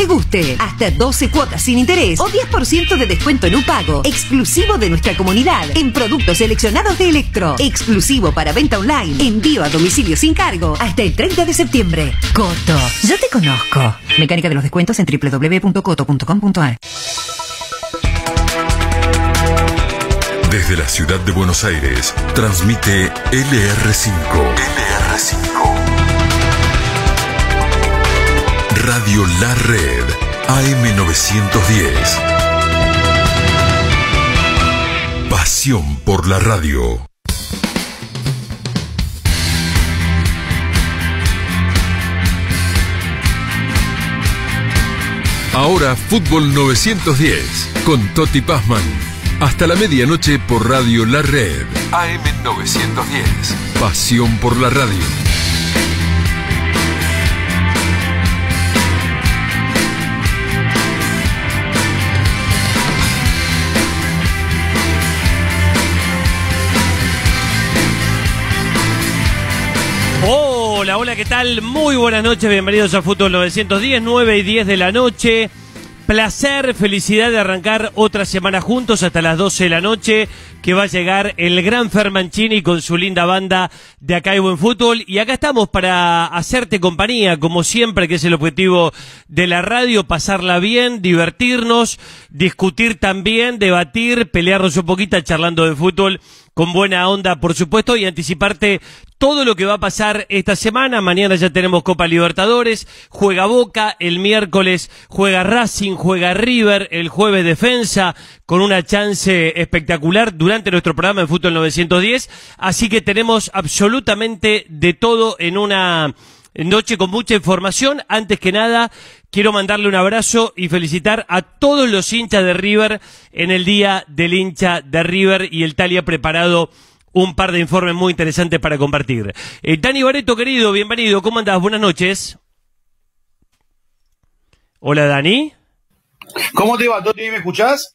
te guste. Hasta 12 cuotas sin interés o 10% de descuento en un pago. Exclusivo de nuestra comunidad en productos seleccionados de Electro. Exclusivo para venta online. Envío a domicilio sin cargo hasta el 30 de septiembre. Coto, yo te conozco. Mecánica de los descuentos en www.coto.com.ar. Desde la ciudad de Buenos Aires, transmite LR5. LR5. Radio La Red, AM910. Pasión por la radio. Ahora Fútbol 910 con Toti Pazman. Hasta la medianoche por Radio La Red. AM910. Pasión por la radio. Hola, ¿qué tal? Muy buenas noches, bienvenidos a Fútbol 910, 9 y 10 de la noche. Placer, felicidad de arrancar otra semana juntos hasta las 12 de la noche, que va a llegar el gran Fermancini con su linda banda de Acá hay Buen Fútbol. Y acá estamos para hacerte compañía, como siempre, que es el objetivo de la radio, pasarla bien, divertirnos, discutir también, debatir, pelearnos un poquito charlando de fútbol con buena onda, por supuesto, y anticiparte todo lo que va a pasar esta semana. Mañana ya tenemos Copa Libertadores, juega Boca, el miércoles juega Racing, juega River, el jueves Defensa, con una chance espectacular durante nuestro programa en Fútbol 910. Así que tenemos absolutamente de todo en una noche con mucha información. Antes que nada, quiero mandarle un abrazo y felicitar a todos los hinchas de River en el día del hincha de River y el Talia preparado un par de informes muy interesantes para compartir. Eh, Dani Bareto, querido, bienvenido. ¿Cómo andás? Buenas noches. Hola, Dani. ¿Cómo te va, Toti? ¿Me escuchás?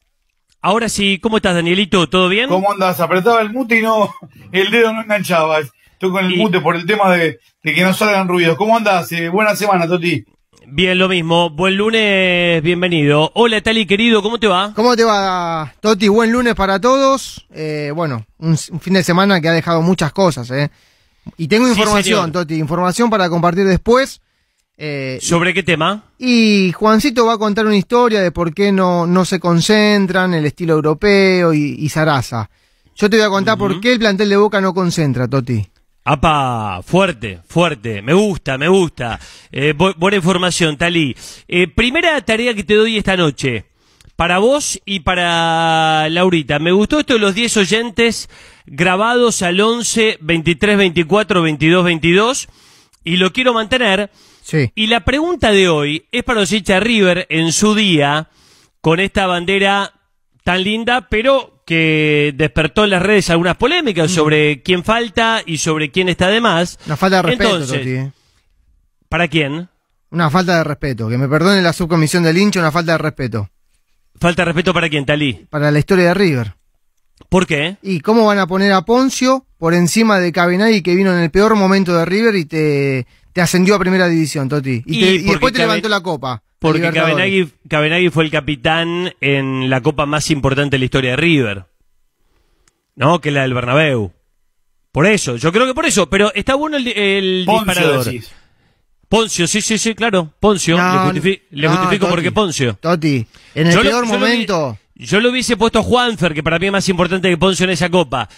Ahora sí, ¿cómo estás, Danielito? ¿Todo bien? ¿Cómo andas? Apretaba el mute y no, el dedo no enganchaba. Estoy con el Y- mute por el tema de, de que no salgan ruidos. ¿Cómo andas? Eh, buena semana, Toti. Bien, lo mismo. Buen lunes, bienvenido. Hola, Tali, querido, ¿cómo te va? ¿Cómo te va, Toti? Buen lunes para todos. Eh, bueno, un, un fin de semana que ha dejado muchas cosas, ¿eh? Y tengo información. Toti, información para compartir después. Eh, ¿Sobre qué tema? y Juancito va a contar una historia de por qué no, no se concentran, el estilo europeo y, y Sarasa. Yo te voy a contar por qué el plantel de Boca no concentra, Toti. Apa, fuerte, fuerte. Me gusta, me gusta. Eh, bu- buena información, Tali. Eh, primera tarea que te doy esta noche. Para vos y para Laurita. Me gustó esto de los 10 oyentes grabados al 11 23 24 22 22. Y lo quiero mantener. Sí. Y la pregunta de hoy es para de River en su día, con esta bandera tan linda, pero que despertó en las redes algunas polémicas sobre quién falta y sobre quién está de más. Una falta de respeto, Entonces, Toti. ¿eh? ¿Para quién? Una falta de respeto. Que me perdone la subcomisión del hincha, una falta de respeto. Falta de respeto para quién, Talí. Para la historia de River. ¿Por qué? ¿Y cómo van a poner a Poncio por encima de Cabenagui que vino en el peor momento de River y te, te ascendió a primera división, Toti? Y, Y te- y después te levantó la copa. Porque. Cabenagui, Cabenagui fue el capitán en la copa más importante de la historia de River. ¿No? Que la del Bernabéu. Por eso, yo creo que por eso. Pero está bueno el, el Poncio, disparador. decís. Poncio, sí, sí, sí, claro. Poncio. No, le justifi- le no, justifico Toti. por qué Poncio. Toti, en el Yo peor lo momento. yo lo hubiese puesto a Juanfer, que para mí es más importante que Poncio en esa copa.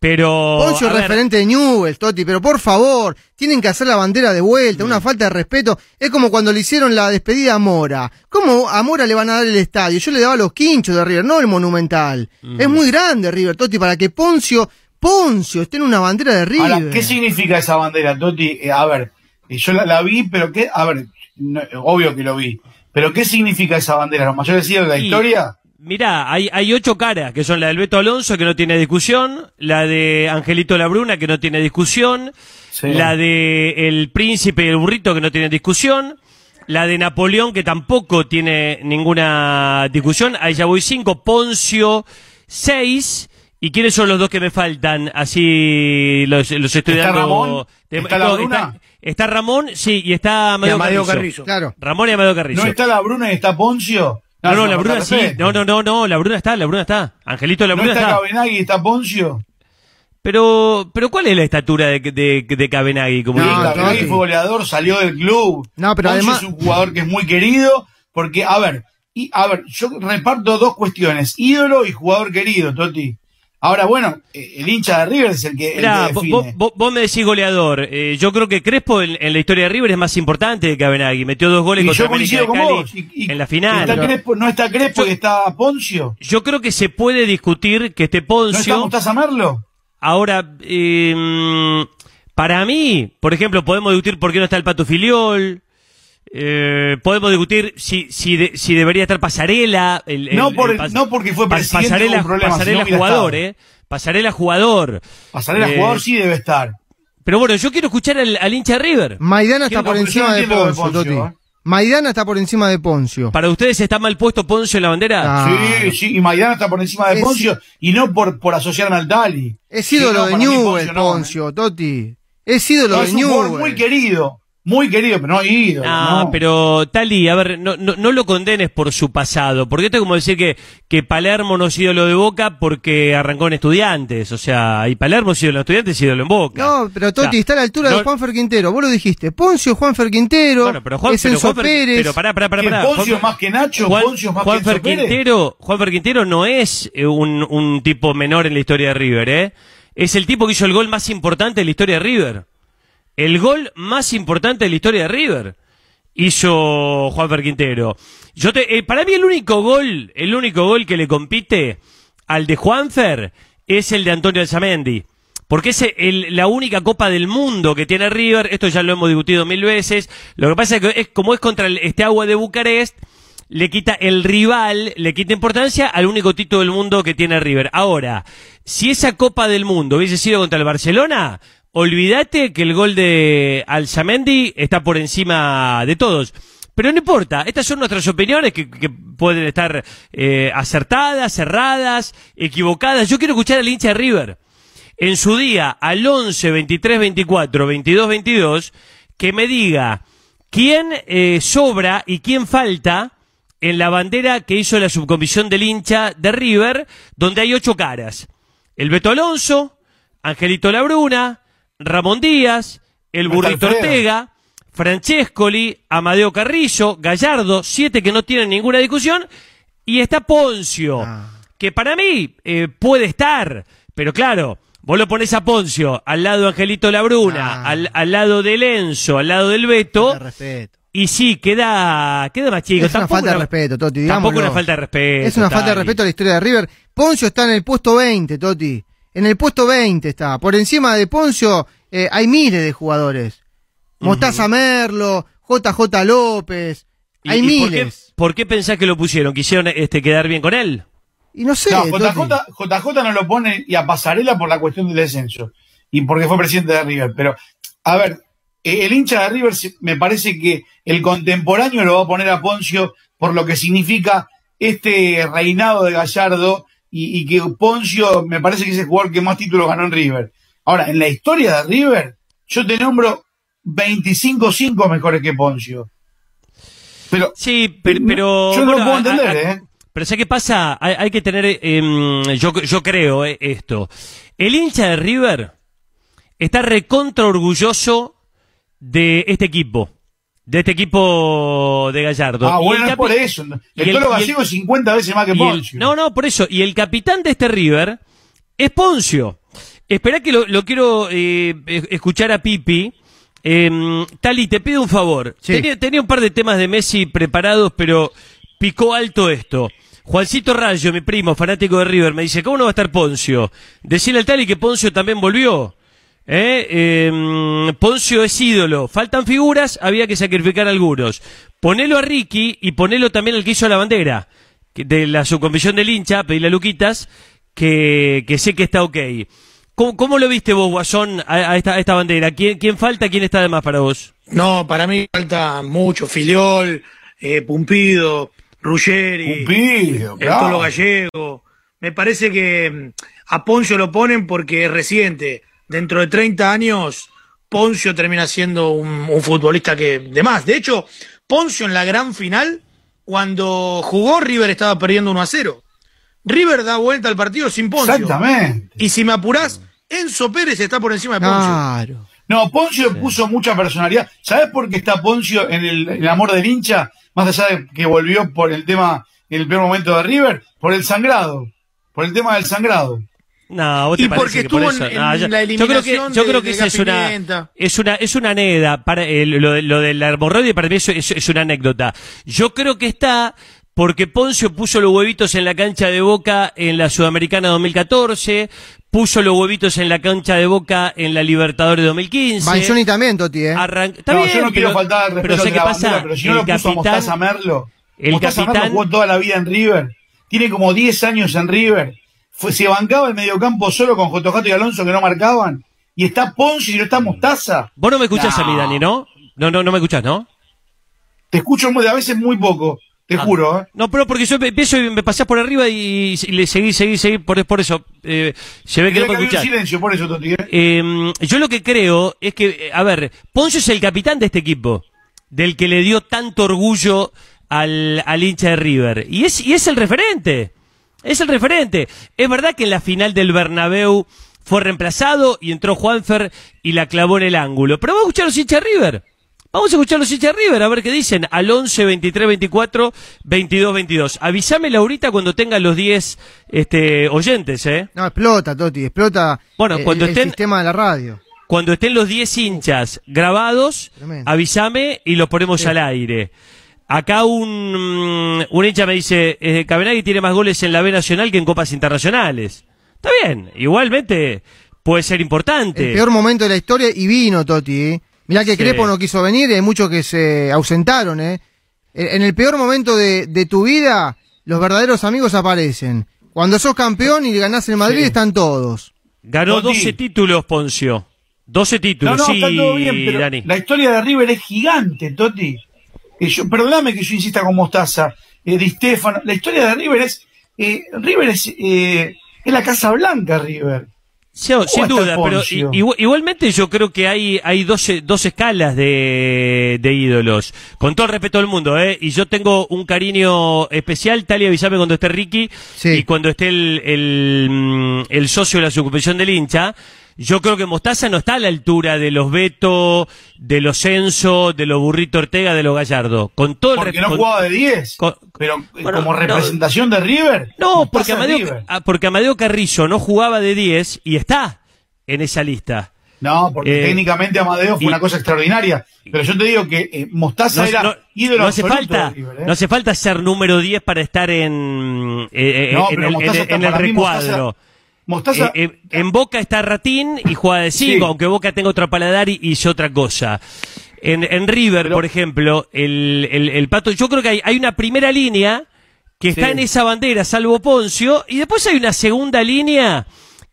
Pero. Poncio a es ver, referente de Newell's, Toti, pero por favor, tienen que hacer la bandera de vuelta, Mm. una falta de respeto. Es como cuando le hicieron la despedida a Mora. ¿Cómo a Mora le van a dar el estadio? Yo le daba los quinchos de River, no el Monumental. Mm. Es muy grande River, Toti, para que Poncio, Poncio esté en una bandera de River. Ahora, ¿qué significa esa bandera, Toti? Eh, a ver, eh, yo la, la vi, pero ¿qué? A ver, no, obvio que lo vi. Pero ¿qué significa esa bandera? ¿Los mayores ídolos de la Y- historia? Mirá, hay, hay ocho caras, que son la del Beto Alonso, que no tiene discusión, la de Angelito Labruna, que no tiene discusión, Sí. la de el príncipe y el burrito, que no tiene discusión, la de Napoleón, que tampoco tiene ninguna discusión, ahí ya voy cinco, Poncio, seis, ¿y quiénes son los dos que me faltan? Así los, los estoy ¿Está dando... Ramón? de- ¿Está no, Labruna? está- Está Ramón, sí, y está Y Amadeo, Amadeo Carrizo. Carrizo. Claro. Ramón y Amadeo Carrizo. ¿No está la Bruna y está Poncio? No, no, la una Bruna sí. No, no, no, no, la Bruna está, la Bruna está. Angelito, la ¿No Bruna está está. Cabenagui y está Poncio? Pero, pero ¿cuál es la estatura de, de, de Cabenagui? Como No, digo? Cabenagui fue goleador, salió del club. No, pero Poncio además- es un jugador que es muy querido porque, a ver, y, a ver, yo reparto dos cuestiones, ídolo y jugador querido, Toti. Ahora, bueno, eh, el hincha de River es el que, el Mirá, que vos, define. vos- vos me decís goleador. Eh, yo creo que Crespo en, en la historia de River es más importante que Cabenagui. Metió dos goles y contra yo América de con Cali vos. Y- y- en la final. está Crespo- no está Crespo Yo- y está Poncio. Yo creo que se puede discutir que este ¿No Poncio. está Mostaza Merlo? Ahora, eh, para mí, por ejemplo, podemos discutir por qué no está el Pato Filiol. Eh, podemos discutir si, si, de- si debería estar Pasarela. el- el- No por el- pas- no porque fue presidente Pasarela, problema, Pasarela jugador, estado. ¿eh? Pasarela jugador. Pasarela Eh, jugador sí debe estar. Pero bueno, yo quiero escuchar al, al hincha de River. Maidana está por encima de Poncio, Toti. ¿eh? Maidana está por encima de Poncio. ¿Para ustedes está mal puesto Poncio en la bandera? Ah. Sí, sí, y Maidana está por encima de Es- Poncio y no por, por asociarme al Tali. Es ídolo Sí, no, de Newell, Poncio no, ¿eh? Poncio, Toti. Es ídolo No, de es un jugador Newell. muy querido, muy querido, pero no ídolo. Ah, no. pero Tali, a ver, no, no, no lo condenes por su pasado, porque esto es como decir que, que Palermo no es ídolo de Boca porque arrancó en Estudiantes, o sea, y Palermo es ídolo en Estudiantes y ídolo en Boca. No, pero O sea, Toti está a la altura no- de Juanfer Quintero. Vos lo dijiste. Poncio, Juanfer Quintero. Bueno, pero Juan, es pero Enzo Juanfer- Pérez. pero pará, pará, pará, ¿Qué, pará. Poncio Juan- más que Nacho? Juan- ¿Poncio más Juanfer que Enzo Pérez? Quintero, Juanfer Quintero no es eh, un, un tipo menor en la historia de River, ¿eh? Es el tipo que hizo el gol más importante de la historia de River. El gol más importante de la historia de River hizo Juanfer Quintero. Yo te, eh, para mí el único gol, el único gol que le compite al de Juanfer es el de Antonio Alzamendi. Porque es el- la única Copa del Mundo que tiene River, esto ya lo hemos discutido mil veces, lo que pasa es que es, como es contra el- este agua de Bucarest, le quita el rival, le quita importancia al único título del mundo que tiene River. Ahora, si esa Copa del Mundo hubiese sido contra el Barcelona, olvídate que el gol de Alzamendi está por encima de todos. Pero no importa, estas son nuestras opiniones que, pueden estar eh, acertadas, cerradas, equivocadas. Yo quiero escuchar al hincha de River en su día al 11 23 24 22 22 que me diga quién eh, sobra y quién falta en la bandera que hizo la subcomisión del hincha de River, donde hay ocho caras. El Beto Alonso, Angelito Labruna, Ramón Díaz, el Burrito. Ortega, Francescoli, Amadeo Carrillo, Gallardo, siete que no tienen ninguna discusión, y está Poncio, Ah. que para mí eh, puede estar, pero claro, vos lo pones a Poncio al lado de Angelito Labruna, Ah. al, al lado de Lenzo, al lado del Beto, Falta de respeto. y sí, queda, queda más chico. Es una Tampoco falta de respeto, Toti. Tampoco una falta de respeto. Es una falta de respeto a la historia de River. Poncio está en el puesto 20, Toti. En el puesto 20 está. Por encima de Poncio eh, hay miles de jugadores. Mostaza Merlo, JJ López. ¿Y- hay y por qué, miles. por qué pensás que lo pusieron? ¿Quisieron este, quedar bien con él? Y no sé. No. JJ, JJ no lo pone y a Pasarela por la cuestión del descenso. Y porque fue presidente de River. Pero, a ver, eh, el hincha de River me parece que el contemporáneo lo va a poner a Poncio por lo que significa este reinado de Gallardo y, y que Poncio me parece que es el jugador que más títulos ganó en River. Ahora, en la historia de River, yo te nombro 25-5 mejores que Poncio. Pero Sí, pero... Yo no lo puedo entender, a- ¿eh? Pero ¿sabes qué pasa? Hay, hay que tener... em, yo, yo creo eh, esto. El hincha de River está recontra orgulloso de este equipo. De este equipo de Gallardo. Ah, Y bueno, el es por eso. El el- Gallego es 50 veces más que Poncio. no, no, por eso. Y el capitán de este River es Poncio. Esperá que lo, lo quiero eh, eh, escuchar a Pipi. Eh, Tali, te pido un favor. Sí. Tenía, tenía un par de temas de Messi preparados, pero picó alto esto. Juancito Rayo, mi primo, fanático de River, me dice, ¿cómo no va a estar Poncio? Decirle al Tali que Poncio también volvió. ¿Eh? Eh, Poncio es ídolo. Faltan figuras, había que sacrificar algunos. Ponelo a Ricky y ponelo también al que hizo la bandera de la subcomisión del hincha, pedirle a Luquitas, que, que sé que está ok. ¿Cómo, cómo lo viste vos, Guasón, a, a esta, a esta bandera? ¿Quién, ¿Quién falta? ¿Quién está de más para vos? No, para mí falta mucho. Filiol, eh, Pumpido, Ruggeri, Pumpido, el claro. Tolo Gallego. Me parece que mm, a Poncio lo ponen porque es reciente. Dentro de 30 años, Poncio termina siendo un, un futbolista que de más. De hecho, Poncio en la gran final, cuando jugó River estaba perdiendo 1 a 0. River da vuelta al partido sin Poncio. Exactamente. Y si me apurás, Enzo Pérez está por encima de Poncio. Claro. No, Poncio puso mucha personalidad. ¿Sabes por qué está Poncio en el, en el amor del hincha? Más allá de que volvió por el tema en el peor momento de River, por el sangrado. Por el tema del sangrado. No, ¿vos te Y parece porque que por eso? en- No, en yo, la yo creo que, eliminación yo de- creo que de esa es una, es una, es una aneda. Para, eh, lo, de, lo de la hemorroide para mí eso es, es una anécdota. Yo creo que está porque Poncio puso los huevitos en la cancha de Boca en la Sudamericana 2014, puso los huevitos en la cancha de Boca en la Libertadores 2015. Banzoni también, Toti, ¿eh? Arran- está no, bien, yo no quiero pero- faltar al pero respeto sé de qué pasa, bandera, pero si no lo el puso a capitán, Mostaza Merlo. el Mostaza capitán- Merlo jugó toda la vida en River. Tiene como 10 años en River. Fue, se bancaba el mediocampo solo con Jotojato y Alonso que no marcaban. Y está Poncio y no está Mostaza. Vos no me escuchás a mí, No. Dani, ¿no? No, no, no me escuchás, ¿no? Te escucho muy, a veces muy poco. Te Ah. juro, ¿eh? No, pero porque yo empiezo y me pasás por arriba y, y le seguí, seguí, seguí, por, por eso eh, se ve que no me escuchás. silencio, por eso, Toti, ¿eh? Eh, yo lo que creo es que, a ver, Poncio es el capitán de este equipo, del que le dio tanto orgullo al, al hincha de River. Y es, y es el referente, es el referente. Es verdad que en la final del Bernabéu fue reemplazado y entró Juanfer y la clavó en el ángulo. Pero vamos a escuchar a los hinchas River. Vamos a escuchar a los hinchas River a ver qué dicen al 11 23 24 22 22. Avísame Laurita cuando tenga los 10 este, oyentes, ¿eh? No, explota, Toti, explota Bueno, el, cuando el estén- sistema de la radio. Cuando estén los 10 hinchas grabados, Tremendo. avísame y los ponemos al aire. Acá un, mm, un hincha me dice, eh, Cabenagui tiene más goles en la B Nacional que en Copas Internacionales. Está bien, igualmente puede ser importante. El peor momento de la historia y vino, Toti. ¿eh? Mirá que Sí. Crepo no quiso venir y hay muchos que se ausentaron. ¿eh? En el peor momento de, de tu vida, los verdaderos amigos aparecen. Cuando sos campeón y ganás en Madrid, Sí. están todos. Ganó Toti. 12 títulos, Poncio. 12 No, títulos, no, sí, está todo bien, pero Dani. la historia de River es gigante, Toti. Eh, yo- perdóname que yo insista con Mostaza, eh, Di Stefano. La historia de River es. eh, River es. eh, es la Casa Blanca, River. Sí, sin está duda, pero Poncio? i- igu- igualmente yo creo que hay, hay dos, eh, dos escalas de, de ídolos. Con todo el respeto del mundo, ¿eh? Y yo tengo un cariño especial, Tali, avísame cuando esté Ricky Sí. y cuando esté el, el, mm, el socio de la sucursal del hincha. Yo creo que Mostaza no está a la altura de los Beto, de los Censo, de los Burrito Ortega, de los Gallardo. Con todo el Porque no con- jugaba de 10. con- pero eh, Bueno, como no. representación de River. No, porque Mostaza es Amadeo, River. ah, porque Amadeo Carrizo no jugaba de 10 y está en esa lista. No, porque Eh, técnicamente Amadeo fue y- una cosa extraordinaria. Pero yo te digo que eh, Mostaza era no, ídolo no hace falta, de River. ¿eh? no hace falta ser número 10 para estar en, eh, No, en pero el, Mostaza en el- en el recuadro. Mostaza, Eh, eh, en Boca está Ratín y juega de 5, Sí. aunque Boca tenga otro paladar y hizo otra cosa. En, en River, Pero- por ejemplo, el, el, el Pato, yo creo que hay, hay una primera línea que está en esa bandera, salvo Poncio, y después hay una segunda línea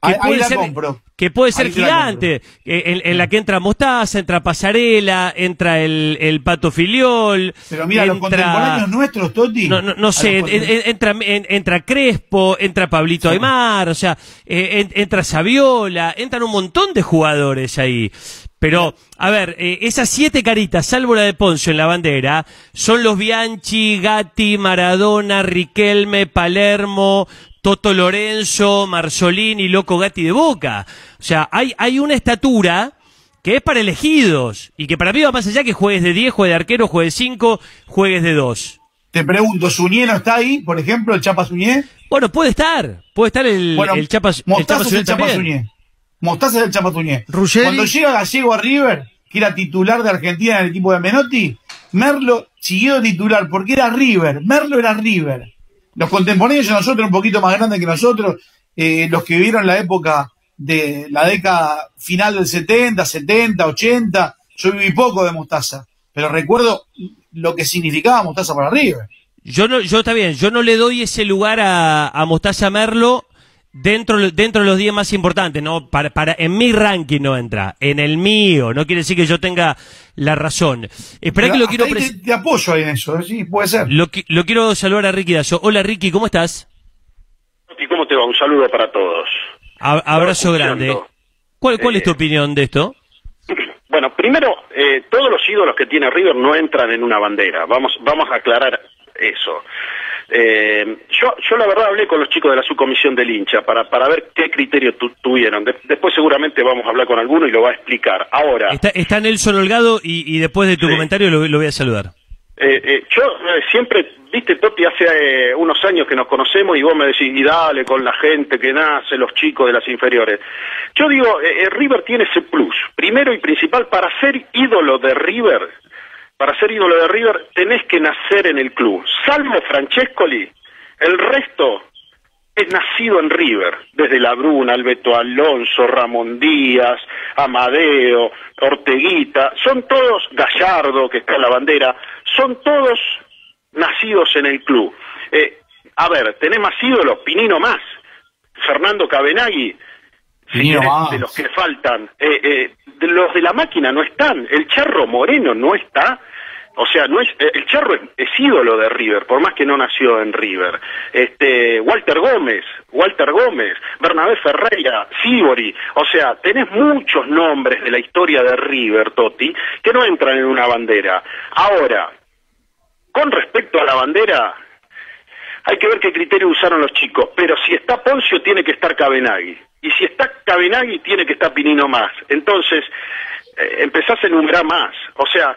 que puede la ser, compro. que puede ser gigante, en, en la que entra Mostaza, entra Pasarela, entra el, el Pato Filiol. pero mira, los entra- contemporáneos nuestros, Toti. no, no, no sé, los en- entra, en- entra Crespo, entra Pablito Sí. Aymar, o sea, eh, en- entra Saviola, entran un montón de jugadores ahí. Pero, a ver, eh, esas siete caritas, salvo la de Poncio en la bandera, son los Bianchi, Gatti, Maradona, Riquelme, Palermo, Toto Lorenzo, Marzolini, Loco Gatti de Boca. O sea, hay, hay una estatura que es para elegidos y que para mí va más allá que juegues de 10, juegues de arquero, juegues de 5, juegues de 2. Te pregunto, ¿Suñé no está ahí, por ejemplo, el Chapa Suñé? Bueno, puede estar. Puede estar el, Bueno, el Chapa, el Mostaza Chapa es el Chapa. Suñé. Mostaza es el Chapa Suñé. Ruggeri. Cuando llega Gallego a River, que era titular de Argentina en el equipo de Menotti, Merlo siguió de titular porque era River. Merlo era River. Los contemporáneos de nosotros, un poquito más grandes que nosotros, eh, los que vivieron la época de la década final del 70, 70, 80, yo viví poco de Mostaza, pero recuerdo lo que significaba Mostaza para River. Yo no, yo está bien, yo no le doy ese lugar a, a Mostaza Merlo dentro, dentro de los 10 más importantes, no, para, para, en mi ranking no entra, en el mío, no quiere decir que yo tenga la razón. Espera que lo quiero te, te apoyo ahí en eso, sí, puede ser. lo, qui- lo quiero saludar a Ricky Dazo. Hola Ricky, ¿cómo estás? ¿Y cómo te va? Un saludo para todos. A- abrazo grande. ¿Cuál, cuál es tu Eh, opinión de esto? Bueno, primero, eh, todos los ídolos que tiene River no entran en una bandera. Vamos, vamos a aclarar eso. Eh, yo, yo la verdad hablé con los chicos de la subcomisión del hincha para, para ver qué criterio tu- tuvieron. De- después seguramente vamos a hablar con alguno y lo va a explicar. Ahora, Está, está Nelson Holgado y, y después de tu Sí. comentario lo, lo voy a saludar. Eh, eh, yo eh, siempre, viste, Toti, hace eh, unos años que nos conocemos y vos me decís, y dale con la gente que nace, los chicos de las inferiores. Yo digo, eh, River tiene ese plus. Primero y principal, para ser ídolo de River, para ser ídolo de River, tenés que nacer en el club. Salvo Francescoli, el resto es nacido en River, desde La Bruna, Alberto Alonso, Ramón Díaz, Amadeo, Orteguita, son todos, Gallardo, que está en la bandera, son todos nacidos en el club. Eh, a ver, tenés más ídolos, Pinino más, Fernando Cabenagui, si de los que faltan, eh, eh, de los de la máquina no están, el Charro Moreno no está, o sea, no es eh, el Charro es, es ídolo de River, por más que no nació en River. Este Walter Gómez, Walter Gómez, Bernabé Ferreira, Sibori, o sea, tenés muchos nombres de la historia de River, Totti, que no entran en una bandera. Ahora, con respecto a la bandera, hay que ver qué criterio usaron los chicos, pero si está Poncio tiene que estar Cabenagui, y si está Cabenagui tiene que estar Pinino más. Entonces, eh, empezás a enumerar más. O sea,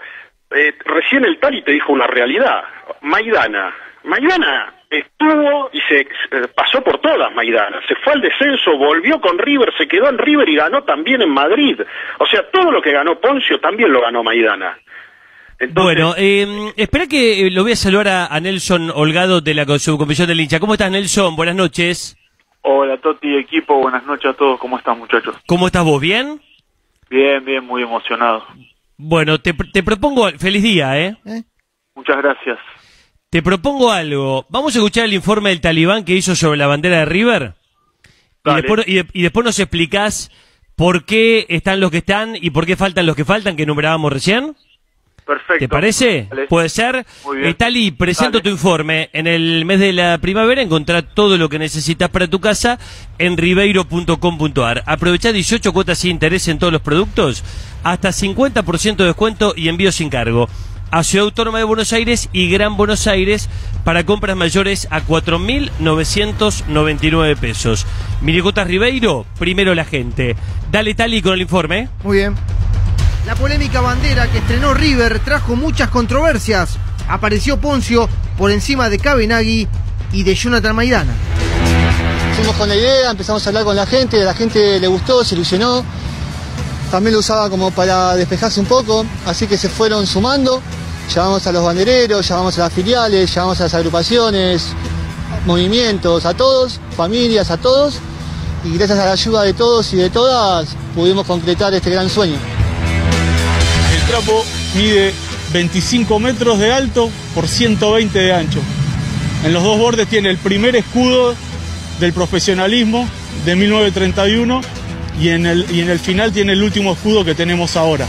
eh, recién el Tali te dijo una realidad. Maidana. Maidana estuvo y se eh, pasó por todas Maidana. Se fue al descenso, volvió con River, se quedó en River y ganó también en Madrid. O sea, todo lo que ganó Poncio también lo ganó Maidana. Bueno, eh, espera que eh, lo voy a saludar a, Nelson Holgado de la co- subcomisión del hincha. ¿Cómo estás, Nelson? Buenas noches. Hola Toti, equipo, buenas noches a todos, ¿cómo están muchachos? ¿Cómo estás vos? ¿Bien? Bien, bien, muy emocionado. Bueno, te, te propongo... Feliz día, ¿eh? ¿Eh? Muchas gracias. Te propongo algo. Vamos a escuchar el informe del talibán que hizo sobre la bandera de River. Y después, y, de- y después nos explicás por qué están los que están y por qué faltan los que faltan, que enumerábamos recién. Perfecto. ¿Te parece? Puede ser. Muy bien. Eh, Tali, presento Dale. tu informe. En el mes de la primavera encontrá todo lo que necesitas para tu casa en ribeiro.com.ar. Aprovechá 18 cuotas sin interés en todos los productos, hasta 50% de descuento y envío sin cargo. A Ciudad Autónoma de Buenos Aires y Gran Buenos Aires para compras mayores a 4.999 pesos. Miricotas Ribeiro, primero la gente. Dale Tali con el informe. Muy bien. La polémica bandera que estrenó River trajo muchas controversias. Apareció Poncio por encima de Cabenagui y de Jonathan Maidana. Fuimos con la idea, empezamos a hablar con la gente, la gente le gustó, se ilusionó. También lo usaba como para despejarse un poco, así que se fueron sumando. Llamamos a los bandereros, llamamos a las filiales, llamamos a las agrupaciones, movimientos, a todos, familias, a todos. Y gracias a la ayuda de todos y de todas pudimos concretar este gran sueño. El trapo mide 25 metros de alto por 120 de ancho. En los dos bordes tiene el primer escudo del profesionalismo de 1931 y en el, y en el final tiene el último escudo que tenemos ahora.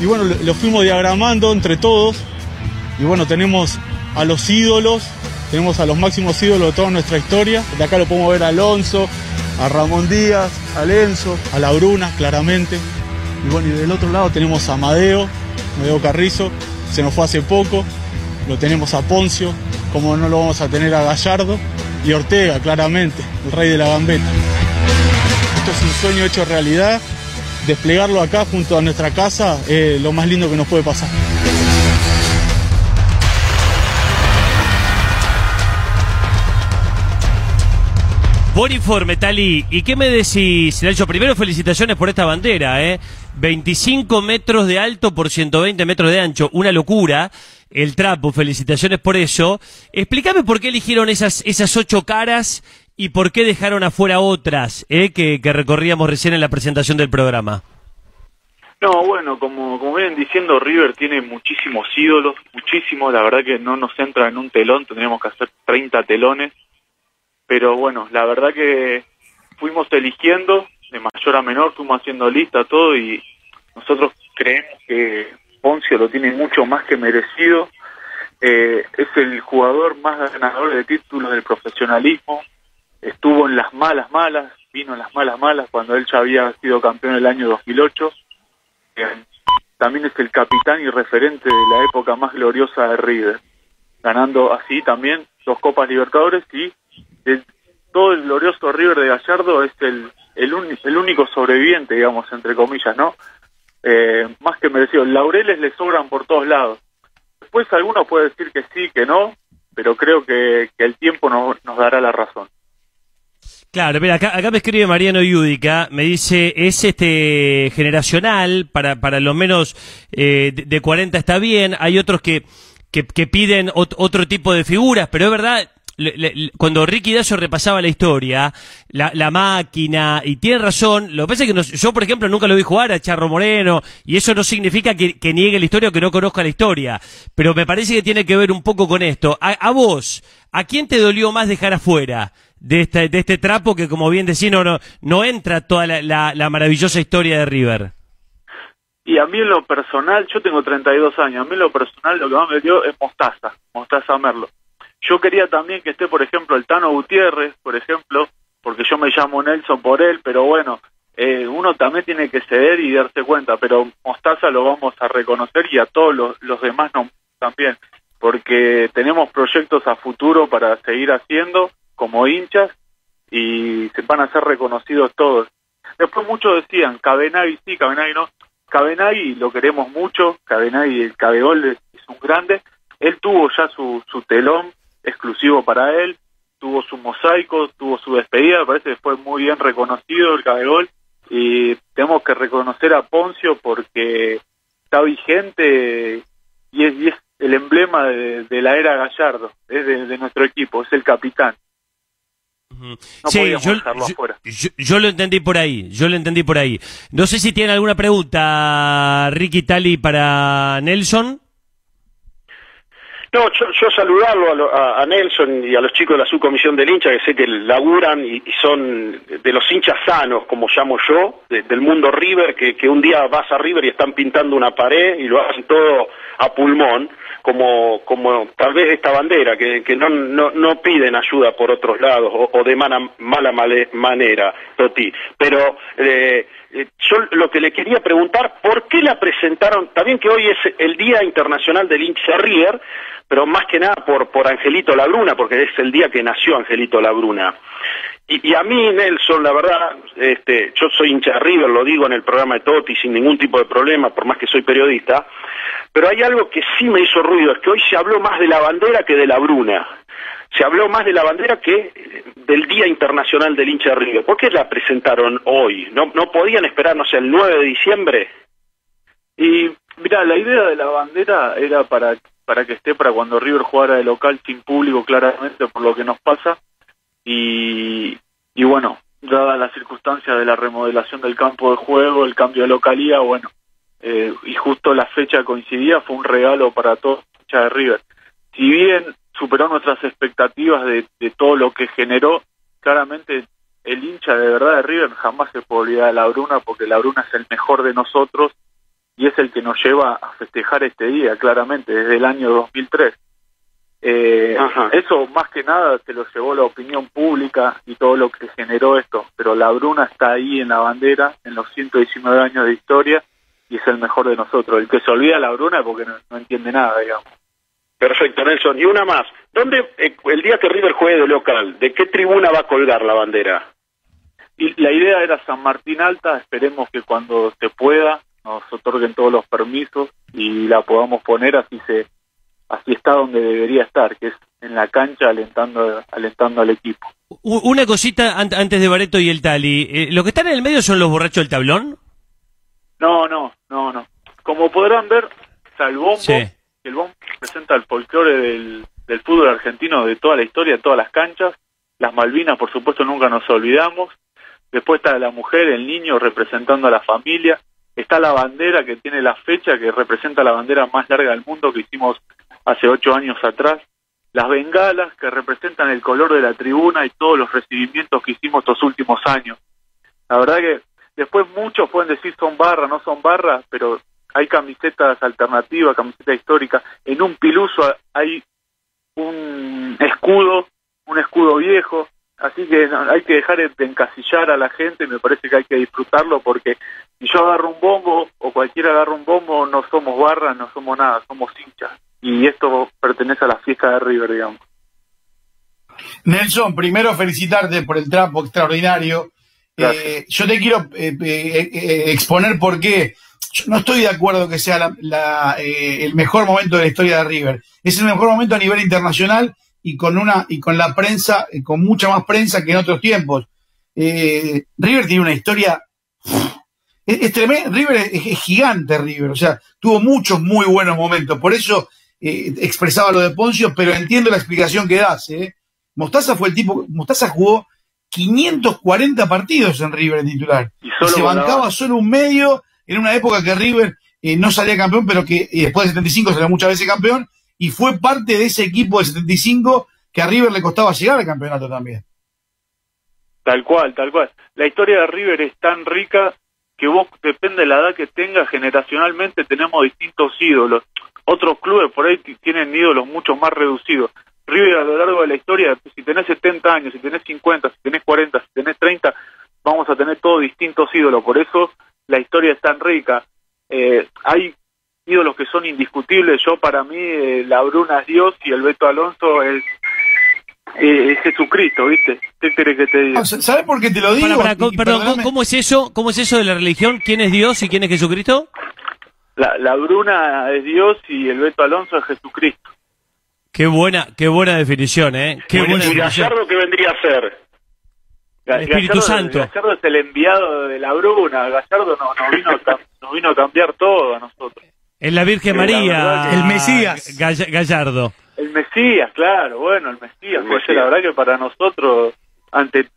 Y bueno, lo, lo fuimos diagramando entre todos y bueno, tenemos a los ídolos, tenemos a los máximos ídolos de toda nuestra historia. De acá lo podemos ver a Alonso, a Ramón Díaz, a Lenzo, a La Bruna, claramente. Y bueno, y del otro lado tenemos a Amadeo, Amadeo Carrizo, se nos fue hace poco. Lo tenemos a Poncio, como no lo vamos a tener a Gallardo. Y Ortega, claramente, el rey de la gambeta. Esto es un sueño hecho realidad. Desplegarlo acá junto a nuestra casa es lo más lindo que nos puede pasar. Buen informe, Tali. ¿Y qué me decís, Nelson? Primero, felicitaciones por esta bandera, ¿eh? 25 metros de alto por 120 metros de ancho. Una locura. El trapo, felicitaciones por eso. Explícame por qué eligieron esas, esas ocho caras y por qué dejaron afuera otras, ¿eh? Que, que recorríamos recién en la presentación del programa. No, bueno, como, como vienen diciendo, River tiene muchísimos ídolos, muchísimos, la verdad que no nos entra en un telón, tendríamos que hacer 30 telones, pero bueno, la verdad que fuimos eligiendo de mayor a menor, fuimos haciendo lista, todo, y nosotros creemos que Poncio lo tiene mucho más que merecido, Eh, es el jugador más ganador de títulos del profesionalismo, estuvo en las malas malas, vino en las malas malas cuando él ya había sido campeón el año 2008, eh, también es el capitán y referente de la época más gloriosa de River, ganando así también dos Copas Libertadores y el- todo el glorioso River de Gallardo es el, el, uni- el único sobreviviente, digamos, entre comillas, ¿no? Eh, más que merecido. Laureles le sobran por todos lados. Después alguno puede decir que sí, que no, pero creo que, que el tiempo nos, nos dará la razón. Claro, mira, acá, acá me escribe Mariano Yudica, me dice, es este generacional, para, para lo menos eh, de, de 40 está bien, hay otros que, que, que piden ot- otro tipo de figuras, pero es verdad, le- le- cuando Ricky Dazo repasaba la historia, la, máquina, y tiene razón, lo que pasa es que nos- yo, por ejemplo, nunca lo vi jugar a Charro Moreno, y eso no significa que, que niegue la historia o que no conozca la historia, pero me parece que tiene que ver un poco con esto. A, a vos, ¿a quién te dolió más dejar afuera? de este, de este trapo que, como bien decís, no, no, no entra toda la, la- la maravillosa historia de River. Y a mí en lo personal, yo tengo 32 años, a mí en lo personal lo que más me dio es Mostaza, Mostaza Merlo. Yo quería también que esté, por ejemplo, el Tano Gutiérrez, por ejemplo, porque yo me llamo Nelson por él, pero bueno, eh, uno también tiene que ceder y darse cuenta, pero Mostaza lo vamos a reconocer y a todos los, los demás no, también, porque tenemos proyectos a futuro para seguir haciendo como hinchas y se van a ser reconocidos todos. Después muchos decían, Cabenagui sí, Cabenagui no. Cabenagui lo queremos mucho, Cabenagui, el Cabegol es, un grande. Él tuvo ya su, su telón exclusivo para él, tuvo su mosaico, tuvo su despedida, me parece que fue muy bien reconocido el Cabegol y tenemos que reconocer a Poncio porque está vigente y es, y es el emblema de, de la era Gallardo, es de, de nuestro equipo, es el capitán. No sí, yo, yo- yo lo entendí por ahí, yo lo entendí por ahí. No sé si tiene alguna pregunta, Ricky Tali, para Nelson. No, yo, yo saludarlo a, lo- a- Nelson y a los chicos de la subcomisión del hincha, que sé que laburan y, y son de los hinchas sanos, como llamo yo, de- del mundo River, que, un día vas a River y están pintando una pared y lo hacen todo a pulmón, como, como tal vez esta bandera, que, no, no piden ayuda por otros lados o, o de mala, mala male- manera, Toti. Pero eh, eh, yo lo que le quería preguntar, ¿por qué la presentaron? También que hoy es el Día Internacional del hincha River, pero más que nada por, por Angelito Labruna, porque es el día que nació Angelito Labruna. Y, y a mí, Nelson, la verdad, este, yo soy hincha de River, lo digo en el programa de Totti sin ningún tipo de problema, por más que soy periodista, pero hay algo que sí me hizo ruido, es que hoy se habló más de la bandera que de la Bruna. Se habló más de la bandera que eh, del Día Internacional del hincha de River. ¿Por qué la presentaron hoy? ¿No, no podían esperar, no sé, el 9 de diciembre? Y mira, la idea de la bandera era para para que esté para cuando River jugara de local sin público claramente por lo que nos pasa y, y bueno, dadas las circunstancias de la remodelación del campo de juego, el cambio de localía, bueno, eh, y justo la fecha coincidía, fue un regalo para todos los de River. Si bien superó nuestras expectativas de, de todo lo que generó, claramente el hincha de verdad de River jamás se puede olvidar de la Bruna porque la Bruna es el mejor de nosotros y es el que nos lleva a festejar este día, claramente, desde el año 2003. Eh, eso más que nada se lo llevó la opinión pública y todo lo que generó esto, pero la Bruna está ahí en la bandera, en los 119 años de historia, y es el mejor de nosotros. El que se olvida la Bruna es porque no, no entiende nada, digamos. Perfecto, Nelson. Y una más. ¿Dónde, eh, el día que River juegue de local, de qué tribuna va a colgar la bandera? Y la idea era San Martín Alta, esperemos que cuando se pueda nos otorguen todos los permisos y la podamos poner así se así está donde debería estar, que es en la cancha alentando alentando al equipo. Una cosita an- antes de Bareto y el Tali. Eh, ¿Lo que están en el medio son los borrachos del tablón? No, no, no, no. Como podrán ver, está el bombo, Sí. el bombo presenta el folclore del, del fútbol argentino de toda la historia, de todas las canchas. Las Malvinas, por supuesto, nunca nos olvidamos. Después está la mujer, el niño representando a la familia. Está la bandera que tiene la fecha, que representa la bandera más larga del mundo que hicimos hace ocho años atrás. Las bengalas que representan el color de la tribuna y todos los recibimientos que hicimos estos últimos años. La verdad que después muchos pueden decir son barras, no son barras, pero hay camisetas alternativas, camisetas históricas. En un piluso hay un escudo, un escudo viejo. Así que hay que dejar de encasillar a la gente, me parece que hay que disfrutarlo porque si yo agarro un bombo o cualquiera agarra un bombo, no somos barras, no somos nada, somos hinchas. Y esto pertenece a la fiesta de River, digamos. Nelson, primero felicitarte por el trapo extraordinario. Eh, yo te quiero eh, eh, exponer por qué. Yo no estoy de acuerdo que sea la- la, el mejor momento de la historia de River. Es el mejor momento a nivel internacional y con una y con la prensa, con mucha más prensa que en otros tiempos. River tiene una historia. Es, es tremendo. River es, es gigante, River. O sea, tuvo muchos muy buenos momentos. Por eso eh, expresaba lo de Poncio, pero entiendo la explicación que das. ¿eh? Mostaza fue el tipo. Mostaza jugó 540 partidos en River en titular. Y solo se bancaba solo un medio en una época que River eh, no salía campeón, pero que eh, después del 75 salió muchas veces campeón. Y fue parte de ese equipo del 75 que a River le costaba llegar al campeonato también. Tal cual, tal cual. La historia de River es tan rica que vos, depende de la edad que tengas, generacionalmente tenemos distintos ídolos. Otros clubes por ahí tienen ídolos mucho más reducidos. River a lo largo de la historia, si tenés 70 años, si tenés 50, si tenés 40, si tenés 30, vamos a tener todos distintos ídolos. Por eso la historia es tan rica. Eh, hay ídolos que son indiscutibles. Yo, para mí, eh, la Bruna es Dios y el Beto Alonso es, eh, es Jesucristo, ¿viste? ¿Qué querés que te diga? ¿Sabes por qué te lo digo? Para, Y- perdón, ¿cómo, perdóname. cómo es eso? ¿Cómo es eso de la religión? ¿Quién es Dios y quién es Jesucristo? La, la Bruna es Dios y el Beto Alonso es Jesucristo. Qué buena, qué buena definición, ¿eh? Qué Bueno, buena ¿Y definición. Gallardo qué vendría a ser? Ga- El Espíritu Gallardo- Santo. Gallardo es el enviado de la Bruna. Gallardo nos, nos vino, a, nos vino a cambiar todo a nosotros. Es la Virgen Sí, la María. verdad que- El Mesías. Gall- Gallardo. El Mesías, claro, bueno, el Mesías. El Pues Mesías. la verdad que para nosotros, ante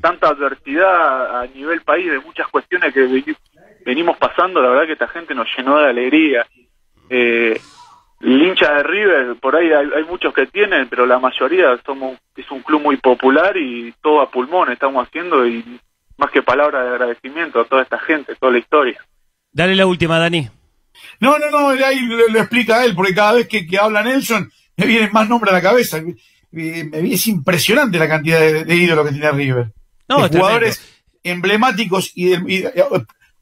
tanta adversidad a nivel país de muchas cuestiones que veni- venimos pasando, la verdad que esta gente nos llenó de alegría. Eh, el hincha de River, por ahí hay, hay muchos que tienen, pero la mayoría somos es un club muy popular y todo a pulmón estamos haciendo y más que palabras de agradecimiento a toda esta gente, toda la historia. Dale la última, Dani. No, no, no, ahí lo, lo explica él, porque cada vez que, que habla Nelson me vienen más nombres a la cabeza. Eh, me- es impresionante la cantidad de, de ídolos que tiene River. No, de es jugadores emblemáticos y, de- y- eh,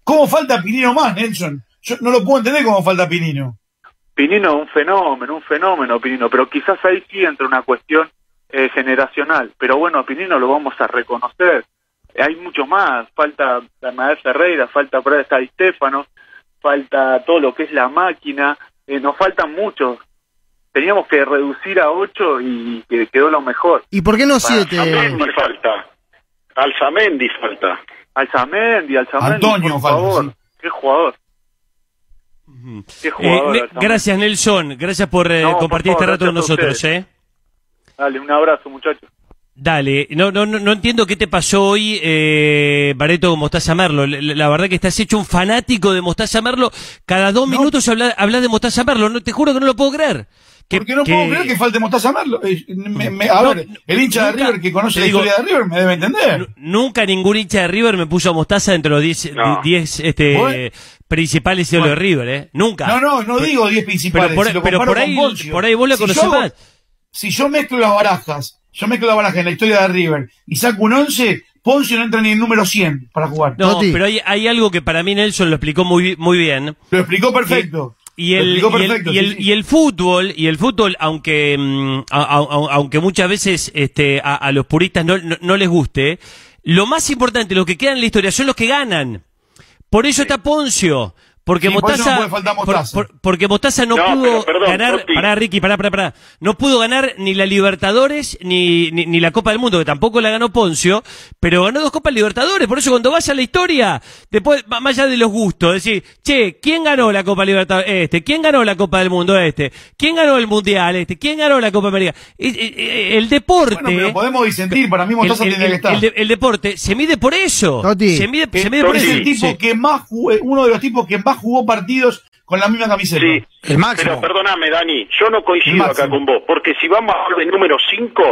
¿Cómo falta Pinino más, Nelson? Yo no lo puedo entender cómo falta Pinino. Pinino un fenómeno, un fenómeno Pinino, pero quizás ahí sí entra una cuestión eh, generacional, pero bueno, a Pinino lo vamos a reconocer. Eh, Hay mucho más, falta Bernabé Ferreira, falta por ahí está Di Stefano, falta todo lo que es la máquina, eh, nos faltan muchos. Teníamos que reducir a ocho y que quedó lo mejor. ¿Y por qué no siete? Alzamendi falta. Alzamendi falta. Alzamendi, Alzamendi, Antonio por falta, favor. sí. Qué jugador. Qué Eh, jugador. Gracias, Nelson. Gracias por eh, No, por compartir favor, este rato con nosotros. ¿eh? Dale, un abrazo, muchachos. Dale, no, no, no, no entiendo qué te pasó hoy, eh, Bareto, con Mostaza Merlo. La, la- la verdad que estás hecho un fanático de Mostaza Merlo. Cada dos minutos hablas habla de Mostaza Merlo. No, te juro que no lo puedo creer. Que- Porque no que- puedo creer que falte Mostaza Merlo. Eh, me- me- a No, ver, el hincha de River que conoce la digo- historia de River me debe entender. Nu- Nunca ningún hincha de River me puso a Mostaza entre los 10 No. di- 10, este, principales ídolos de Bueno. River, ¿eh? Nunca. No, no, no digo 10 principales. Pero por, si lo pero por ahí, Poncio. por ahí vos la Si conocés yo más. si yo mezclo las barajas, yo mezclo las barajas en la historia de River y saco un 11, Poncio no entra ni en el número 100 para jugar. No, Toti. pero hay, hay algo que para mí Nelson lo explicó muy, muy bien. Lo explicó perfecto. Y el, y el- y el- sí. y el fútbol, y el fútbol, aunque, mm, a- a- a- aunque muchas veces este, a, a los puristas no, no, no les guste, lo más importante, lo que queda en la historia son los que ganan. Por eso está Poncio. Porque Sí, por Mostaza, no por- por- porque Mostaza no, No, pudo pero perdón, ganar, pará Ricky, pará, pará, pará, no pudo ganar ni la Libertadores ni, ni, ni la Copa del Mundo, que tampoco la ganó Poncio, pero ganó dos Copas Libertadores, por eso cuando vaya a la historia, después, más allá de los gustos, decir, che, ¿quién ganó la Copa Libertadores? Este, ¿quién ganó la Copa del Mundo? Este, ¿quién ganó el Mundial? Este, ¿quién ganó la Copa América? El deporte... Bueno, pero podemos disentir. Para mí Mostaza el, el- tendría que estar. el de- el deporte se mide por eso. Toti. Se mide, se mide por es eso. el tipo Sí. que más uno de los tipos que más jugó partidos con la misma camiseta. Sí. El máximo. Pero perdóname, Dani, yo no El coincido acá con vos, porque si vamos a hablar de números 5,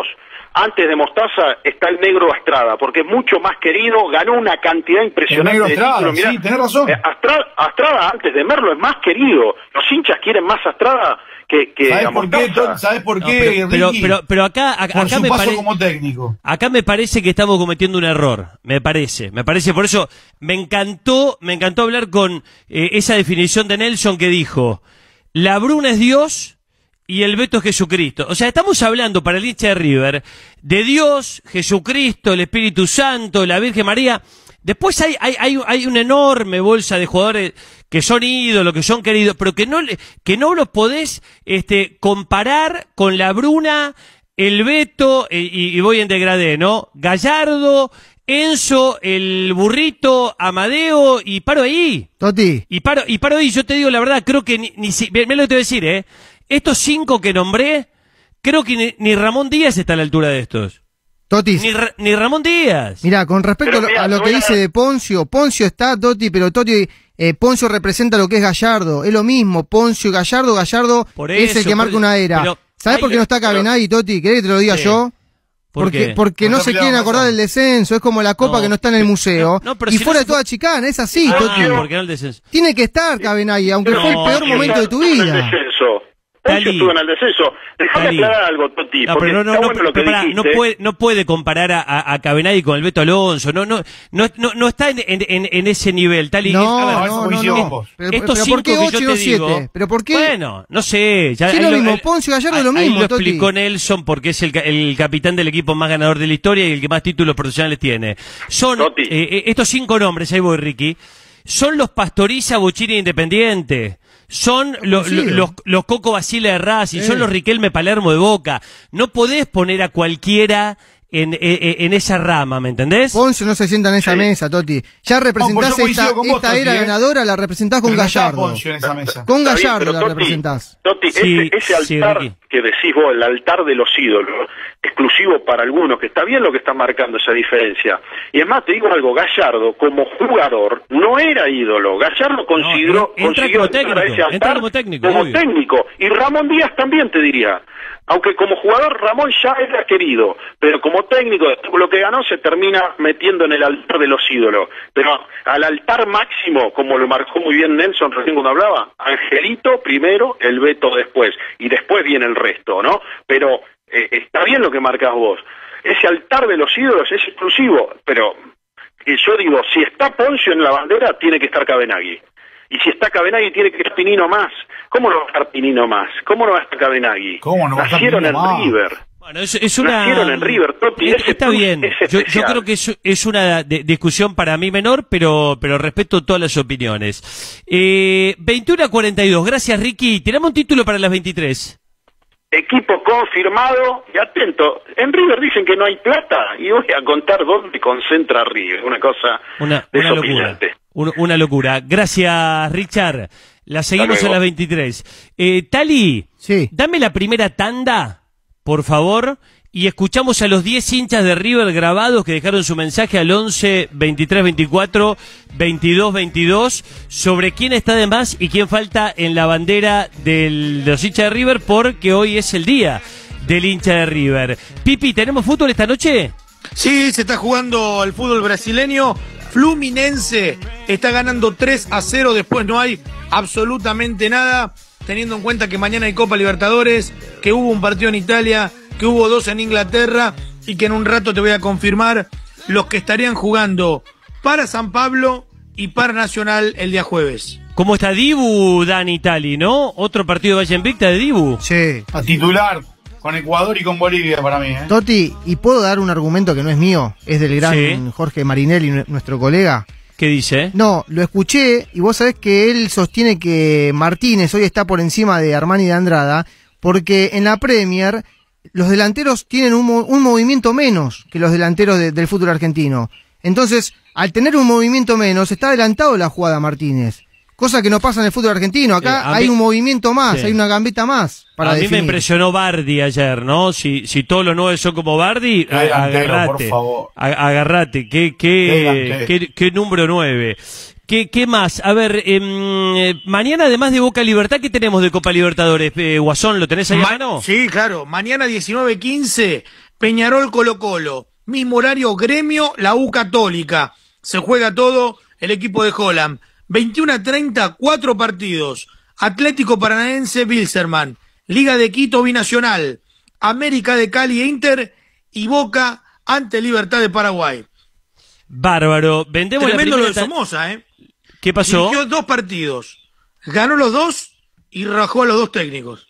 antes de Mostaza está el negro Astrada, porque es mucho más querido, ganó una cantidad impresionante negro de Astrada, títulos. Mirá, sí, tenés razón. eh, Astrada, Astrada antes de Merlo es más querido. Los hinchas quieren más Astrada que, que ¿Sabes por qué? ¿Sabes por No, qué, pero, pero, Ricky? pero, pero acá, acá, por acá su me parece. como técnico. Acá me parece que estamos cometiendo un error, me parece, me parece, por eso me encantó, me encantó hablar con eh, esa definición de Nelson que dijo, la Bruna es Dios y el Beto es Jesucristo. O sea, estamos hablando para el hincha de River de Dios, Jesucristo, el Espíritu Santo, la Virgen María. Después hay, hay, hay, hay una enorme bolsa de jugadores que son ídolos, que son queridos, pero que no, que no los podés este, comparar con la Bruna, el Beto, eh, y, y voy en degradé, ¿no? Gallardo, Enzo, el burrito, Amadeo, y paro ahí. Toti, Y paro, y paro ahí, yo te digo la verdad, creo que ni, ni si, mira lo que te voy a decir, ¿eh? Estos cinco que nombré, creo que ni, ni Ramón Díaz está a la altura de estos. Toti, Ni, Ra- ni Ramón Díaz. Mira, con respecto Pero a lo- que a- dice de Poncio, Poncio está, Toti, pero Toti, eh, Poncio representa lo que es Gallardo. Es lo mismo, Poncio y Gallardo, Gallardo Por es el que marca por- una era. pero ¿Sabes hay- por qué no está pero- Cabenagui, Toti? ¿Querés que te lo diga Sí. yo? ¿Por porque qué? porque no se quieren acordar del descenso, es como la copa No, que no está en el museo. no, pero y si fuera no de toda chicana, es así, Ah, Toti. porque no el descenso. Tiene que estar Cabenagui, aunque No, fue el peor momento de tu en el vida. descenso. Tali. estuvo en el descenso. Déjame Tali. aclarar algo, Toti, No, pero no, no, no, bueno pero pará, no dijiste. puede, no puede comparar a, a, a Cabenagui con el Beto Alonso, no, no, no, no, no está en, en, en- en ese nivel, tal y No, a ver, no, no, no. Pero, estos pero cinco ¿por qué que 8 yo y te no digo, 7? ¿Pero por qué? Bueno, no sé. Ya, Sí, ahí lo mismo, Poncio Gallardo ahí- lo ahí mismo, lo Toti. explicó Nelson porque es el, ca- el capitán del equipo más ganador de la historia y el que más títulos profesionales tiene. Son eh, eh, estos cinco nombres, ahí voy, Ricky, son los Pastoriza, Bochini e Independiente. Son lo- los, los Coco Basile de Racing, Eh. son los Riquelme Palermo de Boca. No podés poner a cualquiera en, eh, eh, en esa rama, ¿me entendés? Poncio no se sienta en esa Sí. mesa, Toti. Ya representás No, pues coincido esta, con vos, esta Toti, era ¿eh? ganadora, la representás con Pero Gallardo. En esa mesa. Con bien, Gallardo la Totti, representás. Totti, Sí, ese, altar que decís vos, el altar de los ídolos, exclusivo para algunos, que está bien lo que está marcando esa diferencia. Y es más, te digo algo, Gallardo como jugador no era ídolo. Gallardo consideró, entra consiguió como técnico, ese como técnico, como técnico. Y Ramón Díaz también te diría. Aunque como jugador Ramón ya era querido, pero como técnico, lo que ganó se termina metiendo en el altar de los ídolos. Pero al altar máximo, como lo marcó muy bien Nelson recién cuando hablaba, Angelito primero, el Beto después, y después viene el resto, ¿no? Pero eh, está bien lo que marcas vos. Ese altar de los ídolos es exclusivo, pero eh, yo digo, si está Poncio en la bandera, tiene que estar Cabenagui. Y si está Cabenagui, tiene que estar Pinino más. ¿Cómo no va a estar Pinino más? ¿Cómo no va a estar Cabenagui? ¿Cómo no va a estar Nacieron en Pinino más? River. Bueno, es, es una... Nacieron en River, Totti, Es- ese Está bien. es Yo, creo que es, es una de- discusión para mí menor, pero, pero respeto todas las opiniones. Eh, 21 a 42. Gracias, Ricky. Tenemos un título para las 23. Equipo confirmado y atento. En River dicen que no hay plata y voy a contar dónde concentra River. Una cosa Una, una locura. Un- una locura. Gracias, Richard. La seguimos a las 23. Eh, Tali, Sí. dame la primera tanda, por favor, y escuchamos a los 10 hinchas de River grabados que dejaron su mensaje al 11 23 24 22 22 sobre quién está de más y quién falta en la bandera del- de los hinchas de River porque hoy es el día del hincha de River. Pipi, ¿tenemos fútbol esta noche? Sí, se está jugando el fútbol brasileño. Fluminense está ganando 3 a 0. Después no hay absolutamente nada. Teniendo en cuenta que mañana hay Copa Libertadores, que hubo un partido en Italia, que hubo dos en Inglaterra y que en un rato te voy a confirmar los que estarían jugando para San Pablo y para Nacional el día jueves. ¿Cómo está Dibu, Dani Tali, no? Otro partido de Valle Invicta de Dibu. Sí. A titular con Ecuador y con Bolivia para mí. ¿eh? Toti, ¿y puedo dar un argumento que no es mío? Es del gran Sí. Jorge Marinelli, nue- nuestro colega. ¿Qué dice? No, lo escuché y vos sabés que él sostiene que Martínez hoy está por encima de Armani de Andrada porque en la Premier los delanteros tienen un, mo- un movimiento menos que los delanteros de- del fútbol argentino. Entonces, al tener un movimiento menos, está adelantado la jugada Martínez. Cosa que no pasa en el fútbol argentino. Acá Eh, hay mí- un movimiento más, Sí. hay una gambeta más para a mí me impresionó Bardi ayer, ¿no? Si, si todos los nueve son como Bardi, agarrate. por favor. Agarrate. ¿Qué, Qué qué, qué número nueve? ¿Qué, qué más? A ver, em, eh, mañana además de Boca Libertad, ¿qué tenemos de Copa Libertadores? Eh, Guasón, ¿lo tenés ahí a Ma- mano? Sí, claro. Mañana 19.15, Peñarol Colo Colo. Mismo horario, Gremio, la U Católica. Se juega todo el equipo de Holland. 21.30, cuatro partidos. Atlético Paranaense, Bilserman. Liga de Quito, Binacional. América de Cali e Inter. Y Boca ante Libertad de Paraguay. Bárbaro. Vendemos Tremendo la lo de Somoza, ¿eh? ¿Qué pasó? Dirigió dos partidos. Ganó los dos y rajó a los dos técnicos.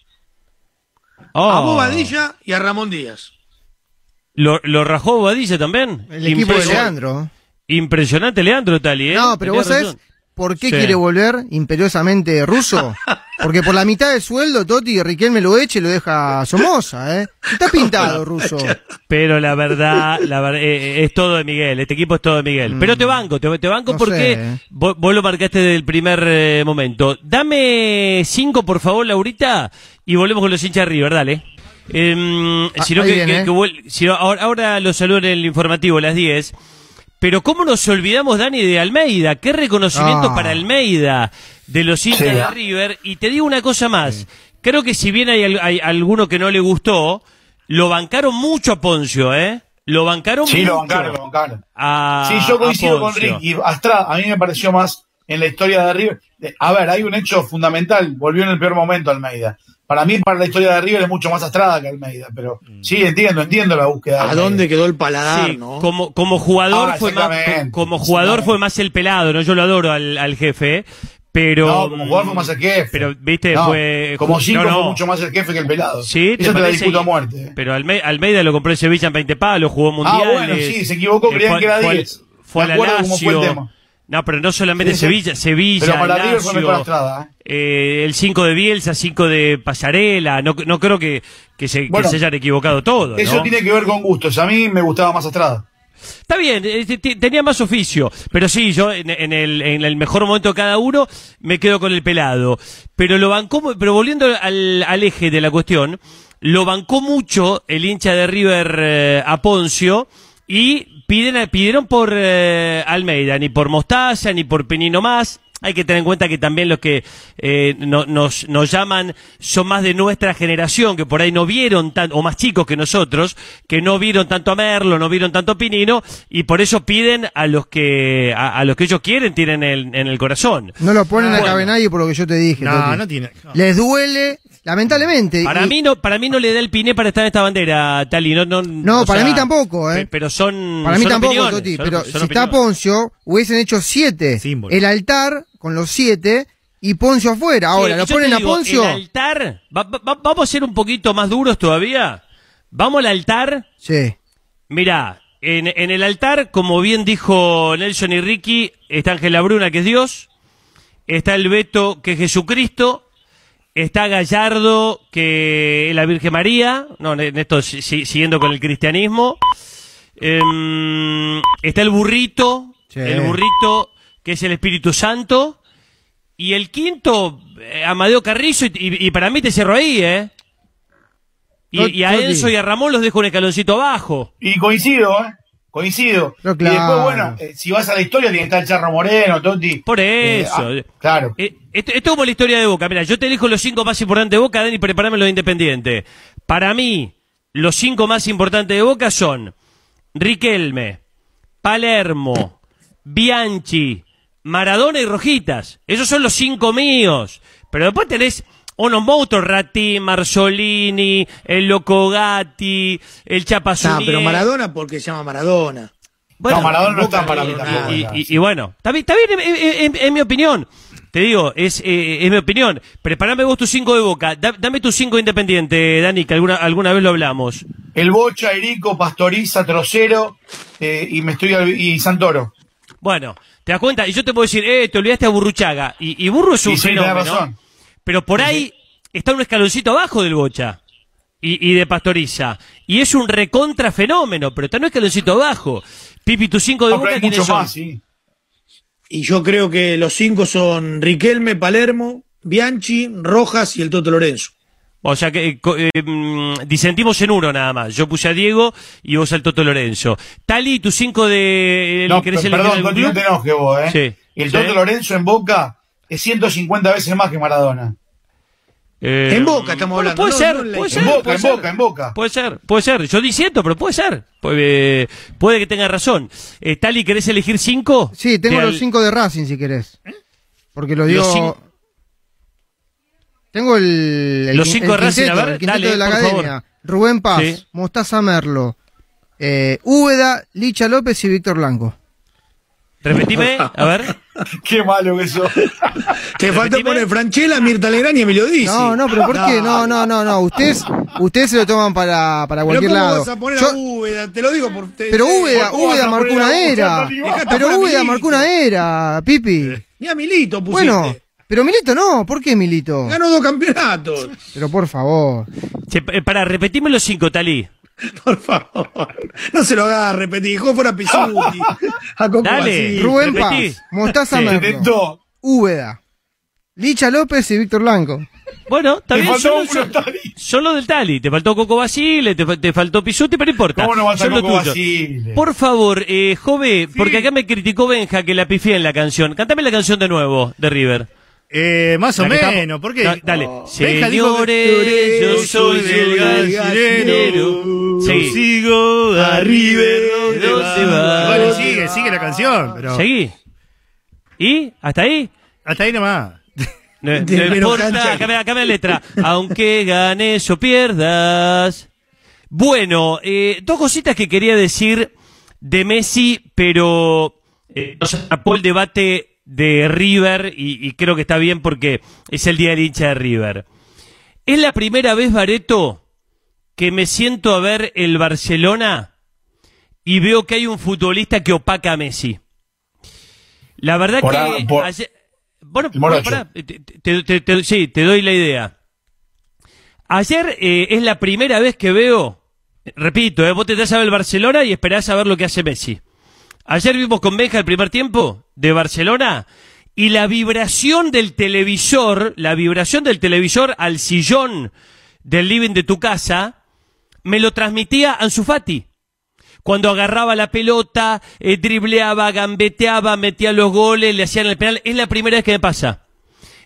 Oh, A Bobadilla y a Ramón Díaz. ¿Lo, lo rajó Bobadilla también? El equipo de. Leandro. Impresionante Leandro Tali, ¿eh? No, pero vos sabés. Por qué Sí. quiere volver imperiosamente ruso. Porque por la mitad del sueldo, Totti Riquelme lo eche y lo deja a Somoza, ¿eh? Está pintado ruso. Pero la verdad, la ver- eh, eh, es todo de Miguel, este equipo es todo de Miguel. Pero te banco, te, te banco Mm. No porque eh. vos, vos lo marcaste desde el primer eh, momento. Dame cinco, por favor, Laurita, y volvemos con los hinchas de River, dale. Em, Ah, sino ahí que, viene, que- eh. que si no, ahora, ahora lo saludo en el informativo, a las 10. Pero ¿cómo nos olvidamos, Dani, de Almeida? ¿Qué reconocimiento Ah. para Almeida de los hinchas Sí. de River? Y te digo una cosa más. Creo que si bien hay, hay alguno que no le gustó, lo bancaron mucho a Poncio, ¿eh? Lo bancaron Sí, mucho. lo bancaron, lo bancaron. a- Sí, yo coincido con. Ricky. Astrada, a mí me pareció más en la historia de River. Eh, A ver, hay un hecho fundamental. Volvió en el peor momento Almeida. Para mí, para la historia de River es mucho más Astrada que Almeida. Pero sí, entiendo, entiendo la búsqueda. ¿A dónde quedó el paladar, Sí, no? como, como jugador Ah, fue más, como jugador fue más el pelado, ¿no? Yo lo adoro al, al jefe, pero. No, como jugador fue más el jefe. Pero, viste, No, fue. Como cinco no, no. fue mucho más el jefe que el pelado. Sí, ¿te Eso te la parece? disputo a muerte. eh. Pero Alme- Almeida lo compró el Sevilla en 20 palos, jugó mundiales. Ah, bueno, sí, se equivocó, creían fue- que era fue al- 10. Fue a la acuerdo cómo fue el Lazio. No, pero no solamente Sí, sí. Sevilla, Sevilla, Lazio, mejor Astrada. ¿eh? eh, el 5 de Bielsa, 5 de Pasarela, no, no creo que, que, se, que Bueno, se hayan equivocado todos. Eso ¿no? tiene que ver con gustos. A mí me gustaba más Astrada. Está bien, eh, te- te- tenía más oficio, pero sí, yo en, en el, en el mejor momento de cada uno me quedo con el pelado. Pero lo bancó, pero volviendo al, al eje de la cuestión, lo bancó mucho el hincha de River eh, a Poncio y piden, pidieron por eh, Almeida, ni por Mostaza, ni por Penino más. Hay que tener en cuenta que también los que eh, no- nos, nos llaman son más de nuestra generación, que por ahí no vieron tanto, o más chicos que nosotros, que no vieron tanto a Merlo, no vieron tanto a Pinino, y por eso piden a los que, a, a los que ellos quieren, tienen en, en el corazón. No lo ponen Ah, a bueno. cabe nadie por lo que yo te dije. No, no tiene. no. Les duele, lamentablemente. Para y- mí no, para mí no le da el piné para estar en esta bandera, Tali, no, no, No, para sea, mí tampoco, ¿eh? pe- Pero son, Para mí son tampoco, opiniones, Toti, son- pero son si está. Poncio, hubiesen hecho siete. Símbolo. El altar con los siete y Poncio afuera. Ahora, Sí, lo ponen a digo, Poncio. El altar, va- va- va- vamos a ser un poquito más duros todavía. Vamos al altar. Sí. Mirá, en, en el altar, como bien dijo Nelson y Ricky, está Ángela Bruna, que es Dios. Está el Beto, que es Jesucristo. Está Gallardo, que es la Virgen María. No, en esto si- si- siguiendo con el cristianismo. Em, está el burrito, Sí. el burrito, que es el Espíritu Santo. Y el quinto, eh, Amadeo Carrizo, y, y- y para mí te cierro ahí, ¿eh? Y, y a. Enzo y a Ramón los dejo un escaloncito abajo. Y coincido, ¿eh? Coincido. No, Y después, bueno, eh, si vas a la historia, tiene que estar el Charro Moreno, Totti. Por Eh, eso. ah, claro. Eh, esto, esto es como la historia de Boca. Mira, yo te elijo los cinco más importantes de Boca, Dani, preparame los de Independiente. Para mí, los cinco más importantes de Boca son Riquelme, Palermo, Bianchi, Maradona y Rojitas. Esos son los cinco míos. Pero después tenés unos monstruos, Ratti, Marzolini, el Loco Gatti, el Ah, Chapazuni. pero Maradona porque se llama Maradona. No, Maradona no está para mí no, tampoco. y, y- y bueno, está bien, está bien, es, mi opinión. Te digo, es, eh, es mi opinión. Preparame vos tus cinco de boca. Da- dame tus cinco independiente, Dani, que alguna, alguna vez lo hablamos. El Bocha, Erico, Pastoriza, Trocero eh, y me estoy y Santoro. Bueno, te das cuenta, y yo te puedo decir, eh, te olvidaste a Burruchaga. Y, y Burru es un Y sí, fenómeno. razón. Pero por ahí está un escaloncito abajo del Bocha. Y, y de Pastoriza. Y es un recontra fenómeno, pero está un escaloncito abajo. Pipi, tus cinco de No, boca, hay ¿quiénes son? más, sí. Y yo creo que los cinco son Riquelme, Palermo, Bianchi, Rojas y el Toto Lorenzo. O sea que eh, co- eh, mm, disentimos en uno nada más. Yo puse a Diego y vos al Toto Lorenzo. Tali, tus cinco de... No, ¿querés per- elegir perdón, Totti, no te enojes vos, ¿eh? Sí. El Sí. Toto Lorenzo en Boca es 150 veces más que Maradona. Eh, En Boca estamos hablando, Puede no- ser, no puede en ser. Boca, puede en ser. Boca, en Boca. Puede ser, puede ser. Yo diciendo, pero puede ser. Puede, puede que tenga razón. Eh, Tali, ¿querés elegir cinco? Sí, tengo De los al- cinco de Racing si querés. Porque lo digo. cinco- Tengo el, el Los cinco el de Racing, quinteto, a ver, el quinteto dale, de la academia. favor. Rubén Paz, Sí. Mostaza Merlo, eh, Úbeda, Licha López y Víctor Blanco. Repetime, a ver. Qué malo que sos. Te falta poner Franchella, Mirta Legrand y Emilio Dizzi. No, no, pero ¿por qué? No, no, no, no. Ustedes, ustedes se lo toman para, para Pero cualquier ¿cómo lado. vas a poner Yo- a Úbeda? Te lo digo por... te- pero Úbeda, ¿cómo vas Úbeda marcó una era. Pero Úbeda marcó una era, Pipi. Ni a Milito pusiste. Bueno, pero Milito no. ¿Por qué Milito? Ganó dos campeonatos. Pero por favor. Che, eh, para, repetime los cinco, Tali. Por favor. No se lo haga repetir. Dejó fuera a Pisuti. A Coco Dale. Basile. Rubén repetí. Paz, Mostaza Sí. Merlo. Úbeda, Licha López y Víctor Blanco. Bueno, bien. faltó Solo, uno, solo- Tali. solo del Tali. Te faltó Coco Basile, te, fa- te faltó Pisuti, pero no importa. ¿Cómo no vas a lo Coco tuyo. Basile? Por favor, eh, Jove, porque acá me criticó Benja que la pifié en la canción. Cántame la canción de nuevo, de River. Eh, más o menos, ¿por qué? Da- dale. Señores, yo soy del gallinero. Sí. Sigo a River, ¿dónde va? Vale, sigue, sigue la canción, pero. Seguí. ¿Y? ¿Hasta ahí? Hasta ahí nomás. No, importa, me la letra. Aunque ganes o pierdas. Bueno, eh, dos cositas que quería decir de Messi, pero eh, nos atrapó el debate de River y, y creo que está bien porque es el día del hincha de River. Es la primera vez, Bareto, que me siento a ver el Barcelona y veo que hay un futbolista que opaca a Messi. La verdad Por que a- por- ayer- bueno, te- te- te- sí, te doy la idea. Ayer eh, es la primera vez que veo, repito, eh, vos te das a ver el Barcelona y esperás a ver lo que hace Messi. Ayer vimos con Benja el primer tiempo de Barcelona y la vibración del televisor, la vibración del televisor al sillón del living de tu casa, me lo transmitía Ansu Fati. Cuando agarraba la pelota, eh, dribleaba, gambeteaba, metía los goles, le hacían el penal. Es la primera vez que me pasa.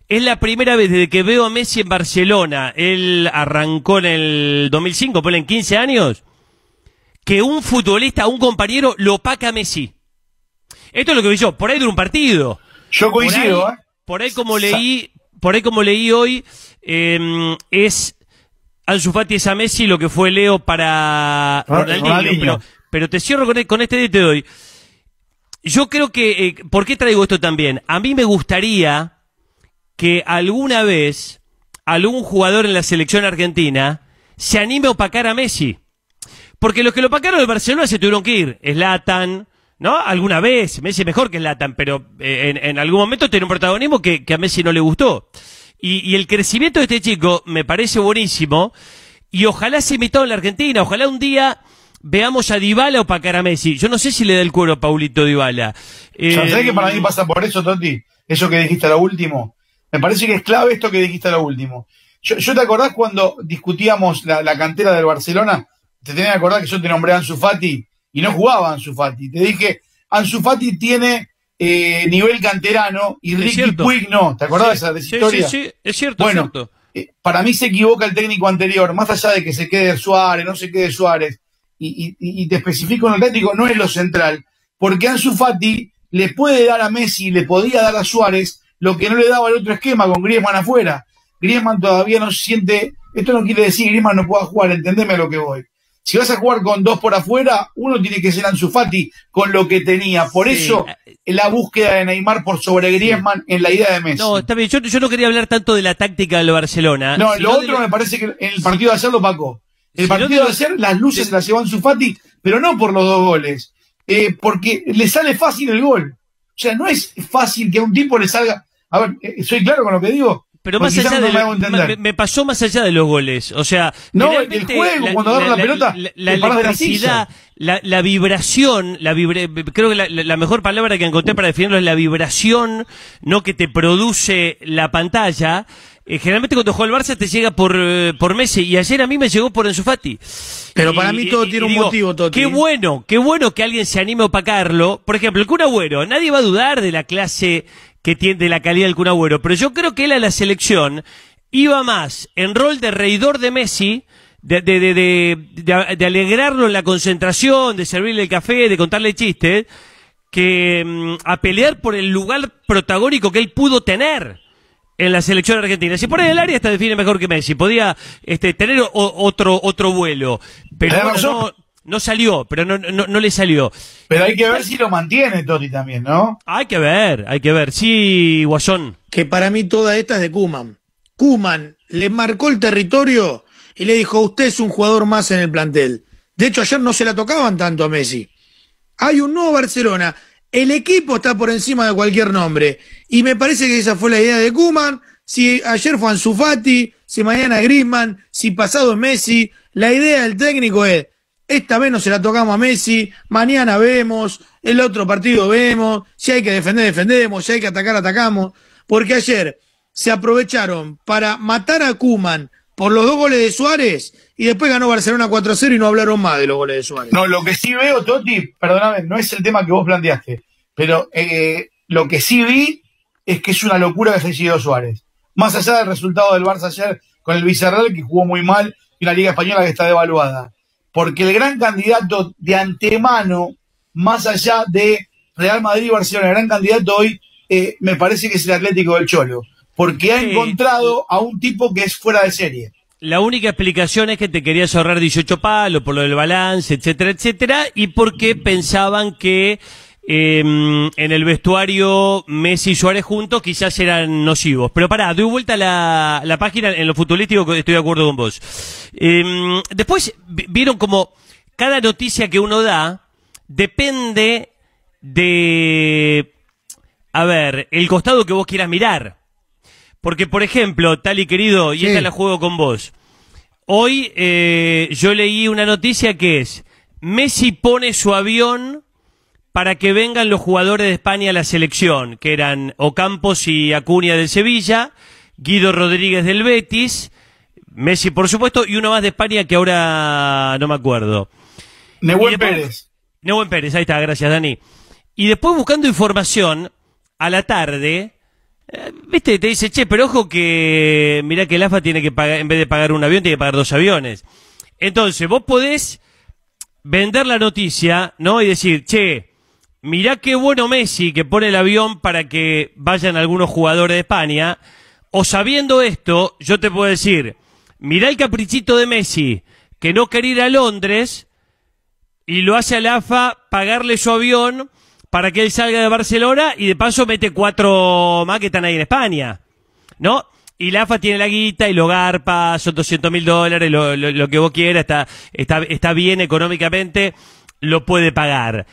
Es la primera vez desde que veo a Messi en Barcelona, él arrancó en el 2005, ponen 15 años, que un futbolista, un compañero, lo opaca a Messi. Esto es lo que vi yo, por ahí de un partido. Yo Por coincido, ahí, ¿eh? por ahí como leí, por ahí como leí hoy, eh, es Ansu Fati es a Messi lo que fue Leo para Ro- Ronaldinho. Ronaldinho. Pero, pero te cierro con, e- con este te doy. Yo creo que, eh, ¿por qué traigo esto también? A mí me gustaría que alguna vez algún jugador en la selección argentina se anime a opacar a Messi. Porque los que lo opacaron del Barcelona se tuvieron que ir. Slatan, ¿no? Alguna vez. Messi es mejor que Slatan, pero eh, en, en algún momento tiene un protagonismo que, que a Messi no le gustó. Y, y el crecimiento de este chico me parece buenísimo. Y ojalá se imitado en la Argentina. Ojalá un día veamos a Dybala opacar a Messi. Yo no sé si le da el cuero a Paulito Dybala. Eh, ¿Sabés que para mí pasa por eso, Toti? Eso que dijiste a lo último. Me parece que es clave esto que dijiste a lo último. Yo, yo te acordás cuando discutíamos la, la cantera del Barcelona, te tenía que acordar que yo te nombré a Ansu Fati y no jugaba Ansu Fati. Te dije, Ansu Fati tiene eh, nivel canterano y Ricky. Puig no. ¿Te acordás de esa de esa sí, historia? sí, sí, es cierto, Bueno, es cierto. Eh, para mí se equivoca el técnico anterior, más allá de que se quede Suárez, no se quede Suárez, y, y- y te especifico en el Atlético, no es lo central, porque Ansu Fati le puede dar a Messi, le podía dar a Suárez lo que no le daba el otro esquema con Griezmann afuera. Griezmann todavía no se siente, esto no quiere decir que Griezmann no pueda jugar, entendeme a lo que voy. Si vas a jugar con dos por afuera, uno tiene que ser Ansu Fati con lo que tenía. Por Sí. eso la búsqueda de Neymar por sobre Griezmann en la idea de Messi. No, está bien. Yo, yo no quería hablar tanto de la táctica del Barcelona. No, lo otro la- me parece que en el partido de ayer lo opacó. El Si partido no de ayer, las luces las llevó Ansu Fati, pero no por los dos goles. eh, porque le sale fácil el gol. O sea, no es fácil que a un tipo le salga. A ver, eh, ¿soy claro con lo que digo? Pero más allá no de me lo- hago entender. me, me pasó más allá de los goles. O sea, No, el juego, cuando agarra la pelota, la, de la electricidad, la, la vibración, la vibre- creo que la, la- la mejor palabra que encontré para definirlo es la vibración, no que te produce la pantalla. eh, generalmente cuando juega el Barça te llega por, eh, por Messi y ayer a mí me llegó por Enzo Fati. Pero Y- para mí todo y- tiene y un digo, motivo, Toti. Qué bueno, qué bueno que alguien se anime a opacarlo. Por ejemplo, el Kun Agüero, nadie va a dudar de la clase que tiene, de la calidad del Kun Agüero, pero yo creo que él a la selección iba más en rol de reidor de Messi, de, de, de, de, de- de alegrarlo en la concentración, de servirle el café, de contarle chistes, que mm, a pelear por el lugar protagónico que él pudo tener en la selección argentina. Si ahí el área está define mejor que Messi, podía este, tener o- otro otro vuelo, pero bueno, no, no salió, pero no, no, no le salió. Pero hay que ver si lo mantiene Totti también, ¿no? Hay que ver, hay que ver. Sí, Guasón. que para mí toda esta es de Kuman. Kuman le marcó el territorio y le dijo, usted es un jugador más en el plantel. De hecho, ayer no se la tocaban tanto a Messi. Hay un nuevo Barcelona. El equipo está por encima de cualquier nombre. Y me parece que esa fue la idea de Kuman. Si ayer fue Ansu Fati, si mañana es Griezmann, si pasado es Messi, la idea del técnico es, esta vez no se la tocamos a Messi, mañana vemos, el otro partido vemos, si hay que defender, defendemos, si hay que atacar, atacamos. Porque ayer se aprovecharon para matar a Kuman por los dos goles de Suárez y después ganó Barcelona 4-0 y no hablaron más de los goles de Suárez. No, lo que sí veo, Totti, perdóname, no es el tema que vos planteaste, pero eh, lo que sí vi es que es una locura que sido Suárez. Más allá del resultado del Barça ayer con el Villarreal, que jugó muy mal, y una Liga Española que está devaluada. Porque el gran candidato de antemano, más allá de Real Madrid y Barcelona, el gran candidato hoy, eh, me parece que es el Atlético del Cholo. Porque ha encontrado a un tipo que es fuera de serie. La única explicación es que te querías ahorrar 18 palos por lo del balance, etcétera, etcétera, y porque pensaban que eh, en el vestuario Messi y Suárez juntos quizás eran nocivos. Pero pará, doy vuelta la, la página en lo futbolístico, estoy de acuerdo con vos. Eh, después vi- vieron como cada noticia que uno da depende de, a ver, el costado que vos quieras mirar. Porque, por ejemplo, tal y querido, y Sí. esta la juego con vos. Hoy eh, yo leí una noticia que es, Messi pone su avión para que vengan los jugadores de España a la selección, que eran Ocampos y Acuña del Sevilla, Guido Rodríguez del Betis, Messi por supuesto, y uno más de España que ahora no me acuerdo. Después- Pérez. Nehuen Pérez, ahí está, gracias Dani. Y después buscando información, a la tarde, eh, viste, te dice, che, pero ojo que, mirá que el AFA tiene que pagar, en vez de pagar un avión, tiene que pagar dos aviones. Entonces, vos podés vender la noticia, ¿no? Y decir, che, mirá qué bueno Messi que pone el avión para que vayan algunos jugadores de España. O sabiendo esto, yo te puedo decir, mirá el caprichito de Messi, que no quiere ir a Londres, y lo hace al AFA pagarle su avión para que él salga de Barcelona y de paso mete cuatro más que están ahí en España, ¿no? Y la AFA tiene la guita y lo garpa, son 200 mil dólares, lo, lo- lo que vos quieras, está, está, está bien económicamente, lo puede pagar.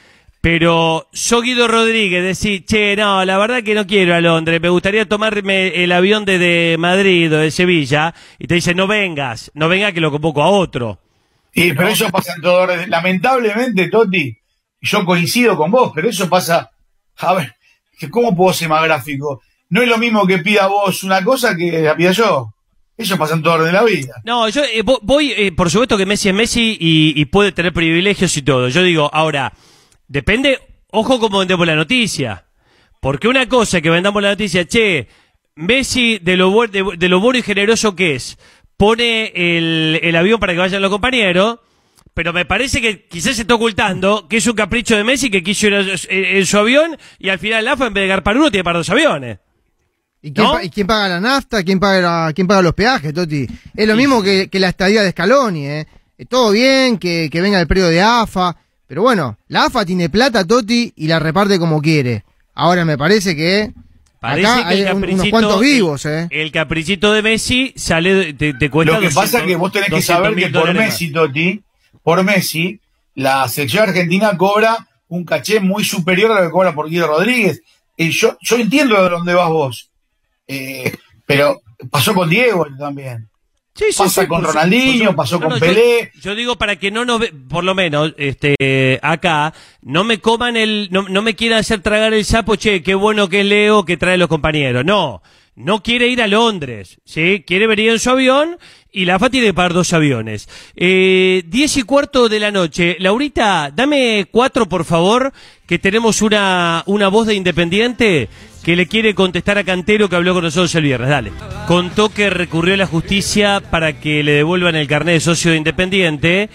Pero yo, Guido Rodríguez, decir, che, no, la verdad que no quiero a Londres, me gustaría tomarme el avión desde Madrid o de Sevilla, y te dice, no vengas, no venga que lo convoco a otro. Y, pero eso pasa en todo orden. Lamentablemente, Toti, yo coincido con vos, pero eso pasa. A ver, que ¿cómo puedo ser más gráfico? No es lo mismo que pida vos una cosa que la pida yo. Eso pasa en todo orden de la vida. No, yo eh, vo- voy, eh, por supuesto que Messi es Messi y, y puede tener privilegios y todo. Yo digo, ahora, depende, ojo cómo vendemos la noticia. Porque una cosa que vendamos la noticia, che, Messi, de lo, bu- de, de lo bueno y generoso que es, pone el, el avión para que vayan los compañeros, pero me parece que quizás se está ocultando que es un capricho de Messi que quiso ir a- en, su avión y al final la AFA en vez de garpar uno tiene para dos aviones. ¿Y quién, ¿No? pa- y quién paga la nafta? ¿Quién paga, la- quién paga los peajes, Toti? Es lo mismo que, que la estadía de Scaloni, ¿eh? Eh, Todo bien, que, que venga el periodo de AFA, pero bueno, la AFA tiene plata, Toti, y la reparte como quiere. Ahora me parece que Parece acá que el hay un- unos cuantos vivos, ¿eh? El caprichito de Messi sale, de- te, te cuesta Lo que 200 pasa es que vos tenés que 200 saber que por Messi, Toti, por Messi, la selección argentina cobra un caché muy superior a lo que cobra por Guido Rodríguez. Y yo, yo entiendo de dónde vas vos. Eh, pero pasó con Diego también. Sí, sí, Pasa sí, con Ronaldinho, pasó No, con no, Pelé. Yo, digo para que no nos ve, por lo menos, este, acá, no me coman el, no, no me quieran hacer tragar el sapo, che, qué bueno que es Leo que trae los compañeros. No. no quiere ir a Londres, ¿sí? Quiere venir en su avión y la AFA tiene que pagar dos aviones. Eh, diez y cuarto de la noche. Laurita, dame cuatro, por favor, que tenemos una, una voz de Independiente que le quiere contestar a Cantero que habló con nosotros el viernes. Dale. Contó que recurrió a la justicia para que le devuelvan el carnet de socio de Independiente.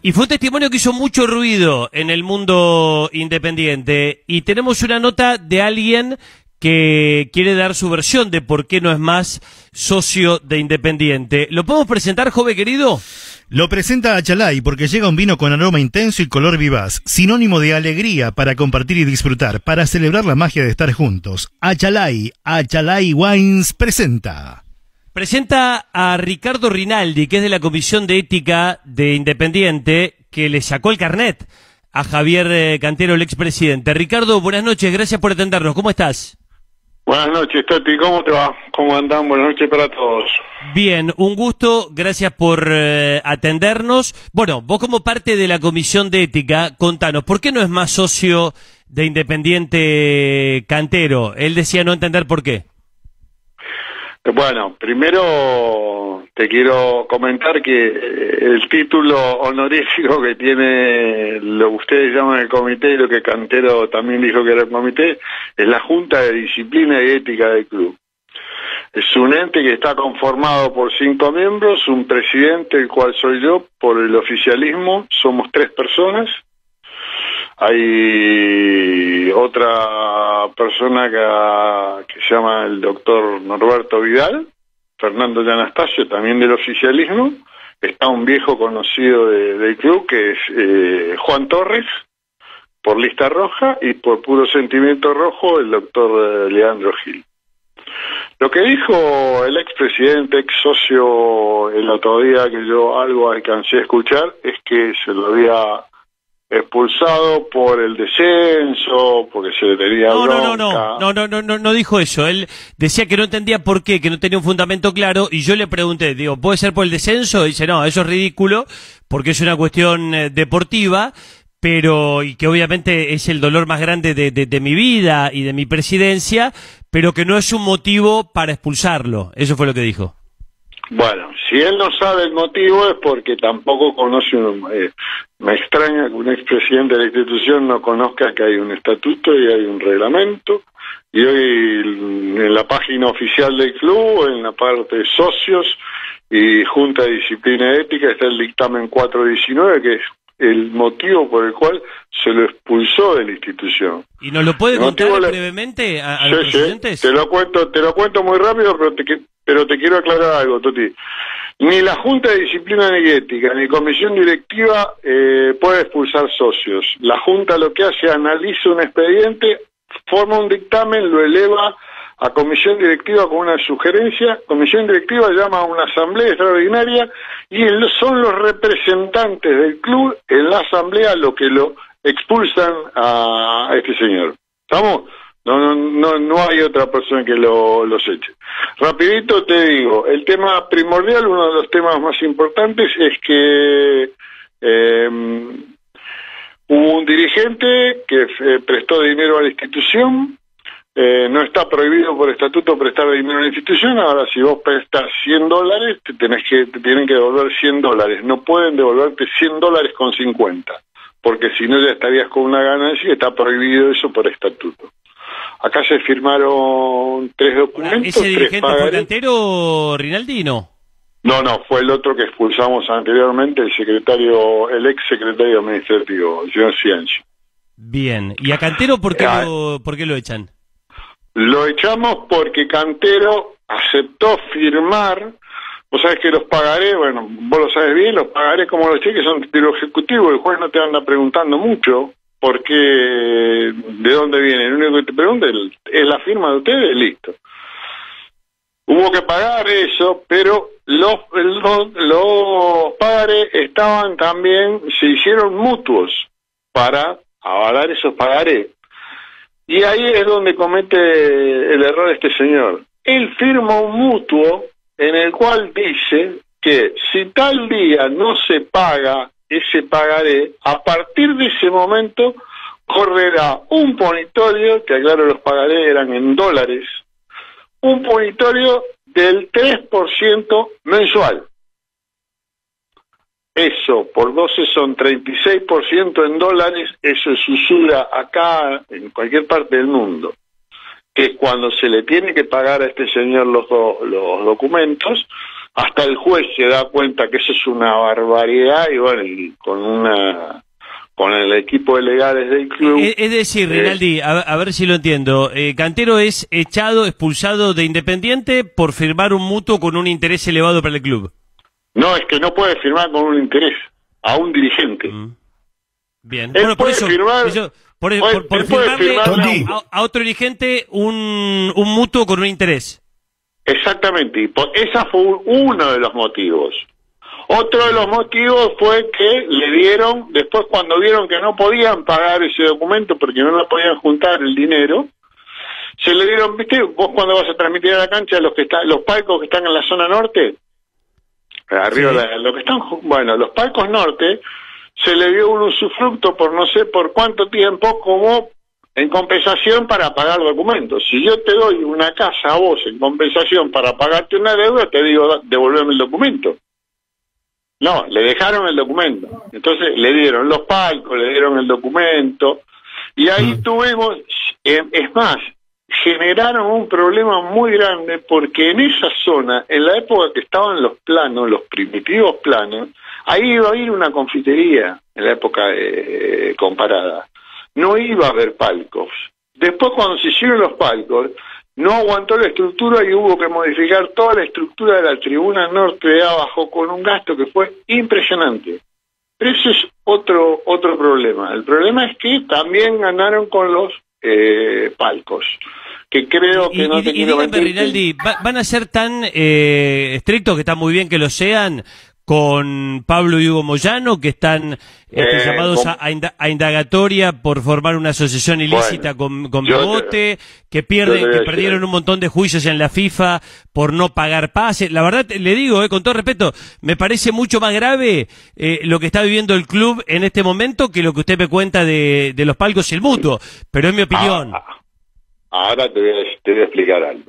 Y fue un testimonio que hizo mucho ruido en el mundo independiente. Y tenemos una nota de alguien que quiere dar su versión de por qué no es más socio de Independiente. ¿Lo podemos presentar, joven querido? Lo presenta Achalay porque llega un vino con aroma intenso y color vivaz, sinónimo de alegría para compartir y disfrutar, para celebrar la magia de estar juntos. Achalay, Achalay Wines presenta. Presenta a Ricardo Rinaldi, que es de la Comisión de Ética de Independiente, que le sacó el carnet a Javier eh, Cantero, el expresidente. Ricardo, buenas noches, gracias por atendernos. ¿Cómo estás? Buenas noches, Toti. ¿Cómo te va? ¿Cómo andan? Buenas noches para todos. Bien, un gusto. Gracias por eh, atendernos. Bueno, vos como parte de la Comisión de Ética, contanos, ¿por qué no es más socio de Independiente Cantero? Él decía no entender por qué. Bueno, primero te quiero comentar que eh, el título honorífico que tiene lo que ustedes llaman el comité y lo que Cantero también dijo que era el comité es la Junta de Disciplina y Ética del club. Es un ente que está conformado por cinco miembros, un presidente, el cual soy yo, por el oficialismo, somos tres personas, hay otra persona que, se llama el doctor Norberto Vidal, Fernando de Anastasio, también del oficialismo. Está un viejo conocido del club que es eh, Juan Torres, por lista roja, y por puro sentimiento rojo el doctor eh, Leandro Gil. Lo que dijo el expresidente, ex socio el otro día que yo algo alcancé a escuchar, es que se lo había expulsado por el descenso, porque se le tenía no, bronca. No, no, no, no, no, no, no, dijo eso. Él decía que no entendía por qué, que no tenía un fundamento claro, y yo le pregunté, digo, ¿puede ser por el descenso? Y dice, no, eso es ridículo, porque es una cuestión eh, deportiva, pero, y que obviamente es el dolor más grande de, de, de mi vida y de mi presidencia, pero que no es un motivo para expulsarlo. Eso fue lo que dijo. Bueno, si él no sabe el motivo es porque tampoco conoce un... Eh, me extraña que un expresidente de la institución no conozca que hay un estatuto y hay un reglamento. Y hoy en la página oficial del club, en la parte de socios y Junta de Disciplina Ética, está el dictamen 419, que es el motivo por el cual se lo expulsó de la institución. ¿Y nos lo puede contar brevemente a, a Sí, los sí, oyentes? Te lo cuento, te lo cuento muy rápido, pero te, pero te quiero aclarar algo, Toti. Ni la Junta de Disciplina ni Ética ni Comisión Directiva eh, puede expulsar socios. La Junta lo que hace, analiza un expediente, forma un dictamen, lo eleva a Comisión Directiva con una sugerencia. Comisión Directiva llama a una asamblea extraordinaria y son los representantes del club en la asamblea lo que lo expulsan a, a este señor. ¿Estamos? No, no, no, no hay otra persona que lo, los eche. Rapidito te digo, el tema primordial, uno de los temas más importantes es que eh, hubo un dirigente que eh, prestó dinero a la institución, eh, no está prohibido por estatuto prestar dinero a la institución, ahora si vos prestas 100 dólares, te, tenés que, te tienen que devolver 100 dólares, no pueden devolverte 100 dólares con 50, porque si no ya estarías con una ganancia y está prohibido eso por estatuto. Acá se firmaron tres documentos, ¿Ese dirigente fue pagarés. cantero Rinaldi no? No, no, fue el otro que expulsamos anteriormente, el secretario, el ex secretario administrativo, el señor. Bien. ¿Y a Cantero por qué, Ah. lo, por qué lo echan? Lo echamos porque Cantero aceptó firmar, vos sabés que los pagaré, bueno, vos lo sabes bien, los pagaré como los cheques son de lo ejecutivo, el juez no te anda preguntando mucho, porque de dónde viene, lo único que te pregunta es, la firma de ustedes, listo. Hubo que pagar eso, pero los, los, estaban también, se hicieron mutuos para avalar esos pagarés. Y ahí es donde comete el error este señor. Él firma un mutuo en el cual dice que si tal día no se paga ese pagaré, a partir de ese momento correrá un ponitorio, que aclaro los pagarés eran en dólares, un punitorio del 3% mensual. Eso por 12 son 36% en dólares, eso es usura acá en cualquier parte del mundo. Que cuando se le tiene que pagar a este señor los, do- los documentos, hasta el juez se da cuenta que eso es una barbaridad y bueno, y con una con el equipo de legales del club. Es, decir, eh, Rinaldi, a, a ver si lo entiendo. Eh, Cantero es echado, expulsado de Independiente por firmar un mutuo con un interés elevado para el club. No, es que no puede firmar con un interés a un dirigente. Bien. Él bueno, por puede eso, firmar- eso- por, puede- por- por él puede firmarle firmar- a, a otro dirigente un, un mutuo con un interés. Exactamente, y por, esa fue un- uno de los motivos. Otro de los motivos fue que le dieron, después cuando vieron que no podían pagar ese documento porque no lo podían juntar el dinero, se le dieron, viste, vos cuando vas a transmitir a la cancha los que están, los palcos que están en la zona norte, arriba, Sí. lo que están, bueno, los palcos norte, se le dio un usufructo por no sé por cuánto tiempo como en compensación para pagar documentos. Si yo te doy una casa a vos en compensación para pagarte una deuda, te digo, "Da- devolveme el documento. No, le dejaron el documento. Entonces le dieron los palcos, le dieron el documento. Y ahí tuvimos, eh, es más, generaron un problema muy grande porque en esa zona, en la época que estaban los planos, los primitivos planos, ahí iba a haber una confitería en la época eh, comparada. No iba a haber palcos. Después cuando se hicieron los palcos, no aguantó la estructura y hubo que modificar toda la estructura de la tribuna norte de abajo con un gasto que fue impresionante. Pero eso es otro otro problema. El problema es que también ganaron con los eh, palcos, que creo que Y, no y- y Rinaldi, ¿va- ¿van a ser tan eh, estrictos, que está muy bien que lo sean, con Pablo y Hugo Moyano, que están este, Eh, llamados con- a, a inda- a indagatoria por formar una asociación ilícita con, con Bebote, que pierden, que perdieron un montón de juicios en la FIFA por no pagar pases. La verdad, le digo, eh, con todo respeto, me parece mucho más grave eh, lo que está viviendo el club en este momento que lo que usted me cuenta de, de los palcos y el mutuo. Pero es mi opinión. Ahora te voy, a, te voy a explicar algo.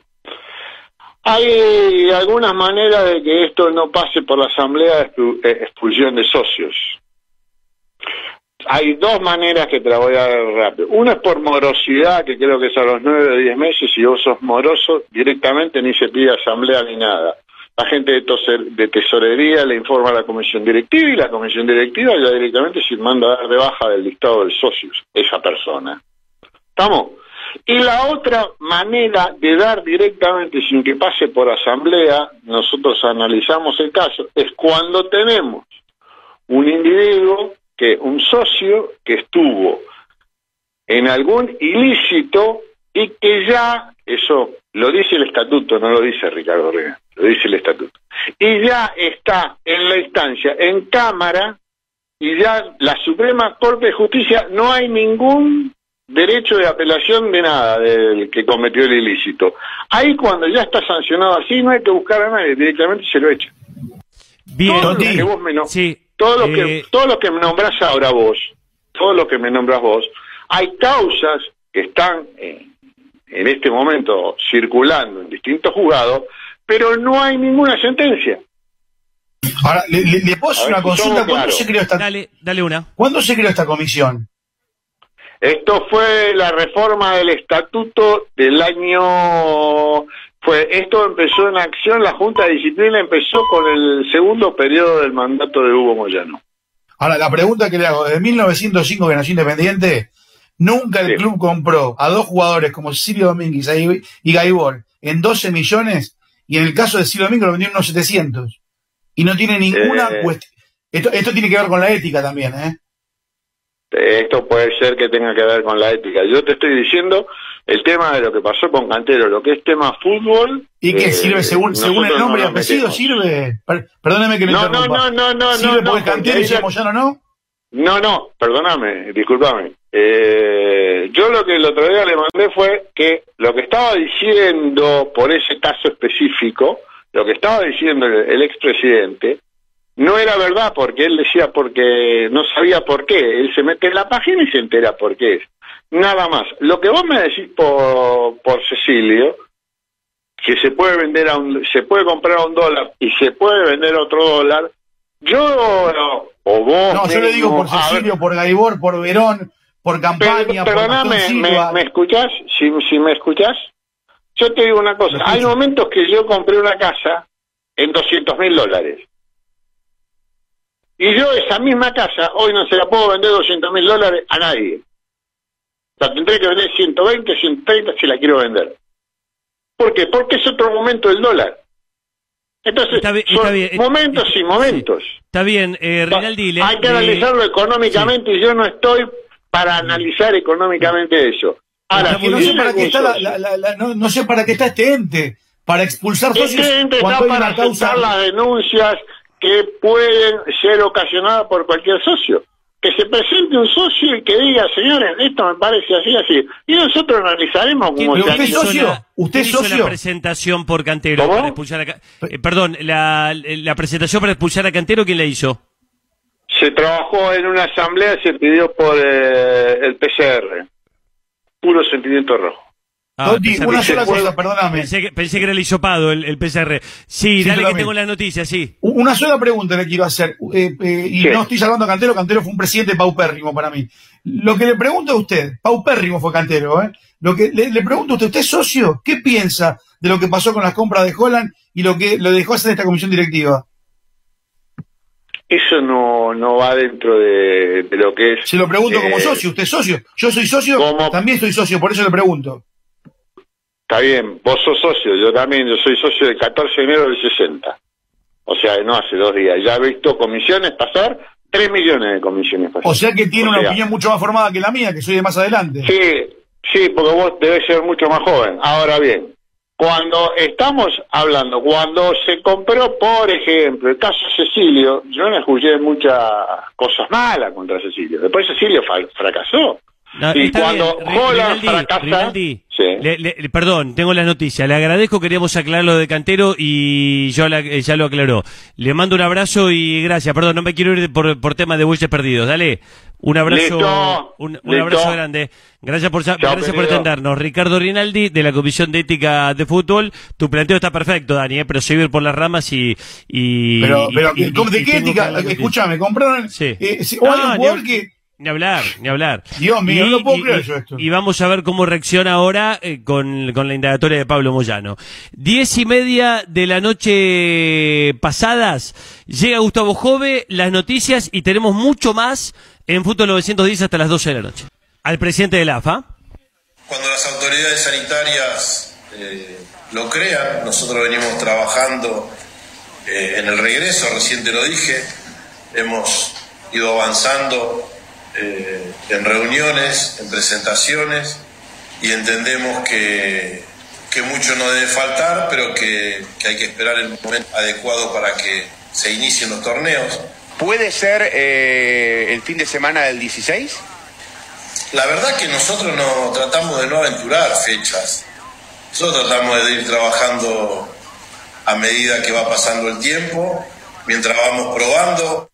Hay algunas maneras de que esto no pase por la asamblea de eh, expulsión de socios. Hay dos maneras que te la voy a dar rápido. Una es por morosidad, que creo que es a los nueve o diez meses, si vos sos moroso, directamente ni se pide asamblea ni nada. La gente de, toser- de tesorería le informa a la comisión directiva y la comisión directiva ya directamente se manda a dar de baja del listado de socios esa persona. ¿Estamos? Y la otra manera de dar directamente sin que pase por asamblea, nosotros analizamos el caso, es cuando tenemos un individuo, que un socio que estuvo en algún ilícito y que ya, eso lo dice el estatuto, no lo dice Ricardo Reina, lo dice el estatuto, y ya está en la instancia, en Cámara, y ya la Suprema Corte de Justicia no hay ningún derecho de apelación de nada del que cometió el ilícito. Ahí cuando ya está sancionado así, no hay que buscar a nadie, directamente se lo echa. Bien, Todo lo que vos me no- sí, todo lo eh, que todo lo que me nombras ahora vos, todo lo que me nombras vos, hay causas que están en, en este momento circulando en distintos juzgados, pero no hay ninguna sentencia. Ahora, le, le- le puedo hacer A ver, una consulta. ¿Cuándo se creó esta, Dale, dale una. ¿Cuándo se creó esta comisión? Esto fue la reforma del estatuto del año fue esto empezó en acción la Junta de Disciplina empezó con el segundo periodo del mandato de Hugo Moyano. Ahora, la pregunta que le hago, desde 1905 que nació Independiente, nunca el Sí. club compró a dos jugadores como Cecilio Domínguez y Gaibor en 12 millones y en el caso de Cecilio Domínguez lo vendió en unos 700. Y no tiene ninguna Eh. cuestión. Esto, esto tiene que ver con la ética también, ¿eh? Esto puede ser que tenga que ver con la ética. Yo te estoy diciendo el tema de lo que pasó con Cantero, lo que es tema fútbol. ¿Y qué eh, sirve según, según el nombre y no apellido? ¿Sirve? Per- perdóneme que lo No, no, no, no, no, ¿Sirve no, porque no, Cantero y Moyano no? No, no, perdóname, discúlpame. Eh, yo lo que el otro día le mandé fue que lo que estaba diciendo por ese caso específico, lo que estaba diciendo el, el expresidente, no era verdad porque él decía porque no sabía por qué. Él se mete en la página y se entera por qué es. Nada más. Lo que vos me decís por, por Cecilio, que se puede vender a un, se puede comprar a un dólar y se puede vender a otro dólar, yo o vos No, yo le digo por ver, Cecilio, por Gaibor, por Verón, por Campaña, por Perdóname, ¿me, me escuchás? Si, si me escuchás, yo te digo una cosa. Hay momentos que yo compré una casa en 200 mil dólares. Y yo esa misma casa hoy no se la puedo vender 200 mil dólares a nadie. La tendré que vender 120, 130 si la quiero vender. ¿Por qué? Porque es otro momento del dólar. Entonces, Está bien, son está bien. momentos y momentos. Está bien, eh, Rinaldi. le- Hay que analizarlo económicamente y yo no estoy para analizar económicamente eso. Ahora, si no sé para qué está la- socio- la- la- la- no, no sé para qué está este ente, para expulsar socios Este ente cuando está hay para una causa. aceptar las denuncias que pueden ser ocasionadas por cualquier socio. Que se presente un socio y que diga, señores, esto me parece así, así. Y nosotros analizaremos cómo se usted es socio, la- usted es hizo socio. la presentación por Cantero ¿Cómo? para expulsar a eh, perdón, la, la presentación para expulsar a Cantero, ¿quién la hizo? Se trabajó en una asamblea, se pidió por eh, el PCR. Puro sentimiento rojo. Ah, pensé- una sola cosa, perdóname. Pensé que, pensé que era el hisopado, el, el PCR. Sí, Sí, dale que tengo la noticia, sí. Una sola pregunta le quiero hacer, eh, eh, y no estoy salvando a Cantero, Cantero fue un presidente paupérrimo para mí. Lo que le pregunto a usted, paupérrimo fue Cantero, ¿eh? Lo que le, le pregunto a usted, ¿usted es socio? ¿Qué piensa de lo que pasó con las compras de Holland y lo que lo dejó hacer esta comisión directiva? Eso no, no va dentro de, de lo que es... Se lo pregunto como eh, socio, ¿usted es socio? Yo soy socio, ¿Cómo? también soy socio, por eso le pregunto. Está bien, vos sos socio, yo también, yo soy socio del 14 de enero del 60. O sea, no hace dos días. Ya he visto comisiones pasar, 3 millones de comisiones pasar. O sea que tiene O una sea, opinión mucho más formada que la mía, que soy de más adelante. Sí, sí, porque vos debes ser mucho más joven. Ahora bien, cuando estamos hablando, cuando se compró, por ejemplo, el caso Cecilio, yo no escuché muchas cosas malas contra Cecilio. Después Cecilio fracasó. No, y está cuando bien, Holland Rinaldi, fracasa... Rinaldi, Sí. le- le- perdón, tengo la noticia. Le agradezco, queríamos aclarar lo de Cantero y yo la- eh, ya lo aclaró. Le mando un abrazo y gracias. Perdón, no me quiero ir por, por tema de bueyes perdidos. Dale, un abrazo, Listo, un, un listo. abrazo grande. Gracias por, Chao, gracias por atendernos. Ricardo Rinaldi, de la Comisión de Ética de Fútbol. Tu planteo está perfecto, Dani, eh, pero seguir por las ramas y... y Pero, pero, y- y- ¿cómo- ¿de y qué ética? Escúchame, compraron. Sí. eh, si- No, o hay un jugador que. Ni hablar, ni hablar. Dios mío, no lo puedo creer yo esto. y vamos a ver cómo reacciona ahora eh, con, con la indagatoria de Pablo Moyano. Diez y media de la noche pasadas, llega Gustavo Jove, las noticias y tenemos mucho más en Fútbol 910 hasta las 12 de la noche. Al presidente de la AFA. Cuando las autoridades sanitarias eh, lo crean, nosotros venimos trabajando eh, en el regreso, recién te lo dije, hemos ido avanzando eh, en reuniones, en presentaciones y entendemos que, que mucho no debe faltar, pero que, que hay que esperar el momento adecuado para que se inicien los torneos. ¿Puede ser eh, el fin de semana del 16? La verdad que nosotros no tratamos de no aventurar fechas. Nosotros tratamos de ir trabajando a medida que va pasando el tiempo, mientras vamos probando.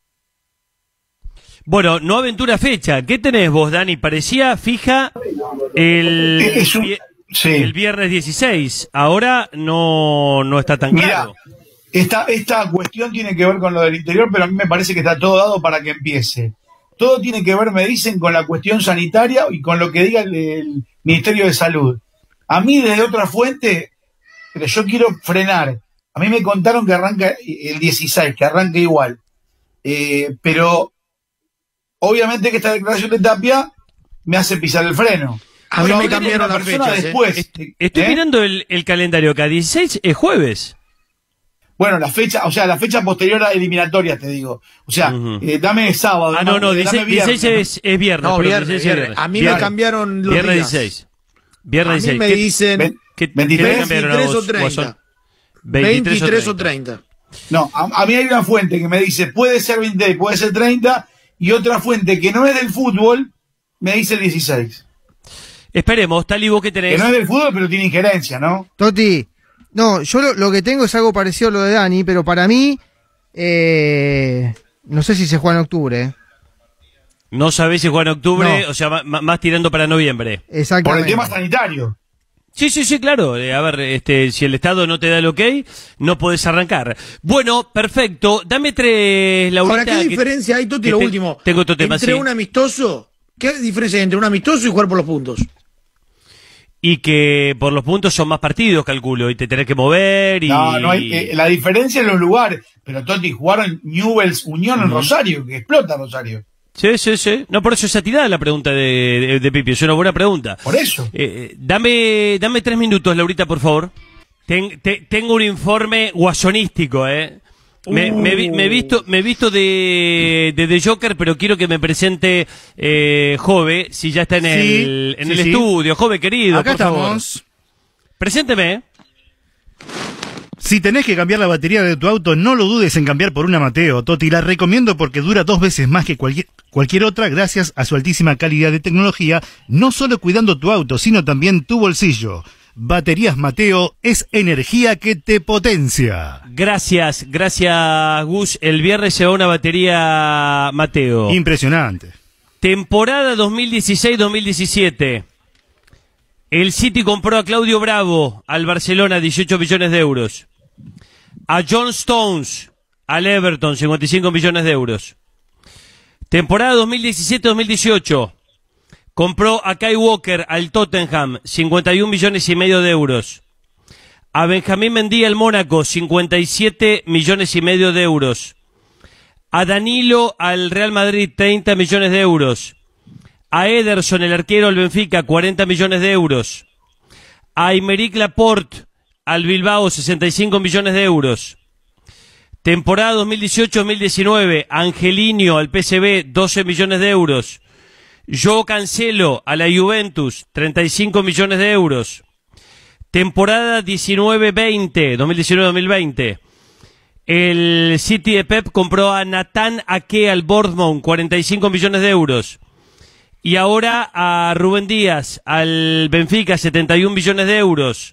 Bueno, no aventura fecha. ¿Qué tenés vos, Dani? Parecía fija el, Es un- vie- sí. el viernes 16. Ahora no, no está tan Mira, claro. esta, esta cuestión tiene que ver con lo del interior, pero a mí me parece que está todo dado para que empiece. Todo tiene que ver, me dicen, con la cuestión sanitaria y con lo que diga el, el Ministerio de Salud. A mí, desde otra fuente, pero yo quiero frenar. A mí me contaron que arranca el 16, que arranca igual. Eh, pero obviamente que esta declaración de Tapia me hace pisar el freno. A mí Pero me cambiaron las fechas, ¿eh? después. Estoy ¿eh? mirando el, el calendario acá. 16 es jueves. Bueno, la fecha, o sea, la fecha posterior a eliminatoria, te digo. O sea, Ujú. eh, dame sábado. Ah, no, no, dame 16, viernes. 16 es, es viernes. No, viernes, 16 es viernes. viernes. A mí me Viernes. cambiaron los Viernes días. 16. Viernes A mí 16. me ¿Qué- dicen qué- qué te 23, cambiaron a 23 o vos, 30. Guasón? 23 o 30. No, a, a mí hay una fuente que me dice puede ser 20, puede ser 30, y otra fuente que no es del fútbol me dice el 16. Esperemos, tal y vos que Que tenés. no es del fútbol, pero tiene injerencia, ¿no? Toti, no, yo lo, lo que tengo es algo parecido a lo de Dani, pero para mí, eh, no sé si se juega en octubre. eh. No sabés si juega en octubre, No. o sea, ma- más tirando para noviembre. Por el Exactamente. tema sanitario. Sí, sí, sí, claro. Eh, a ver, este, si el Estado no te da el ok, no puedes arrancar. Bueno, perfecto. Dame tres, Laurita. Ahora, ¿qué que- diferencia hay, Toti, lo te- último? Tengo otro tema, Entre sí. un amistoso, ¿qué diferencia hay entre un amistoso y jugar por los puntos? Y que por los puntos son más partidos, calculo, y te tenés que mover y... No, no hay, eh, la diferencia en los lugares. Pero Toti jugaron Newells Unión en. Rosario, que explota Rosario. Sí, sí, sí. No, por eso es atinada la pregunta de, de, de Pipi. Es una buena pregunta. Por eso. Eh, eh, dame, dame tres minutos, Laurita, por favor. Ten- te- tengo un informe guasonístico, ¿eh? Me, me vi- me he visto, me he visto de, de The Joker, pero quiero que me presente eh, Jove, si ya está en Sí, el, en sí, el sí. estudio. Jove, querido, Acá por favor. estamos. Presénteme. Si tenés que cambiar la batería de tu auto, no lo dudes en cambiar por una Mateo. Toti, la recomiendo porque dura dos veces más que cualquier, cualquier otra gracias a su altísima calidad de tecnología, no solo cuidando tu auto, sino también tu bolsillo. Baterías Mateo es energía que te potencia. Gracias, gracias, Gus. El viernes se va una batería Mateo. Impresionante. Temporada 2016-2017. El City compró a Claudio Bravo al Barcelona 18 millones de euros. A John Stones al Everton 55 millones de euros. Temporada 2017-2018. Compró a Kai Walker al Tottenham 51 millones y medio de euros. A Benjamín Mendy al Mónaco 57 millones y medio de euros. A Danilo al Real Madrid 30 millones de euros. A Ederson, el arquero al Benfica, 40 millones de euros. A Aymeric Laporte al Bilbao, 65 millones de euros. Temporada 2018-2019, Angelinho al PSV, 12 millones de euros. Joe Cancelo a la Juventus, 35 millones de euros. Temporada 19-20, 2019-2020. El City de Pep compró a Nathan Ake al Bournemouth, 45 millones de euros. Y ahora a Rubén Díaz al Benfica, 71 millones de euros.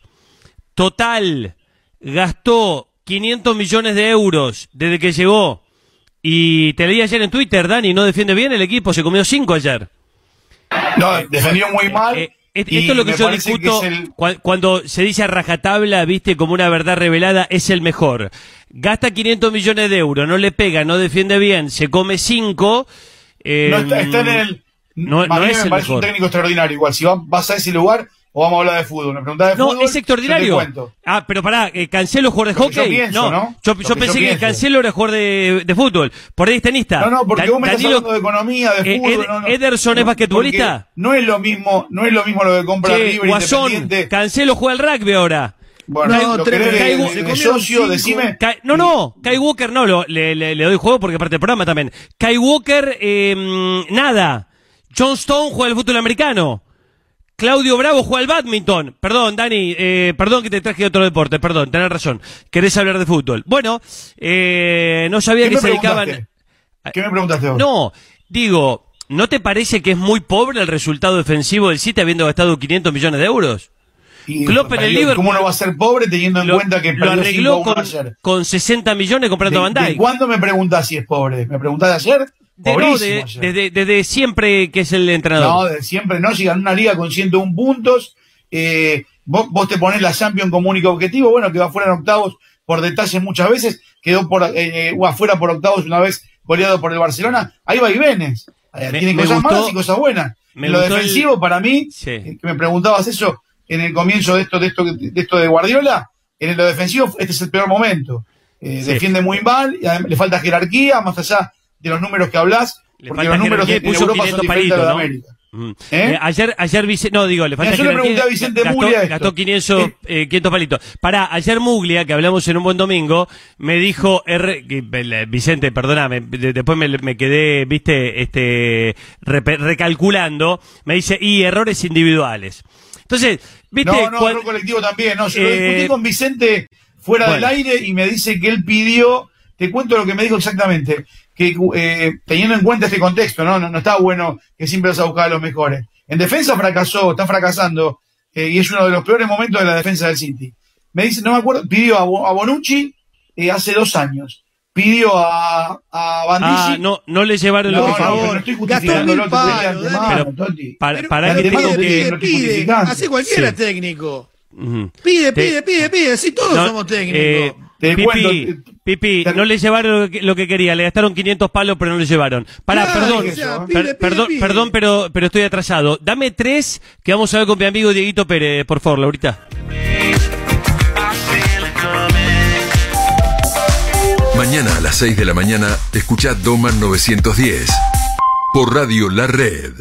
Total, gastó 500 millones de euros desde que llegó. Y te leí ayer en Twitter, Dani, no defiende bien el equipo, se comió 5 ayer. No, defendió muy mal. Eh, y esto es lo que yo discuto que es el- cua- cuando se dice a rajatabla, viste, como una verdad revelada, es el mejor. Gasta 500 millones de euros, no le pega, no defiende bien, se come 5. no está, está en el. no- es me el parece un mejor. técnico extraordinario. Igual, si va- vas a ese lugar o vamos a hablar de fútbol. Me preguntás de No, fútbol. es extraordinario. yo te. Ah, pero pará, eh, Cancelo jugador de Lo que yo hockey. pienso, ¿no? Yo, Lo yo que pensé yo que pienso. Cancelo era jugador de, de fútbol. Por ahí es tenista. No, no, porque Dan- vos me estás Danilo- hablando de economía, de eh, fútbol. Ed- no, no. Ederson es No, basquetbolista. No es lo mismo, no es lo mismo lo que compra Che, River Guasón, Independiente. Cancelo juega al rugby ahora. Bueno, Kai- lo Kai- de- de socio, decime. Kai- no, no, Kai Walker no, lo- le, le- le doy juego porque parte del programa también. Kai Walker, eh, nada. John Stone juega al fútbol americano. Claudio Bravo juega al badminton. Perdón, Dani, eh, perdón que te traje otro deporte, perdón, tenés razón. Querés hablar de fútbol. Bueno, eh, no sabía ¿Qué que se dedicaban... ¿Qué me preguntaste vos? No, digo, ¿no te parece que es muy pobre el resultado defensivo del City habiendo gastado 500 millones de euros? Y, Klopp en el Digo, Liverpool ¿Cómo no va a ser pobre teniendo en lo, cuenta que lo arregló 5 con, ayer? con 60 millones comprando a ¿De, de Dijk. cuándo me preguntás si es pobre? ¿Me preguntás de ayer? De- no, de- desde, desde siempre que es el No, entrenador. de siempre no, si ganó una liga con 101 puntos, eh, vos, vos te ponés la Champions como único objetivo, bueno, que va fuera en octavos por detalles muchas veces, quedó por, eh, eh, afuera por octavos una vez goleado por el Barcelona, ahí va y venes. Me- Tiene cosas gustó- malas y cosas buenas. me En lo el- defensivo, para mí, Sí. eh, que me preguntabas eso en el comienzo de esto, de esto, de esto de Guardiola, en lo defensivo este es el peor momento. Eh, Sí. Defiende muy mal, le falta jerarquía, más allá de los números que hablas, Le porque los números puso Europa 500 son diferentes de palitos, América. Mm. ¿Eh? Eh, ayer, ayer Vice- no digo, le falta yo le pregunté a Vicente gastó, Muglia esto. gastó 500, eh, 500 palitos. Pará, ayer Muglia, que hablamos en un buen domingo, me dijo, R, Vicente, perdóname, de- después me, me quedé, viste, este, repe- recalculando, me dice, y errores individuales. Entonces, viste, No, no, cuan- otro colectivo también. No, yo lo Eh, discutí con Vicente fuera bueno. del aire y me dice que él pidió, te cuento lo que me dijo exactamente, que eh, teniendo en cuenta este contexto, ¿no? No, no está bueno que siempre vas a buscar a los mejores. En defensa fracasó, está fracasando, eh, y es uno de los peores momentos de la defensa del City. Me dice, no me acuerdo, pidió a, Bo- a Bonucci eh, hace dos años. Pidió a, a Bandisi. Ah, no, no le llevaron No, lo no, que pero no estoy justificando Toti. Para, para que Pide, pide, no pide. Hace cualquiera Sí. técnico. Pide, Te- pide, pide, pide. Sí, todos No, somos técnicos. Eh, Te Pipi, cuento, Pipi, no le llevaron lo que, lo que quería, le gastaron 500 palos, pero no le llevaron. Pará, Claro, perdón, o sea, per- pide, pide, perdón, pide. perdón, pero, pero estoy atrasado. Dame tres que vamos a ver con mi amigo Dieguito Pérez, por favor, Laurita. Mañana a las 6 de la mañana, escucha Doman 910. Por Radio La Red.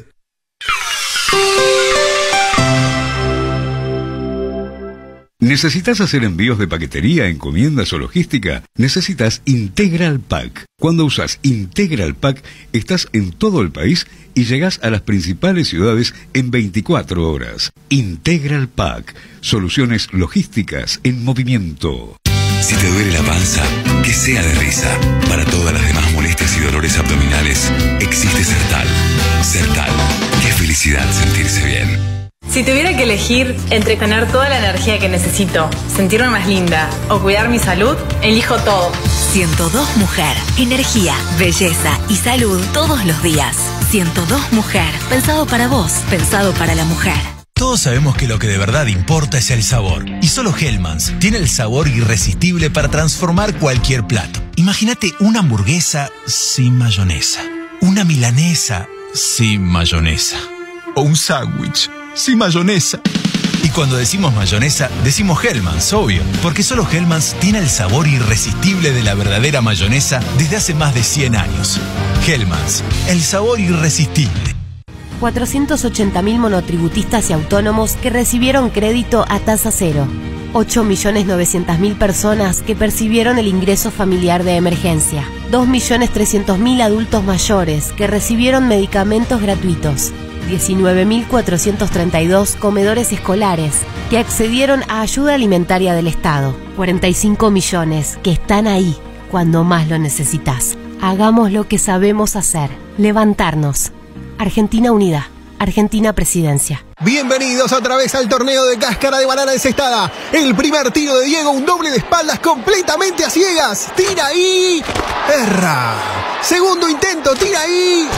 ¿Necesitas hacer envíos de paquetería, encomiendas o logística? Necesitas Integral Pack. Cuando usas Integral Pack, estás en todo el país y llegas a las principales ciudades en 24 horas. Integral Pack. Soluciones logísticas en movimiento. Si te duele la panza, que sea de risa. Para todas las demás molestias y dolores abdominales, existe Sertal. Sertal. Qué felicidad sentirse bien. Si tuviera que elegir entre tener toda la energía que necesito, sentirme más linda o cuidar mi salud, elijo todo. 102 Mujer. Energía, belleza y salud todos los días. 102 Mujer. Pensado para vos, pensado para la mujer. Todos sabemos que lo que de verdad importa es el sabor. Y solo Hellmann's tiene el sabor irresistible para transformar cualquier plato. Imagínate una hamburguesa sin mayonesa. Una milanesa sin mayonesa. O un sándwich sin mayonesa. Y cuando decimos mayonesa, decimos Hellmann's, obvio. Porque solo Hellmann's tiene el sabor irresistible de la verdadera mayonesa desde hace más de 100 años. Hellmann's, el sabor irresistible. 480.000 monotributistas y autónomos que recibieron crédito a tasa cero. 8.900.000 personas que percibieron el ingreso familiar de emergencia. 2.300.000 adultos mayores que recibieron medicamentos gratuitos. 19.432 comedores escolares que accedieron a ayuda alimentaria del Estado. 45 millones que están ahí cuando más lo necesitas. Hagamos lo que sabemos hacer. Levantarnos. Argentina Unida. Argentina Presidencia. Bienvenidos otra vez al torneo de cáscara de banana encestada. El primer tiro de Diego, un doble de espaldas completamente a ciegas. Tira ahí. Erra. Segundo intento, tira ahí.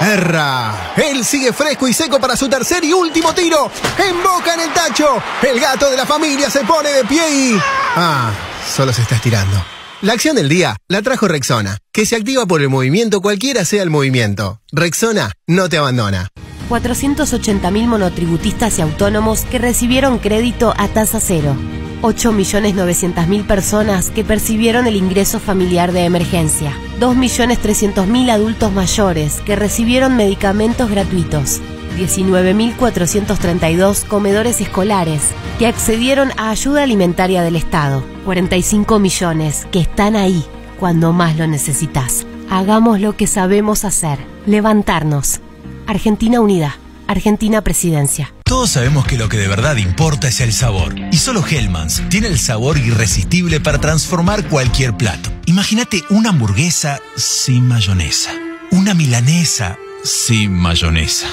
Erra. Él sigue fresco y seco para su tercer y último tiro. Emboca en el tacho. El gato de la familia se pone de pie y... Ah, solo se está estirando. La acción del día la trajo Rexona, que se activa por el movimiento cualquiera sea el movimiento. Rexona no te abandona. 480.000 monotributistas y autónomos que recibieron crédito a tasa cero. 8.900.000 personas que percibieron el ingreso familiar de emergencia. 2.300.000 adultos mayores que recibieron medicamentos gratuitos. 19.432 comedores escolares que accedieron a ayuda alimentaria del Estado. 45 millones que están ahí cuando más lo necesitas. Hagamos lo que sabemos hacer. Levantarnos. Argentina Unida. Argentina Presidencia. Todos sabemos que lo que de verdad importa es el sabor. Y solo Hellmann's tiene el sabor irresistible para transformar cualquier plato. Imagínate una hamburguesa sin mayonesa. Una milanesa sin mayonesa.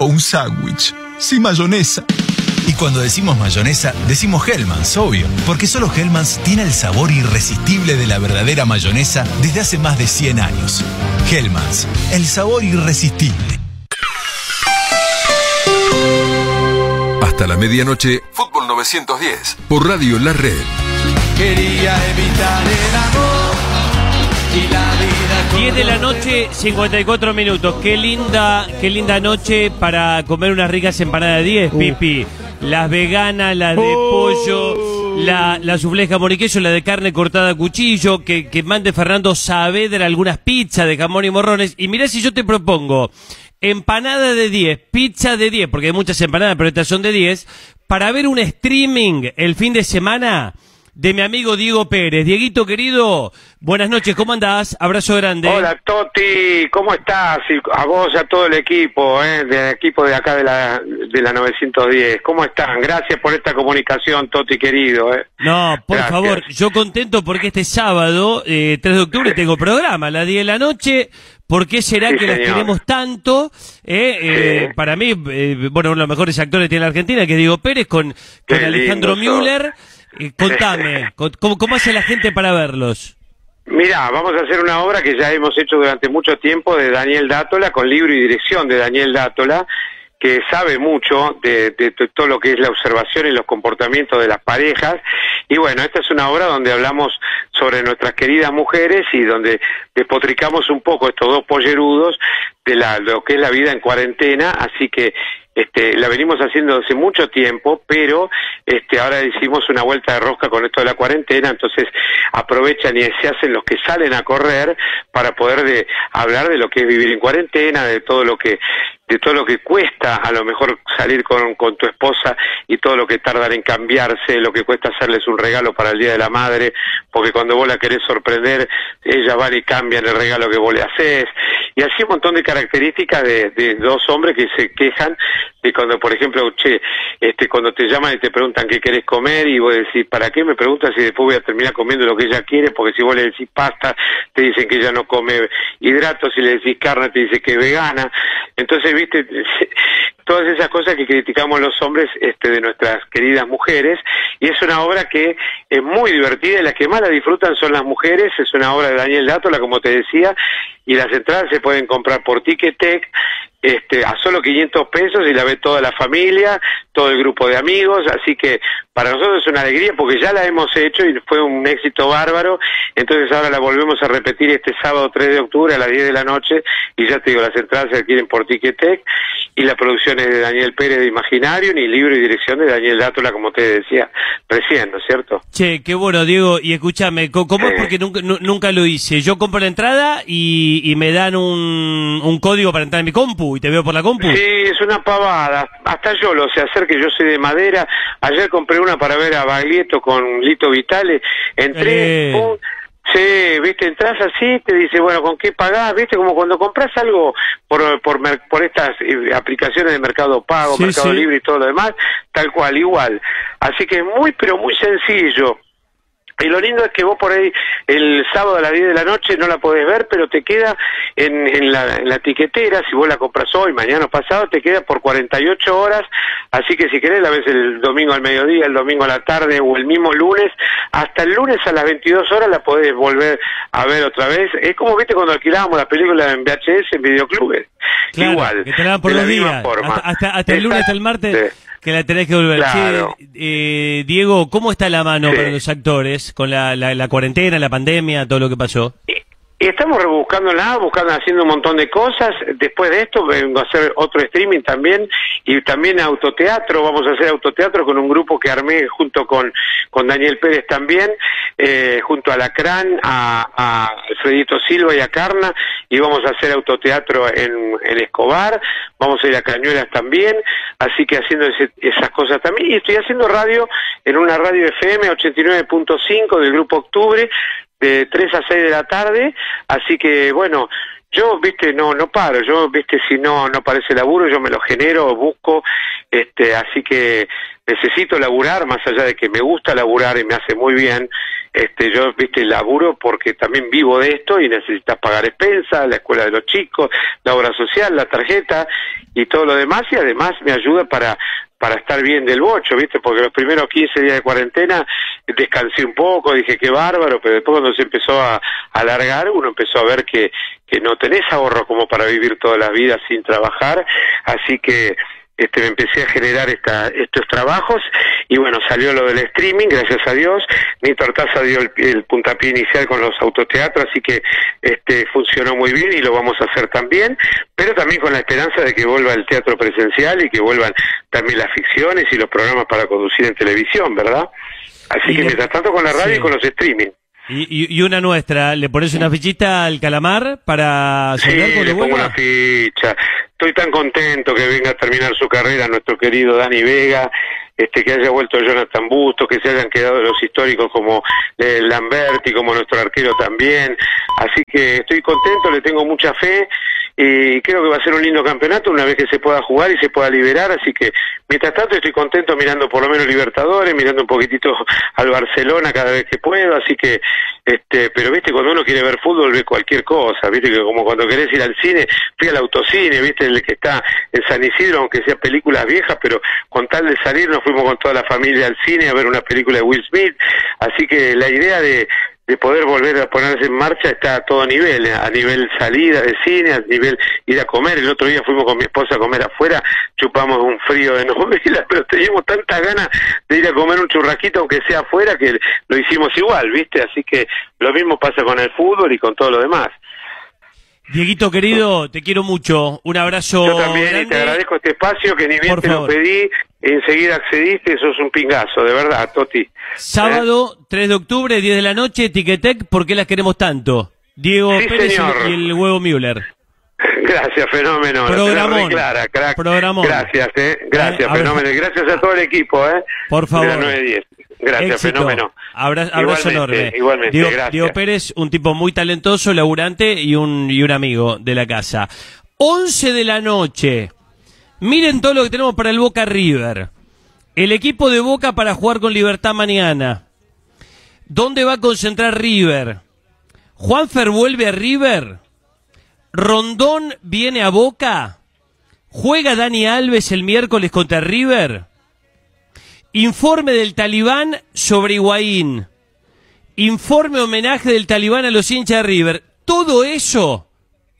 O un sándwich sin mayonesa. Y cuando decimos mayonesa, decimos Hellmann's, obvio. Porque solo Hellmann's tiene el sabor irresistible de la verdadera mayonesa desde hace más de 100 años. Hellmann's, el sabor irresistible. Hasta la medianoche, Fútbol 910. Por Radio La Red. Quería evitar el amor y la vida. 10 de la noche, 54 minutos. Qué linda, qué linda noche para comer unas ricas empanadas de 10, Pipi. Las veganas, las de pollo, la, la y queso, la de carne cortada a cuchillo, que, que mande Fernando Saavedra algunas pizzas de jamón y morrones. Y mirá si yo te propongo empanada de 10, pizza de 10, porque hay muchas empanadas, pero estas son de 10, para ver un streaming el fin de semana de mi amigo Diego Pérez. Dieguito querido, buenas noches, ¿cómo andás? Abrazo grande. Hola Toti, ¿cómo estás? Y a vos y a todo el equipo, ¿eh? del equipo de acá de la, de la 910. ¿Cómo están? Gracias por esta comunicación, Toti querido. ¿eh? No, por Gracias. favor, yo contento porque este sábado, eh, 3 de octubre, tengo programa a las 10 de la noche. ¿Por qué será Sí, que señor. queremos tanto? Eh, eh, Para mí, eh, bueno, uno de los mejores actores que tiene la Argentina, que es Diego Pérez, con, Alejandro lindo. Müller. Eh, contame, co- ¿cómo, ¿cómo hace la gente para verlos? Mirá, vamos a hacer una obra que ya hemos hecho durante mucho tiempo de Daniel Dátola, con libro y dirección de Daniel Dátola, que sabe mucho de, de to- todo lo que es la observación y los comportamientos de las parejas. Y bueno, esta es una obra donde hablamos sobre nuestras queridas mujeres y donde despotricamos un poco estos dos pollerudos de la, lo que es la vida en cuarentena, así que este, la venimos haciendo hace mucho tiempo, pero este, ahora hicimos una vuelta de rosca con esto de la cuarentena, entonces aprovechan y se hacen los que salen a correr para poder de, hablar de lo que es vivir en cuarentena, de todo lo que de todo lo que cuesta a lo mejor salir con, con tu esposa y todo lo que tardan en cambiarse, lo que cuesta hacerles un regalo para el Día de la Madre, porque cuando vos la querés sorprender, ellas van y cambian el regalo que vos le haces, y así un montón de características de dos hombres que se quejan de cuando, por ejemplo, che, este, cuando te llaman y te preguntan qué querés comer y vos decís, ¿para qué me preguntas si después voy a terminar comiendo lo que ella quiere? Porque si vos le decís pasta, te dicen que ella no come hidratos, si le decís carne, te dice que es vegana. Entonces, viste, todas esas cosas que criticamos los hombres este, de nuestras queridas mujeres, y es una obra que es muy divertida y las que más la disfrutan son las mujeres, es una obra de Daniel Dátola, como te decía, y las entradas se pueden comprar por Ticketek, este, a solo 500 pesos y la ve toda la familia, todo el grupo de amigos, así que para nosotros es una alegría porque ya la hemos hecho y fue un éxito bárbaro, entonces ahora la volvemos a repetir este sábado 3 de octubre a las 10 de la noche y ya te digo, las entradas se adquieren por Ticketek y la producción es de Daniel Pérez de Imaginario, y libro y dirección de Daniel Dátola, como te decía recién, ¿no es cierto? Che, qué bueno, Diego. Y escúchame, ¿cómo es? Porque nunca, nu- nunca lo hice. Yo compro la entrada y, y me dan un, un código para entrar en mi compu y te veo por la compu. Sí, es una pavada. Hasta yo lo sé hacer, que yo soy de madera. Ayer compré una para ver a Baglietto con Lito Vitale. Entré, Eh. pum, sí, viste, entras así, te dice, bueno, ¿con qué pagás? Viste, como cuando compras algo por, por, estas eh, aplicaciones de Mercado Pago, Sí, Mercado sí. Libre y todo lo demás, tal cual, igual. Así que es muy, pero muy sencillo. Y lo lindo es que vos por ahí el sábado a las 10 de la noche no la podés ver, pero te queda en, en, la, en la tiquetera, si vos la compras hoy, mañana o pasado, te queda por 48 horas, así que si querés la ves el domingo al mediodía, el domingo a la tarde o el mismo lunes, hasta el lunes a las 22 horas la podés volver a ver otra vez. Es como viste cuando alquilábamos la película en VHS en videoclubes. Claro, Igual. que te la dan por de dos la misma días. forma. Hasta, hasta, hasta el lunes, hasta el martes, que la tenés que volver. Claro. Eh, Diego, ¿cómo está la mano Sí. para los actores con la, la, la cuarentena, la pandemia, todo lo que pasó? Y estamos rebuscándola, buscando, haciendo un montón de cosas. Después de esto vengo a hacer otro streaming también y también autoteatro. Vamos a hacer autoteatro con un grupo que armé junto con, con Daniel Pérez también, eh, junto a Lacrán, a, a Silva y a Carna. Y vamos a hacer autoteatro en, en Escobar. Vamos a ir a Cañuelas también. Así que haciendo ese- esas cosas también. Y estoy haciendo radio en una radio FM 89.5 del Grupo Octubre de 3 a 6 de la tarde, así que bueno, yo, viste, no no paro, yo, viste, si no no parece laburo, yo me lo genero, busco, este, así que necesito laburar, más allá de que me gusta laburar y me hace muy bien, este, yo, viste, laburo porque también vivo de esto y necesitas pagar expensas, la escuela de los chicos, la obra social, la tarjeta y todo lo demás, y además me ayuda para para estar bien del bocho, ¿viste? Porque los primeros 15 días de cuarentena descansé un poco, dije qué bárbaro, pero después cuando se empezó a, alargar, uno empezó a ver que, que no tenés ahorro como para vivir toda la vida sin trabajar, así que este, me empecé a generar esta, estos trabajos y bueno, salió lo del streaming, gracias a Dios. Nito Artaza dio el, el puntapié inicial con los autoteatros, así que este, funcionó muy bien y lo vamos a hacer también, pero también con la esperanza de que vuelva el teatro presencial y que vuelvan también las ficciones y los programas para conducir en televisión, ¿verdad? Así que mientras tanto con la radio y con los streaming. Y, y, y una nuestra, ¿le pones una fichita al calamar para Sí, soñar le pongo vuelva? una ficha. Estoy tan contento que venga a terminar su carrera nuestro querido Dani Vega, este que haya vuelto Jonathan Bustos, que se hayan quedado los históricos como eh, Lamberti, como nuestro arquero también. Así que estoy contento, le tengo mucha fe y creo que va a ser un lindo campeonato una vez que se pueda jugar y se pueda liberar. Así que mientras tanto estoy contento mirando por lo menos Libertadores, mirando un poquitito al Barcelona cada vez que puedo. Así que, este, pero viste, cuando uno quiere ver fútbol ve cualquier cosa, viste, que como cuando querés ir al cine, fui al autocine, viste, el que está en San Isidro, aunque sea películas viejas, pero con tal de salir nos fuimos con toda la familia al cine a ver una película de Will Smith. Así que la idea de, de poder volver a ponerse en marcha está a todo nivel, a nivel salida de cine, a nivel ir a comer. El otro día fuimos con mi esposa a comer afuera, chupamos un frío de novela, pero teníamos tantas ganas de ir a comer un churrasquito aunque sea afuera que lo hicimos igual, ¿viste? Así que lo mismo pasa con el fútbol y con todo lo demás. Dieguito querido, te quiero mucho. Un abrazo. Yo también y te agradezco este espacio que ni bien Por te favor. lo pedí, enseguida accediste, sos un pingazo, de verdad, Toti. Sábado 3 de octubre, 10 de la noche, Ticketek, ¿por qué las queremos tanto? Diego Sí, Pérez y- señor. y el huevo Müller. Gracias, fenómeno. Programón. clara, crack. Programón. Gracias, eh. Gracias, Eh, a ver. fenómeno. Y gracias a todo el equipo, eh. Por favor. De la 910. Gracias, Éxito. fenómeno. Abra- abrazo Igualmente, enorme. igualmente, Diego, gracias. Diego Pérez, un tipo muy talentoso, laburante y un, y un amigo de la casa. 11 de la noche. Miren todo lo que tenemos para el Boca River. El equipo de Boca para jugar con libertad mañana. ¿Dónde va a concentrar River? ¿Juanfer vuelve a River? ¿Rondón viene a Boca? ¿Juega Dani Alves el miércoles contra River? Informe del talibán sobre Higuaín. Informe homenaje del talibán a los hinchas de River. Todo eso,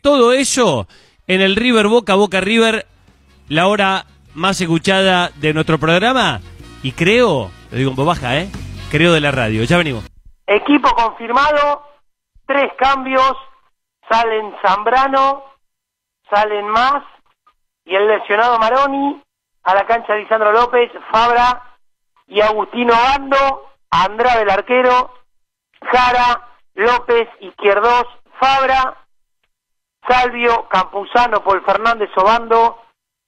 todo eso en el River Boca Boca River, la hora más escuchada de nuestro programa. Y creo, lo digo en voz baja, ¿eh? Creo de la radio. Ya venimos. Equipo confirmado, tres cambios, salen Zambrano, salen más, y el lesionado Maroni, a la cancha Lisandro López, Fabra y Agustino Bando, Andrade el arquero, Jara, López, Izquierdos, Fabra, Salvio, Campuzano, Paul Fernández Obando,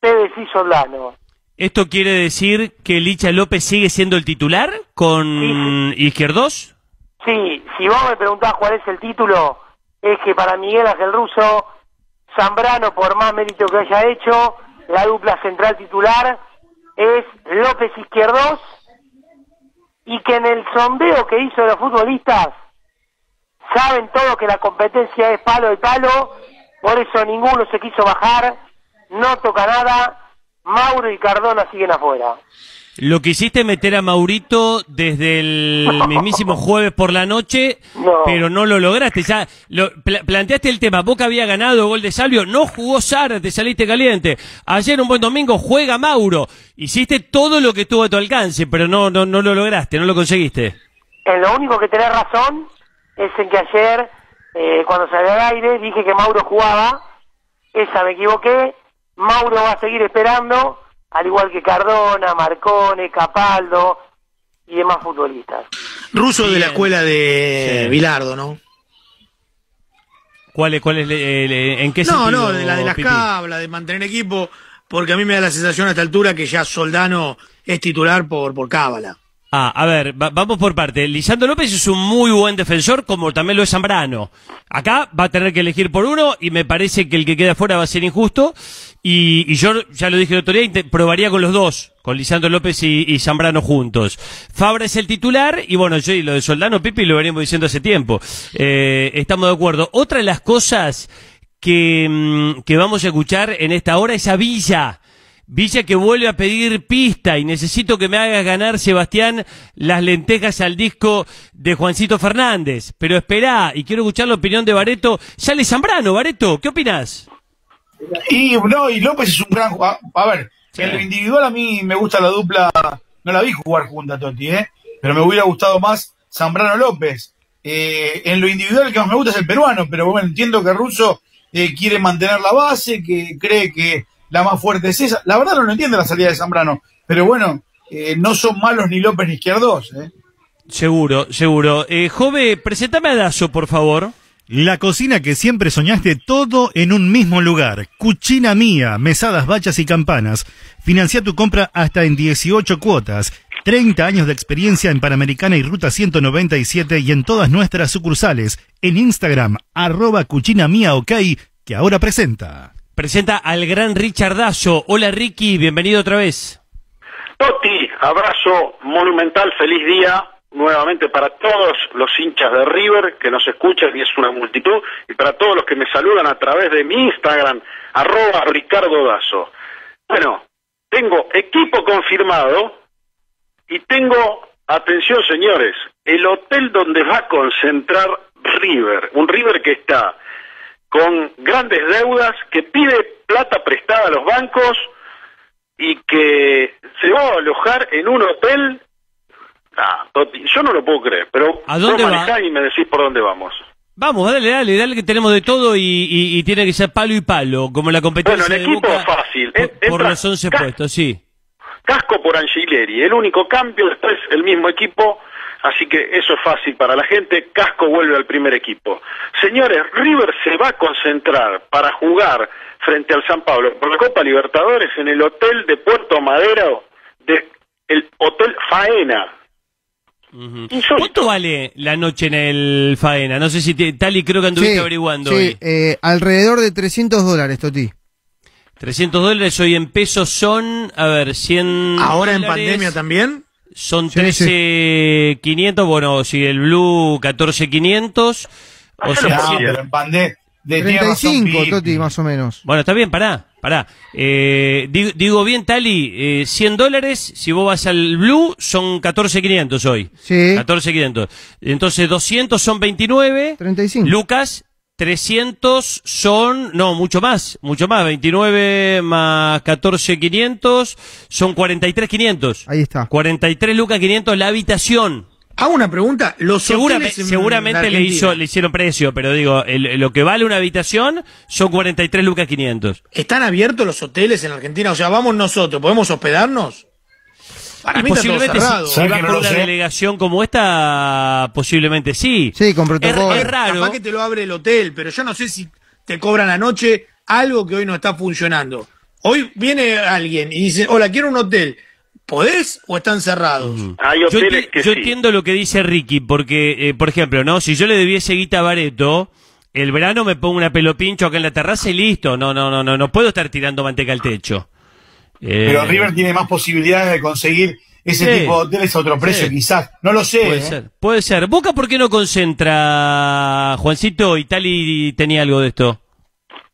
Pérez y Soldano. ¿Esto quiere decir que Licha López sigue siendo el titular con Izquierdos? Sí, si vos me preguntás cuál es el título, es que para Miguel Ángel Russo, Zambrano, por más mérito que haya hecho, la dupla central titular es López Izquierdos, y que en el sondeo que hizo los futbolistas, saben todos que la competencia es palo y palo, por eso ninguno se quiso bajar, no toca nada, Mauro y Cardona siguen afuera. Lo que hiciste es meter a Maurito desde el mismísimo jueves por la noche, pero no lo lograste. Ya lo, pla- planteaste el tema. Boca había ganado gol de Salvio, no jugó Sara, te saliste caliente. Ayer, un buen domingo, juega Mauro. Hiciste todo lo que estuvo a tu alcance, pero no, no, no lo lograste, no lo conseguiste. En lo único que tenés razón es en que ayer, eh, cuando salí al aire, dije que Mauro jugaba. Esa me equivoqué. Mauro va a seguir esperando, al igual que Cardona, Marcone, Capaldo y demás futbolistas. Ruso de la escuela de Sí. Bilardo, ¿no? ¿Cuál es, cuál es, eh, eh, en qué no, sentido? no, de la de las Pipi? cablas, de mantener equipo, porque a mí me da la sensación a esta altura que ya Soldano es titular por, por cábala. Ah, a ver, va- vamos por parte. Lisandro López es un muy buen defensor, como también lo es Zambrano. Acá va a tener que elegir por uno y me parece que el que queda fuera va a ser injusto. Y, y yo, ya lo dije el otro día, probaría con los dos, con Lisandro López y, y Zambrano juntos. Fabra es el titular y bueno, yo y lo de Soldano Pipi lo venimos diciendo hace tiempo. Eh, estamos de acuerdo. Otra de las cosas que, mm, que vamos a escuchar en esta hora es a Villa. Villa que vuelve a pedir pista y necesito que me hagas ganar, Sebastián, las lentejas al disco de Juancito Fernández. Pero espera, y quiero escuchar la opinión de Bareto. Sale Zambrano, Bareto, ¿qué opinas? Y no, y López es un gran jugador. A ver, en lo individual a mí me gusta la dupla, no la vi jugar junta Totti, ¿eh? pero me hubiera gustado más Zambrano López. Eh, en lo individual el que más me gusta es el peruano, pero bueno, entiendo que Russo eh, quiere mantener la base, que cree que la más fuerte es esa. La verdad no lo entiendo la salida de Zambrano, pero bueno, eh, no son malos ni López ni Izquierdos. ¿eh? Seguro, seguro. Eh, Jove, presentame a Dazo, por favor. La cocina que siempre soñaste todo en un mismo lugar. Cuchina Mía, mesadas, bachas y campanas. Financia tu compra hasta en 18 cuotas. 30 años de experiencia en Panamericana y Ruta 197 y en todas nuestras sucursales. En Instagram, arroba Cuchina Mía OK, que ahora presenta. Presenta al gran Richard Dazo. Hola Ricky, bienvenido otra vez. Totti, abrazo monumental, feliz día nuevamente para todos los hinchas de River que nos escuchan y es una multitud, y para todos los que me saludan a través de mi Instagram, arroba Ricardo Dazo. Bueno, tengo equipo confirmado y tengo, atención señores, el hotel donde va a concentrar River. Un River que está con grandes deudas, que pide plata prestada a los bancos y que se va a alojar en un hotel. Ah, Toti, yo no lo puedo creer, pero ¿A dónde va? y me decís por dónde vamos. Vamos, dale, dale, dale que tenemos de todo y, y- y tiene que ser palo y palo, como la competencia Bueno, el de equipo Boca es fácil. Por entra los 11 Ca- puestos, sí. Casco por Angileri, el único cambio, después el mismo equipo, así que eso es fácil para la gente. Casco vuelve al primer equipo. Señores, River se va a concentrar para jugar frente al San Pablo por la Copa Libertadores en el hotel de Puerto Madero, de el Hotel Faena. ¿Cuánto vale la noche en el Faena? No sé si te- Tali creo que anduviste Sí, averiguando sí, hoy. eh, alrededor de 300 dólares, Toti. 300 dólares hoy en pesos son, a ver, 100 Ahora en dólares pandemia también. Son Sí, 13.500, bueno, si el Blue 14.500. O sea, No, pero en pandemia. De- tiene razón, 35, Pipi. Toti, más o menos. Bueno, está bien, pará, pará. Eh, digo, digo bien, Tali, eh, 100 dólares, si vos vas al Blue, son 14.500 hoy. Sí. 14.500. Entonces, 200 son 29. 35. Lucas, 300 son, no, mucho más, mucho más. 29 más 14.500 son 43.500. Ahí está. 43 lucas 500 la habitación. Hago una pregunta. Los Seguramente, en seguramente le, hizo, le hicieron precio, pero digo, el- lo que vale una habitación son 43 lucas 500. ¿Están abiertos los hoteles en Argentina? O sea, vamos nosotros, ¿podemos hospedarnos? Para Y mí está todo posiblemente cerrado. si, si vas con una delegación como esta, posiblemente sí. Sí, con Es, protocolo. es raro. Capaz que te lo abre el hotel, pero yo no sé si te cobran la noche algo que hoy no está funcionando. Hoy viene alguien y dice, hola, quiero un hotel. ¿Podés o están cerrados? Hay Yo, hoteles enti- que yo sí. entiendo lo que dice Ricky, porque, eh, por ejemplo, no, si yo le debiese guita a Bareto, el verano me pongo una pelo pincho acá en la terraza y listo. No, no, no, no, no puedo estar tirando manteca al techo. Eh, Pero River tiene más posibilidades de conseguir ese Sí. tipo de hoteles a otro precio, Sí. quizás. No lo sé. Puede ¿eh? ser, puede ser. Boca, ¿por qué no concentra, Juancito? Y Tali tenía algo de esto.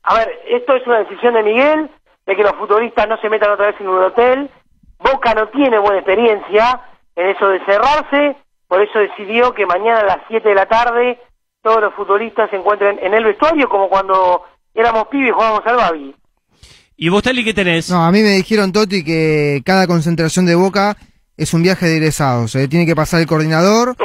A ver, esto es una decisión de Miguel, de que los futbolistas no se metan otra vez en un hotel. Boca no tiene buena experiencia en eso de cerrarse, por eso decidió que mañana a las 7 de la tarde todos los futbolistas se encuentren en el vestuario, como cuando éramos pibes y jugábamos al Babi. ¿Y vos, Tali, qué tenés? No, a mí me dijeron, Toti, que cada concentración de Boca es un viaje de egresados. eh. Tiene que pasar el coordinador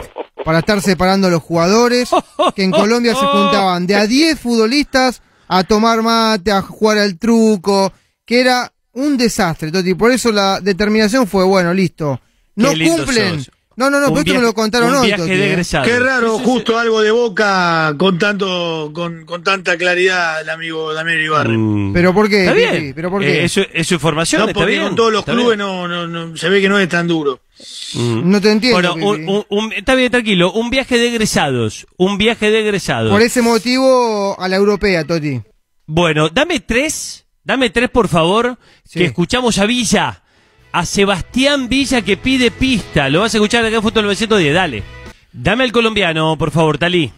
para estar separando a los jugadores, que en Colombia se juntaban de a 10 futbolistas a tomar mate, a jugar al truco, que era un desastre, Toti. Por eso la determinación fue, bueno, listo. No cumplen. sos. No, no, no, pero esto me lo contaron un hoy, viaje Toti, de eh. egresados. Qué raro, justo algo de boca con tanto, con, con tanta claridad el amigo Damián Ibarren. ¿Pero por qué, Está Pipi? bien. ¿Pero por Eh, qué? es, su- es su información, No, está porque bien. con todos los está clubes no, no, no, se ve que no es tan duro. Mm. No te entiendo, Bueno, un- Pipi. un- un- está bien, tranquilo. Un viaje de egresados. Un viaje de egresados. Por ese motivo, a la europea, Toti. Bueno, dame tres, dame tres por favor, Sí. que escuchamos a Villa, a Sebastián Villa que pide pista. Lo vas a escuchar acá en Fútbol 910, dale. Dame al colombiano, por favor, Talí.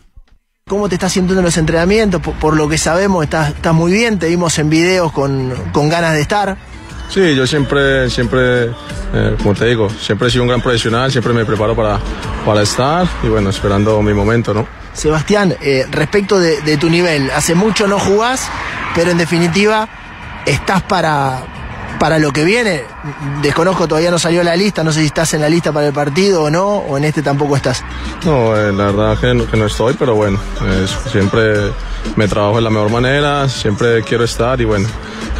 ¿Cómo te estás sintiendo en los entrenamientos? Por, por lo que sabemos, estás, estás muy bien, te vimos en videos con, con ganas de estar. Sí, yo siempre, siempre, eh, como te digo, siempre he sido un gran profesional, siempre me preparo para, para estar y bueno, esperando mi momento, ¿no? Sebastián, eh, respecto de, de tu nivel, hace mucho no jugás, pero en definitiva estás para, para lo que viene. Desconozco, todavía no salió la lista, no sé si estás en la lista para el partido o no, o en este tampoco estás. No, eh, la verdad que no, que no estoy, pero bueno, siempre me trabajo de la mejor manera, siempre quiero estar y bueno,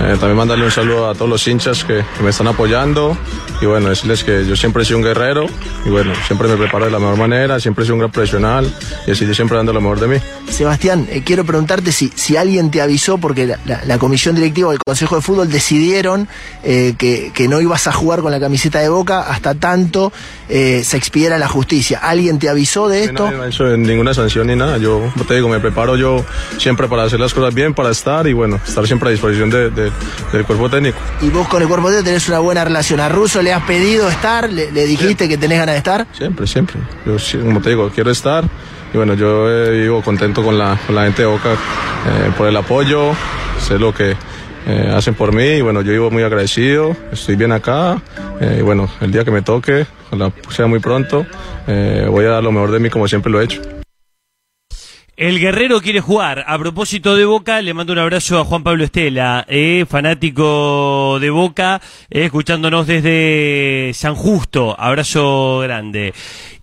eh, también mandarle un saludo a todos los hinchas que, que me están apoyando y bueno, decirles que yo siempre he sido un guerrero y bueno, siempre me preparo de la mejor manera, siempre he sido un gran profesional y así siempre dando lo mejor de mí. Sebastián, eh, quiero preguntarte si, si alguien te avisó, porque la, la- la comisión directiva del Consejo de Fútbol decidieron eh, que, que no ibas a jugar con la camiseta de Boca hasta tanto se expidiera la justicia. ¿Alguien te avisó de esto? No he hecho ninguna sanción ni nada. Yo te digo, me preparo yo siempre para hacer las cosas bien, para estar y bueno, estar siempre a disposición de- de- del cuerpo técnico. Y vos con el cuerpo técnico tenés una buena relación. ¿A Russo le has pedido estar? ¿Le, le dijiste que tenés ganas de estar? Siempre, siempre. Yo, como te digo, quiero estar y bueno, yo eh, vivo contento con la, con la gente de Boca eh, por el apoyo, sé lo que eh, hacen por mí y bueno, yo vivo muy agradecido, estoy bien acá Eh, y bueno, el día que me toque, ojalá sea muy pronto, eh, voy a dar lo mejor de mí como siempre lo he hecho. El guerrero quiere jugar. A propósito de Boca, le mando un abrazo a Juan Pablo Estela, eh, fanático de Boca, eh, escuchándonos desde San Justo. Abrazo grande.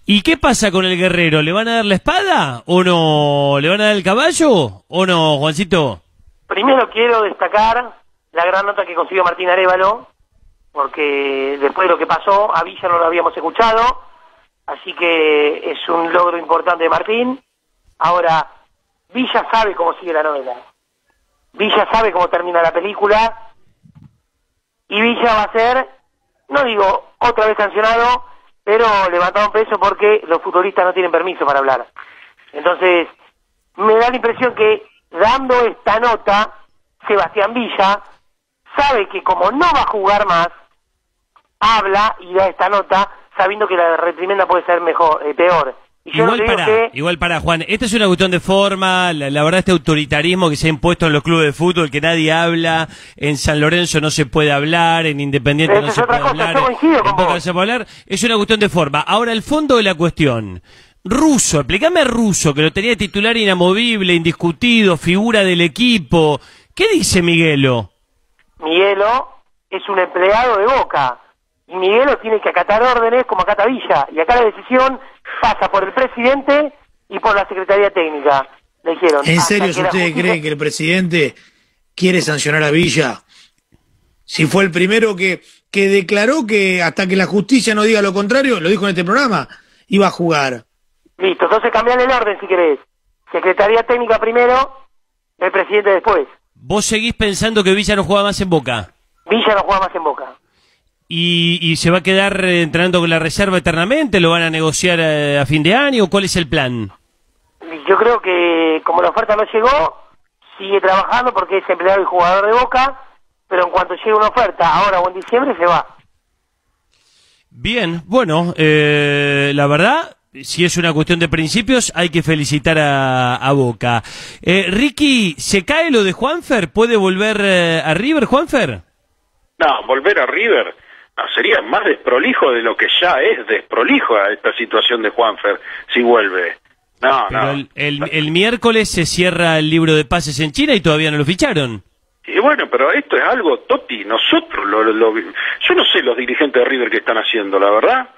¿Y qué pasa con el guerrero? ¿Le van a dar la espada o no? ¿Le van a dar el caballo o no, Juancito? Primero quiero destacar la gran nota que consiguió Martín Arevalo, porque después de lo que pasó, a Villa no lo habíamos escuchado, así que es un logro importante de Martín. Ahora, Villa sabe cómo sigue la novela. Villa sabe cómo termina la película. Y Villa va a ser, no digo otra vez sancionado, pero levantado un peso porque los futbolistas no tienen permiso para hablar. Entonces, me da la impresión que dando esta nota, Sebastián Villa sabe que como no va a jugar más, habla y da esta nota sabiendo que la reprimenda puede ser mejor, eh, peor. Y Igual para, que igual para Juan, esta es una cuestión de forma, la, la verdad este autoritarismo que se ha impuesto en los clubes de fútbol, que nadie habla, en San Lorenzo no se puede hablar, en Independiente no se puede cosa, hablar, en Boca no se puede hablar, es una cuestión de forma. Ahora, el fondo de la cuestión, Russo, explícame a Russo, que lo tenía titular inamovible, indiscutido, figura del equipo, ¿qué dice Miguelo? Miguelo es un empleado de Boca. Y Miguelo tiene que acatar órdenes como acata Villa. Y acá la decisión pasa por el presidente y por la Secretaría Técnica. Le dijeron. ¿En serio si ustedes justicia- creen que el presidente quiere sancionar a Villa? Si fue el primero que, que declaró que hasta que la justicia no diga lo contrario, lo dijo en este programa, iba a jugar. Listo, entonces cambian el orden si querés. Secretaría Técnica primero, el presidente después. ¿Vos seguís pensando que Villa no juega más en Boca? Villa no juega más en Boca. ¿Y, y se va a quedar eh, entrenando con la reserva eternamente? ¿Lo van a negociar eh, a fin de año? ¿Cuál es el plan? Yo creo que como la oferta no llegó, sigue trabajando porque es empleado y jugador de Boca, pero en cuanto llegue una oferta, ahora o en diciembre, se va. Bien, bueno, eh, la verdad, si es una cuestión de principios, hay que felicitar a, a Boca. Eh, Ricky, ¿se cae lo de Juanfer? ¿Puede volver eh, a River, Juanfer? No, volver a River sería más desprolijo de lo que ya es desprolijo a esta situación de Juanfer si vuelve. No, Pero no. el, el- el miércoles se cierra el libro de pases en China y todavía no lo ficharon. Y bueno, pero esto es algo, Toti, nosotros, lo, lo- yo no sé los dirigentes de River que están haciendo, la verdad.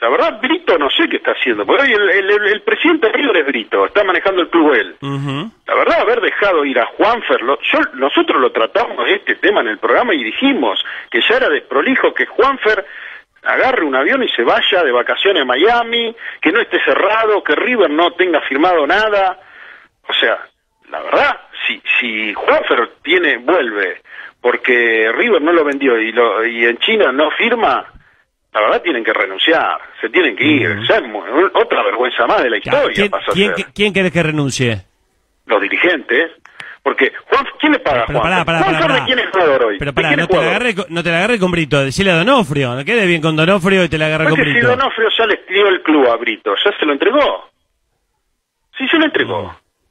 La verdad, Brito no sé qué está haciendo, porque hoy el, el- el- el presidente de River es Brito, está manejando el club él. La verdad, haber dejado ir a Juanfer, lo- yo, nosotros lo tratamos de este tema en el programa y dijimos que ya era desprolijo que Juanfer agarre un avión y se vaya de vacaciones a Miami, que no esté cerrado, que River no tenga firmado nada. O sea, la verdad, si, si Juanfer tiene, vuelve, porque River no lo vendió y, lo, y en China no firma, la verdad tienen que renunciar, se tienen que ir. Es otra vergüenza más de la historia ¿Quién, pasa a quién, ser. quién querés que renuncie? Los dirigentes. Porque, Juan, ¿quién le paga Pero Juanfer? pará, pará, Juanfer, pará, ¿de pará. quién es jugador hoy? Pero ¿De pará, no te, la jugador? agarre, con- no te la agarre con Brito, decile a Donofrio, no quede bien con Donofrio y te la agarra con Porque si Brito. Donofrio ya le dio el club a Brito, ya se lo entregó. Sí, se lo entregó.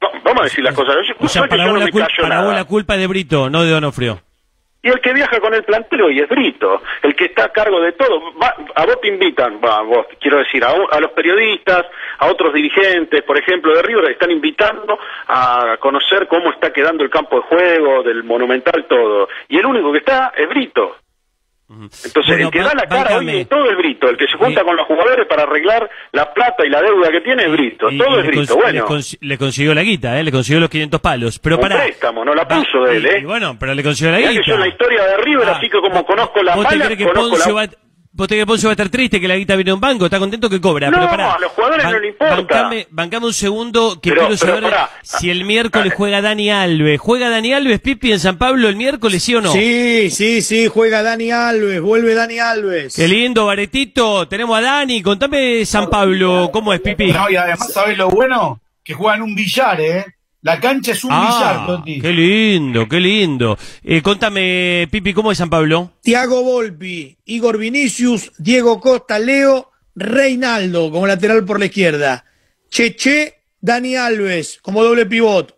Va- vamos a decir las cosas. Yo, O sea, para, vos no la, cul- para vos la culpa de Brito, no de Donofrio. Y el que viaja con el plantel hoy es Brito, el que está a cargo de todo. Va- a vos te invitan, va, vos, quiero decir, a, a los periodistas, a otros dirigentes, por ejemplo, de River, están invitando a conocer cómo está quedando el campo de juego, del Monumental, todo. Y el único que está es Brito. Entonces, Bueno, el que da la cara hoy de todo es Brito, el que se junta con los jugadores para arreglar la plata y la deuda que tiene es Brito, Y- todo y es Brito. Bueno, le cons- le consiguió la guita, ¿eh? le consiguió los 500 palos. Pero un para préstamo, no la puso de él, ¿eh? Y bueno, pero le consiguió la guita. en la historia de River, Ah, así que como conozco la ¿Vos te mala, crees que conozco Poncio la... va, vos te crees que Poncio va a estar triste que la guita viene de un banco? Está contento que cobra. No, pero pará, a los jugadores no le importa. Bancame, bancame un segundo que Pero- quiero pero saber pará. si el miércoles juega Dani Alves. ¿Juega Dani Alves, Pipi, en San Pablo el miércoles, sí o no? Sí, sí, sí, juega Dani Alves, vuelve Dani Alves. Qué lindo, Baretito. Tenemos a Dani. Contame San Pablo, ¿cómo es, Pipi? No, y además, ¿sabés lo bueno? Que juegan un billar, ¿eh? La cancha es un Ah, billar, Toti. qué lindo, qué lindo. Eh, contame, Pipi, ¿cómo es San Pablo? Tiago Volpi, Igor Vinicius, Diego Costa, Leo, Reinaldo como lateral por la izquierda. Cheche, Dani Alves como doble pivot.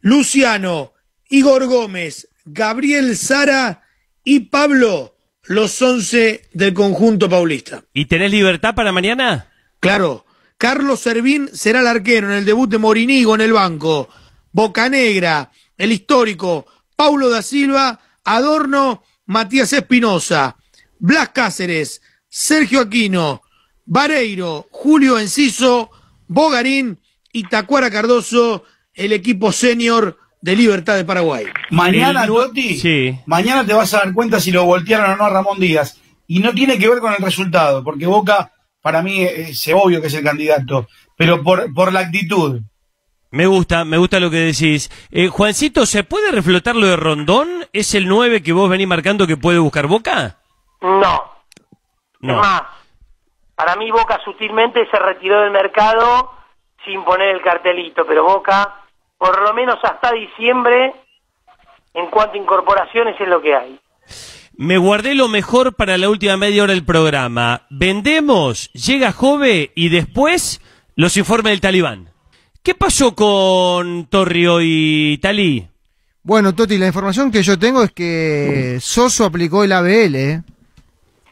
Luciano, Igor Gómez, Gabriel Sara y Pablo los 11 del conjunto paulista. ¿Y tenés libertad para mañana? Claro, Carlos Servín será el arquero en el debut de Morinigo en el banco. Bocanegra, el histórico Paulo da Silva, Adorno, Matías Espinosa, Blas Cáceres, Sergio Aquino, Vareiro, Julio Enciso, Bogarín y Tacuara Cardoso, el equipo senior de Libertad de Paraguay. Mañana, Totti, Sí. mañana te vas a dar cuenta si lo voltearon o no a Ramón Díaz. Y no tiene que ver con el resultado, porque Boca, para mí, es obvio que es el candidato, pero por, por la actitud. Me gusta, me gusta lo que decís. Eh, Juancito, ¿se puede reflotar lo de Rondón? ¿Es el 9 que vos venís marcando que puede buscar Boca? No. No. Es más, para mí Boca sutilmente se retiró del mercado sin poner el cartelito, pero Boca, por lo menos hasta diciembre, en cuanto a incorporaciones es lo que hay. Me guardé lo mejor para la última media hora del programa. Vendemos, llega Jove y después los informes del talibán. ¿Qué pasó con Torrio y Talí? Bueno, Toti, la información que yo tengo es que Soso aplicó el ABL, ¿eh?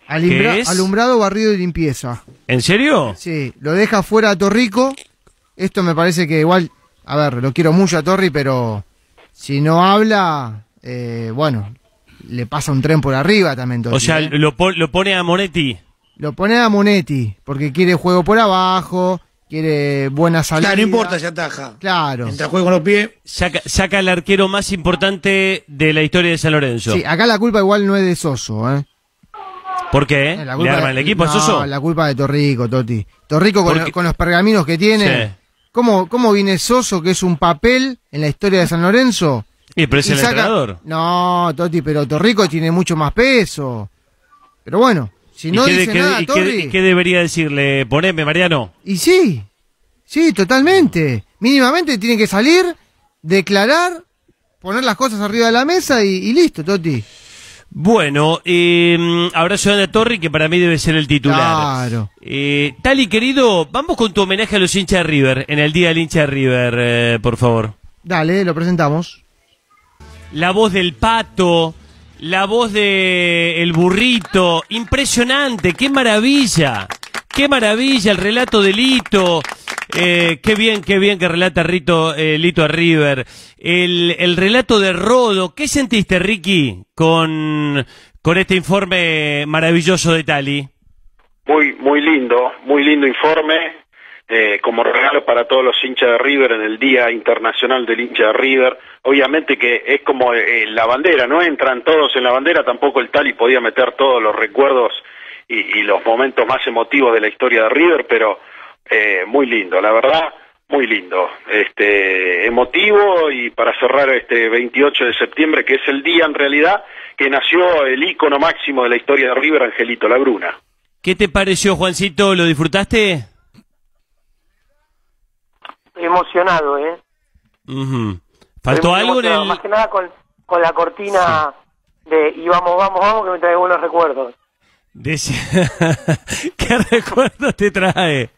Alimbra- ¿Qué es? Alumbrado, barrido y limpieza. ¿En serio? Sí, lo deja fuera a Torrico. Esto me parece que igual, a ver, lo quiero mucho a Torri, pero si no habla, eh, bueno, le pasa un tren por arriba también. Totti, O sea, ¿eh? lo, lo pone a Monetti. Lo pone a Monetti, porque quiere juego por abajo, quiere buena salida. Claro, no importa si ataja. Claro. Mientras juega con los pies. Saca, saca al arquero más importante de la historia de San Lorenzo. Sí, acá la culpa igual no es de Soso, ¿eh? ¿Por qué? La ¿Le culpa arma de- el equipo a no, Soso? la culpa de Torrico, Toti. Torrico con, Porque- con los pergaminos que tiene. Sí. ¿Cómo, ¿Cómo viene Soso, que es un papel en la historia de San Lorenzo? Y pero es y el saca- entrenador. No, Toti, pero Torrico tiene mucho más peso. Pero bueno, si no ¿Y qué, dice qué- nada, y qué- Torri. y qué debería decirle? Poneme, Mariano. Y sí, sí, totalmente. Mínimamente tiene que salir, declarar, poner las cosas arriba de la mesa y, y listo, Toti. Bueno, eh, abrazo grande a Torri, que para mí debe ser el titular. Claro. Eh, Tali, querido, vamos con tu homenaje a los hinchas de River, en el Día del hincha de River, eh, por favor. Dale, lo presentamos. La voz del pato, la voz de burrito, impresionante, qué maravilla, qué maravilla el relato de Lito, eh, qué bien, qué bien que relata Rito, eh, Lito a River, el, el relato de Rodo, ¿qué sentiste Ricky con, con este informe maravilloso de Tali? Muy, muy lindo, muy lindo informe, eh, como regalo para todos los hinchas de River en el Día Internacional del Hincha de River. Obviamente que es como eh, la bandera, no entran todos en la bandera, tampoco el Tali podía meter todos los recuerdos y, los momentos más emotivos de la historia de River, pero eh, muy lindo, la verdad, muy lindo, este, emotivo y para cerrar este 28 de septiembre, que es el día en realidad que nació el ícono máximo de la historia de River, Angelito Labruna. ¿Qué te pareció, Juancito? ¿Lo disfrutaste? Emocionado, ¿eh? ¿Faltó algo en el...? Más que nada con, con la cortina de y vamos, vamos, vamos, que me trae buenos recuerdos. ¿Qué recuerdo te trae?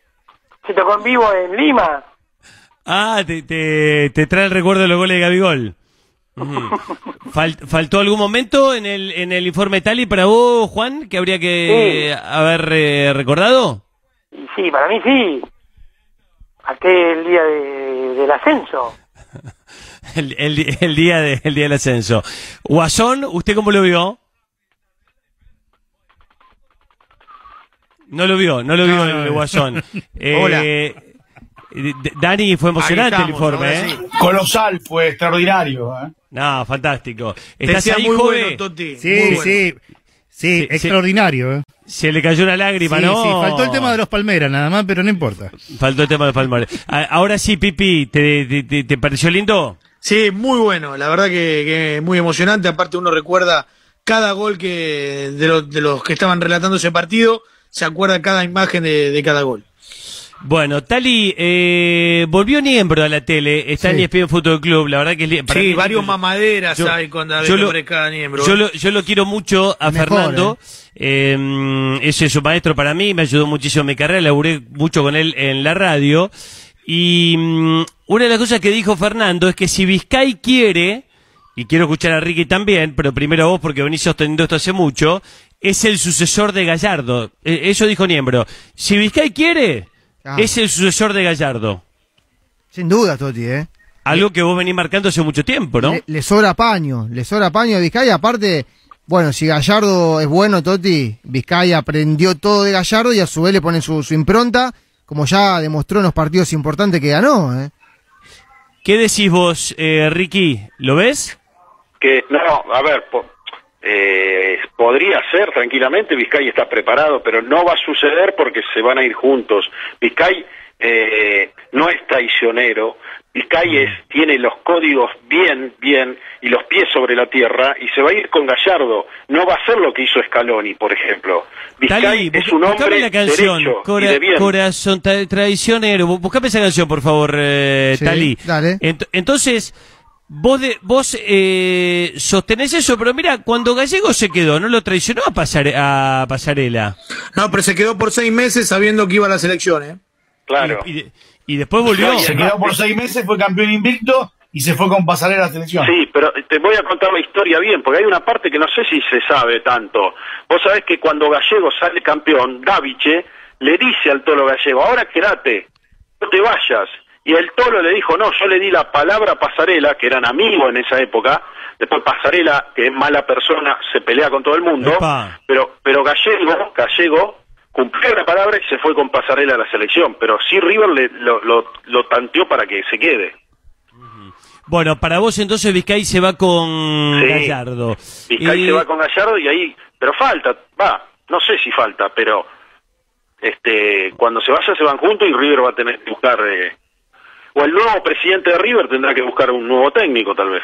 Se tocó en vivo en Lima. Ah, te, te, te trae el recuerdo de los goles de Gabigol. Fal- ¿Faltó algún momento en el, en el informe Tali para vos, Juan, que habría que haber eh, recordado? Sí, para mí sí. Aquel día de- del ascenso. El, el el día de, el día del ascenso. Guasón, ¿usted cómo lo vio? No lo vio, no lo vio No, el. Guasón. Eh, Hola. Dani, fue emocionante el informe, ¿eh? sí. Colosal, fue extraordinario. ¿eh? No, fantástico. ¿Estás ahí, muy Jove? bueno. Sí, muy bueno. sí. Sí, Sí, extraordinario, ¿eh? Se le cayó una lágrima, Sí, ¿no? sí, faltó el tema de los palmeras nada más, pero no importa. Faltó el tema de los palmares. A- Ahora sí, Pipi, ¿te, te, te- te pareció lindo? Sí, muy bueno, la verdad que, que muy emocionante, aparte uno recuerda cada gol que de, los de los que estaban relatando ese partido, se acuerda cada imagen de, de cada gol. Bueno, Tali eh, volvió Niembro a la tele, está Sí. en ESPN Fútbol Club, la verdad que es para Sí, mí- varios mamaderas yo- hay cuando yo lo- cada miembro. Yo lo, yo lo quiero mucho a Mejor, Fernando. Eh, ese es un maestro para mí, me ayudó muchísimo en mi carrera, laburé mucho con él en la radio. Y mm, una de las cosas que dijo Fernando es que si Vizcay quiere, y quiero escuchar a Ricky también, pero primero a vos porque venís sosteniendo esto hace mucho, es el sucesor de Gallardo. Eh, eso dijo Niembro. Si Vizcay quiere, Ah. es el sucesor de Gallardo. Sin duda, Toti, ¿eh? Algo que vos venís marcando hace mucho tiempo, ¿no? Le, le sobra paño, le sobra paño a Vizcaya. Aparte, bueno, si Gallardo es bueno, Toti, Vizcaya aprendió todo de Gallardo y a su vez le pone su, su impronta, como ya demostró en los partidos importantes que ganó, ¿eh? ¿Qué decís vos, eh, Ricky? ¿Lo ves? que no, a ver, po- eh, podría ser tranquilamente, Vizcay está preparado, pero no va a suceder porque se van a ir juntos. Vizcay eh, no es traicionero, Vizcay es, tiene los códigos bien, bien, y los pies sobre la tierra, y se va a ir con Gallardo. No va a hacer lo que hizo Scaloni, por ejemplo. Vizcay es un hombre la canción, derecho Cora- y de bien. Corazón tra- traicionero. Bu- Buscame esa canción, por favor, eh, Sí, dale. Ent- entonces, vos de, vos eh, sostenés eso, pero mira, cuando Gallego se quedó, no lo traicionó a, Pasare- a Pasarela. No, pero se quedó por seis meses sabiendo que iba a la selección, ¿eh? Claro. Y después volvió. Se quedó por seis meses, fue campeón invicto y se fue con pasarela a la selección. Sí, pero te voy a contar la historia bien, porque hay una parte que no sé si se sabe tanto. Vos sabés que cuando Gallego sale campeón, Daviche le dice al Tolo Gallego, ahora quédate, no te vayas. Y el Tolo le dijo, no, yo le di la palabra a Pasarela, que eran amigos en esa época, después Pasarela, que es mala persona, se pelea con todo el mundo, Epa. pero, pero Gallego, Gallego cumplió la palabra y se fue con Pasarela a la selección, pero sí River le, lo, lo, lo tanteó para que se quede. Bueno, para vos entonces Vizcay se va con Sí. Gallardo. Vizcay Y- se va con Gallardo y ahí, pero falta, va, no sé si falta, pero este cuando se vaya se van juntos y River va a tener que buscar, eh, o el nuevo presidente de River tendrá que buscar un nuevo técnico tal vez.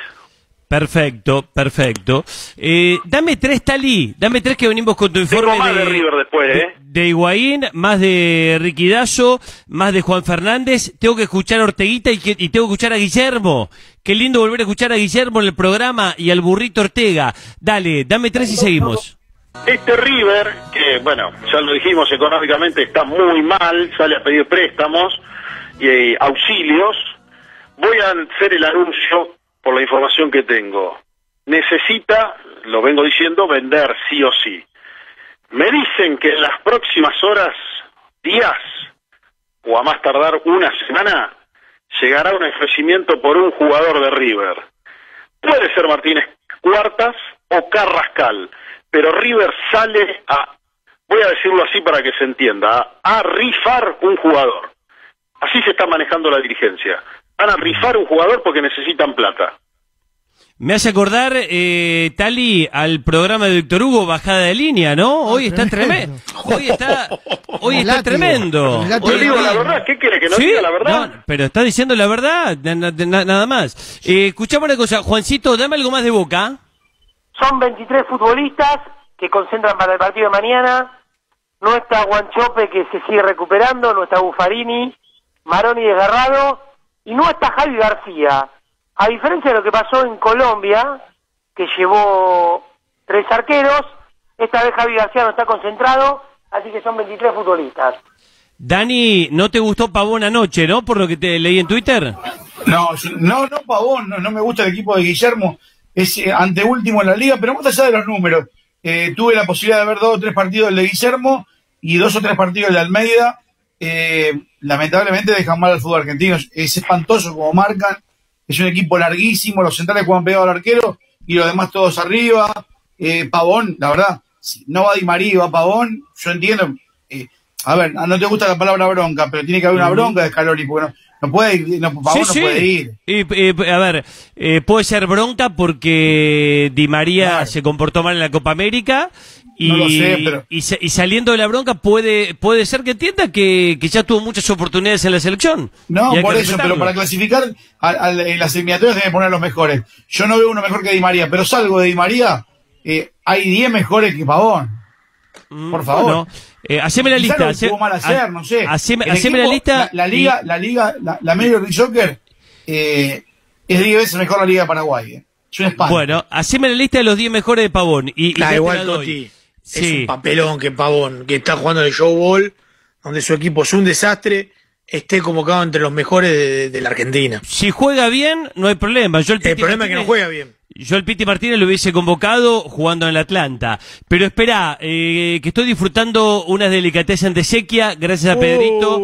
Perfecto, perfecto. Eh, dame tres, Tali. Dame tres que venimos con tu informe Tengo más de River después, ¿eh? de Higuaín, más de Riquidazo, más de Juan Fernández. Tengo que escuchar a Orteguita y, que- y tengo que escuchar a Guillermo. Qué lindo volver a escuchar a Guillermo en el programa y al burrito Ortega. Dale, dame tres y seguimos. Este River, que bueno, ya lo dijimos, económicamente está muy mal, sale a pedir préstamos y eh, auxilios. Voy a hacer el anuncio por la información que tengo. Necesita, lo vengo diciendo, vender sí o sí. Me dicen que en las próximas horas, días, o a más tardar una semana, llegará un ofrecimiento por un jugador de River. Puede ser Martínez Cuartas o Carrascal, pero River sale a, voy a decirlo así para que se entienda, a, a rifar un jugador. Así se está manejando la dirigencia. Van a rifar un jugador porque necesitan plata. Me hace acordar, eh, Tali, al programa de Víctor Hugo, Bajada de Línea, ¿no? Hoy está tremendo. Hoy está, hoy está Látigo. tremendo. Hoy- digo la verdad, ¿qué quiere que no ¿Sí? diga la verdad? No, pero está diciendo la verdad, na- na- na- nada más. Eh, escuchame una cosa, Juancito, dame algo más de boca. Son 23 futbolistas que concentran para el partido de mañana. No está Guanchope que se sigue recuperando, no está Buffarini, Maroni desgarrado y no está Javi García. A diferencia de lo que pasó en Colombia, que llevó tres arqueros, esta vez Javi García no está concentrado, así que son 23 futbolistas. Dani, ¿no te gustó Pavón anoche, no? Por lo que te leí en Twitter. No, no, no, Pavón, no, no me gusta el equipo de Guillermo, es eh, anteúltimo en la liga, pero más allá de los números, eh, tuve la posibilidad de ver dos o tres partidos del de Guillermo y dos o tres partidos del de Almeida, eh, lamentablemente dejan mal al fútbol argentino, es, es espantoso como marcan, es un equipo larguísimo, los centrales juegan pegado al arquero y los demás todos arriba, eh, Pavón, la verdad, si no va Di María y va Pavón, yo entiendo, eh, a ver, no te gusta la palabra bronca, pero tiene que haber una bronca de Scaloni, porque no, no puede ir, no, Pavón no puede ir. Y, eh, a ver, eh, puede ser bronca porque Di María se comportó mal en la Copa América y, No lo sé, pero- y, sa- y saliendo de la bronca puede puede ser que entienda que, que ya tuvo muchas oportunidades en la selección. No, por eso, pero para clasificar a- a- en las eliminatorias deben poner los mejores. Yo no veo uno mejor que Di María, pero salgo de Di María, eh, hay 10 mejores que Pavón. Por favor. Mm, Bueno, eh, haceme la Quizá lista. hace- jugó mal ayer, ha- no sé. Haceme, la lista. La, la liga, la liga, la, la Major League Soccer eh, es 10 veces mejor la Liga de Paraguay. eh. Es un y- espanto. bueno, haceme la lista de los 10 mejores de Pavón. Y, igual, la doy. Toti. Es Sí. un papelón que Pavón, que está jugando el show ball, donde su equipo es un desastre, esté convocado entre los mejores de, de la Argentina. Si juega bien, no hay problema. Yo el, El problema es que no juega bien. yo el Piti Martínez lo hubiese convocado jugando en el Atlanta. Pero espera, eh, que estoy disfrutando unas delicatessen de sequía, gracias a Pedrito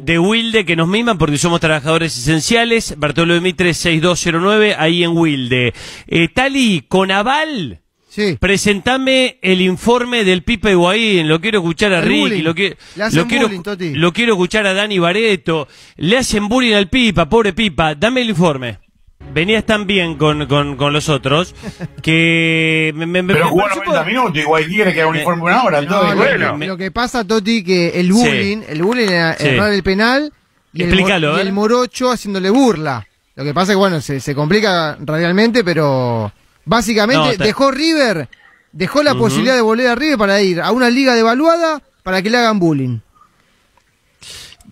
de Wilde, que nos miman porque somos trabajadores esenciales. Bartolomé Mitre 6209, ahí en Wilde. Eh, Tali, con aval. Sí. Presentame el informe del Pipa Higuaín, lo quiero escuchar a El Ricky, bullying. lo, que, Le hacen lo quiero, bullying, Toti. lo quiero escuchar a Dani Bareto, le hacen bullying al Pipa, pobre Pipa, dame el informe. Venías tan bien con, con, con los otros que me, me- Pero me jugó pareció 90 minutos, igual quiere que haga un informe una hora. No, entonces, lo, bueno. lo- lo que pasa, Toti, que el Sí. bullying, el bullying era Sí. errar el penal y, el, y ¿eh? morocho haciéndole burla. Lo que pasa es que, bueno, se, se complica radialmente, pero básicamente No, dejó River, dejó la posibilidad de volver a River para ir a una liga devaluada para que le hagan bullying.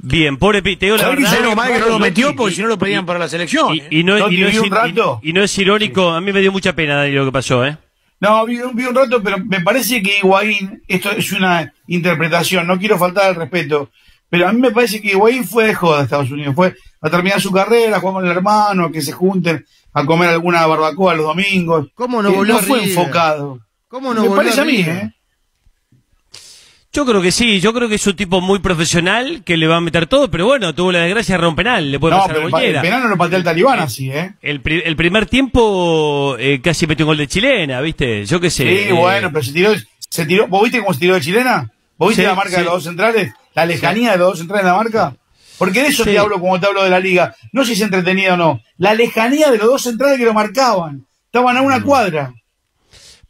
Bien, pobre Pipa, te digo la ¿Sabés que verdad. menos mal que no lo metió porque si no lo pedían para la selección? Y, y no, y, no es, vi un ir- rato. y- y no es irónico, a mí me dio mucha pena Dani lo que pasó, ¿eh? No, vi, un- vi un rato, pero me parece que Higuaín, esto es una interpretación, no quiero faltar al respeto, pero a mí me parece que Higuaín fue de joda a Estados Unidos, fue a terminar su carrera, jugar con el hermano, que se junten a comer alguna barbacoa los domingos. ¿Cómo no volvió no a fue River? enfocado. ¿Cómo no me volvió parece a a mí? ¿eh? Yo creo que sí, yo creo que es un tipo muy profesional que le va a meter todo, pero bueno, tuvo la desgracia de romper penal, le puede No, pasar pero a el, pa- el cualquiera. penal no lo patea el talibán así, ¿eh? El, pri- el primer tiempo eh, casi metió un gol de chilena, ¿viste? Yo qué sé. Sí, eh, bueno, pero se tiró, se tiró. ¿Vos viste cómo se tiró de chilena? ¿Vos viste Sí, la marca sí. de los dos centrales? ¿La lejanía de los dos centrales en la marca? Porque de eso Sí. te hablo como te hablo de la liga. No sé si es entretenida o no. La lejanía de los dos centrales que lo marcaban. Estaban a Mm. una cuadra.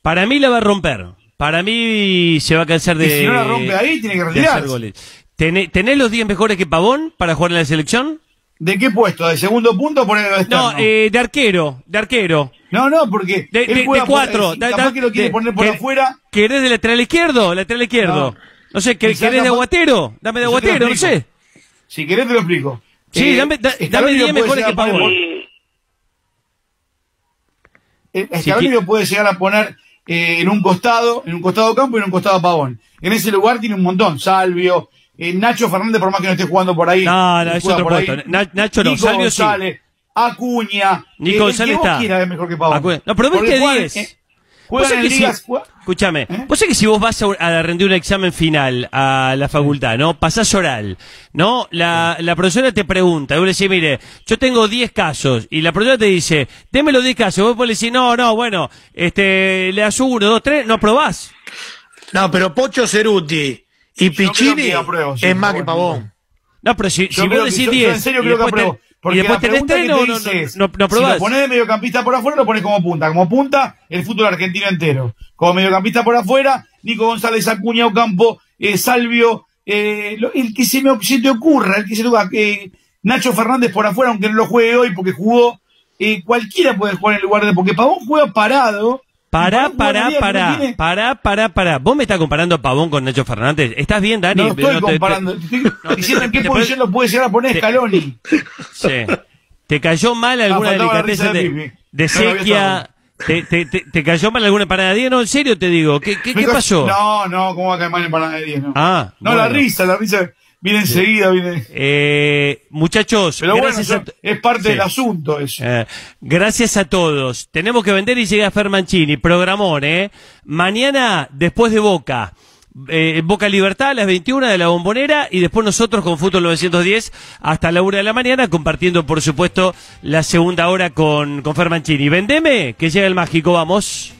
Para mí la va a romper. Para mí se va a cansar de. Y si no la rompe ahí, tiene que retirarse. hacer goles. ¿Tené- ¿Tenés los 10 mejores que Pavón para jugar en la selección? ¿De qué puesto? ¿De segundo punto o ponerlo? No, eh, de arquero, de arquero. No, no, porque De, él de- juega de por- cuatro. eh, Da- capaz da- que lo quiere de- poner por que- afuera. ¿Querés de lateral izquierdo? Lateral izquierdo. No, sé, ¿quer- Quizás ¿querés de aguatero? Dame de aguatero, no sé. Si querés te lo explico. Sí, Eh, dame, da- dame lo 10 puede mejores que a poner Pavón. Eh, Si Scaloni qui- lo puede llegar a poner eh, en un costado, en un costado campo y en un costado pavón. En ese lugar tiene un montón. Salvio, eh, Nacho Fernández, por más que no esté jugando por ahí. No, no, es otro puesto. Na- Nacho no, Nico Salvio sí. González, Acuña. Nico González está. quieras es mejor que Pavón. No, pero juegan, 10. Vos Juegan sabés en que si- ligas. jue- Escúchame, ¿Eh? vos sabés que si vos vas a, a rendir un examen final a la facultad, ¿no? Pasás oral, ¿no? La, la profesora te pregunta, y vos le decís, mire, yo tengo 10 casos, y la profesora te dice, deme los 10 casos, vos le decís, no, no, bueno, este, le das uno, dos, tres, no probás. No, pero Pocho Ceruti y Pichini que apruebo, sí, es más que. Pavón. No, pero si, Yo si vos decís yo- yo 10, en serio y creo que después, te- y Porque después la tenés pregunta 3, que no, te no, dice es, no, no, no Si lo pones de mediocampista por afuera, lo pones como punta. Como punta, el fútbol argentino entero. Como mediocampista por afuera, Nico González, Acuña, Ocampo, eh, Salvio, eh, lo- el que se, me, se te ocurra, el que se eh, Nacho Fernández por afuera, aunque no lo juegue hoy porque jugó, eh, cualquiera puede jugar en el lugar de, porque Pavón juega parado. Pará, pará, no pará, tiene- pará, pará, pará. ¿Vos me estás comparando a Pavón con Nacho Fernández? ¿Estás bien, Dani? No estoy te- comparando, te te- diciendo en qué posición lo puede llegar a poner Scaloni. Sí. ¿Te cayó mal alguna Ah, delicatessen risa de de, de No sequía? ¿Te, te, te, cayó mal alguna panadilla? No, en serio te digo. ¿Qué, qué, pasó? No, no, ¿cómo va a caer mal en Paraná de 10? No, Ah, no la risa, la risa viene enseguida, viene. Eh, muchachos, Pero bueno, yo- es parte Sí. del asunto eso. Eh, gracias a todos. Tenemos que vender y llega Fermancini. Programón, ¿eh? Mañana, después de Boca. Eh, Boca Libertad a las 21 de la Bombonera y después nosotros con Fútbol 910 hasta la una de la mañana compartiendo por supuesto la segunda hora con, con Fermancini. Vendeme, que llega el mágico, vamos.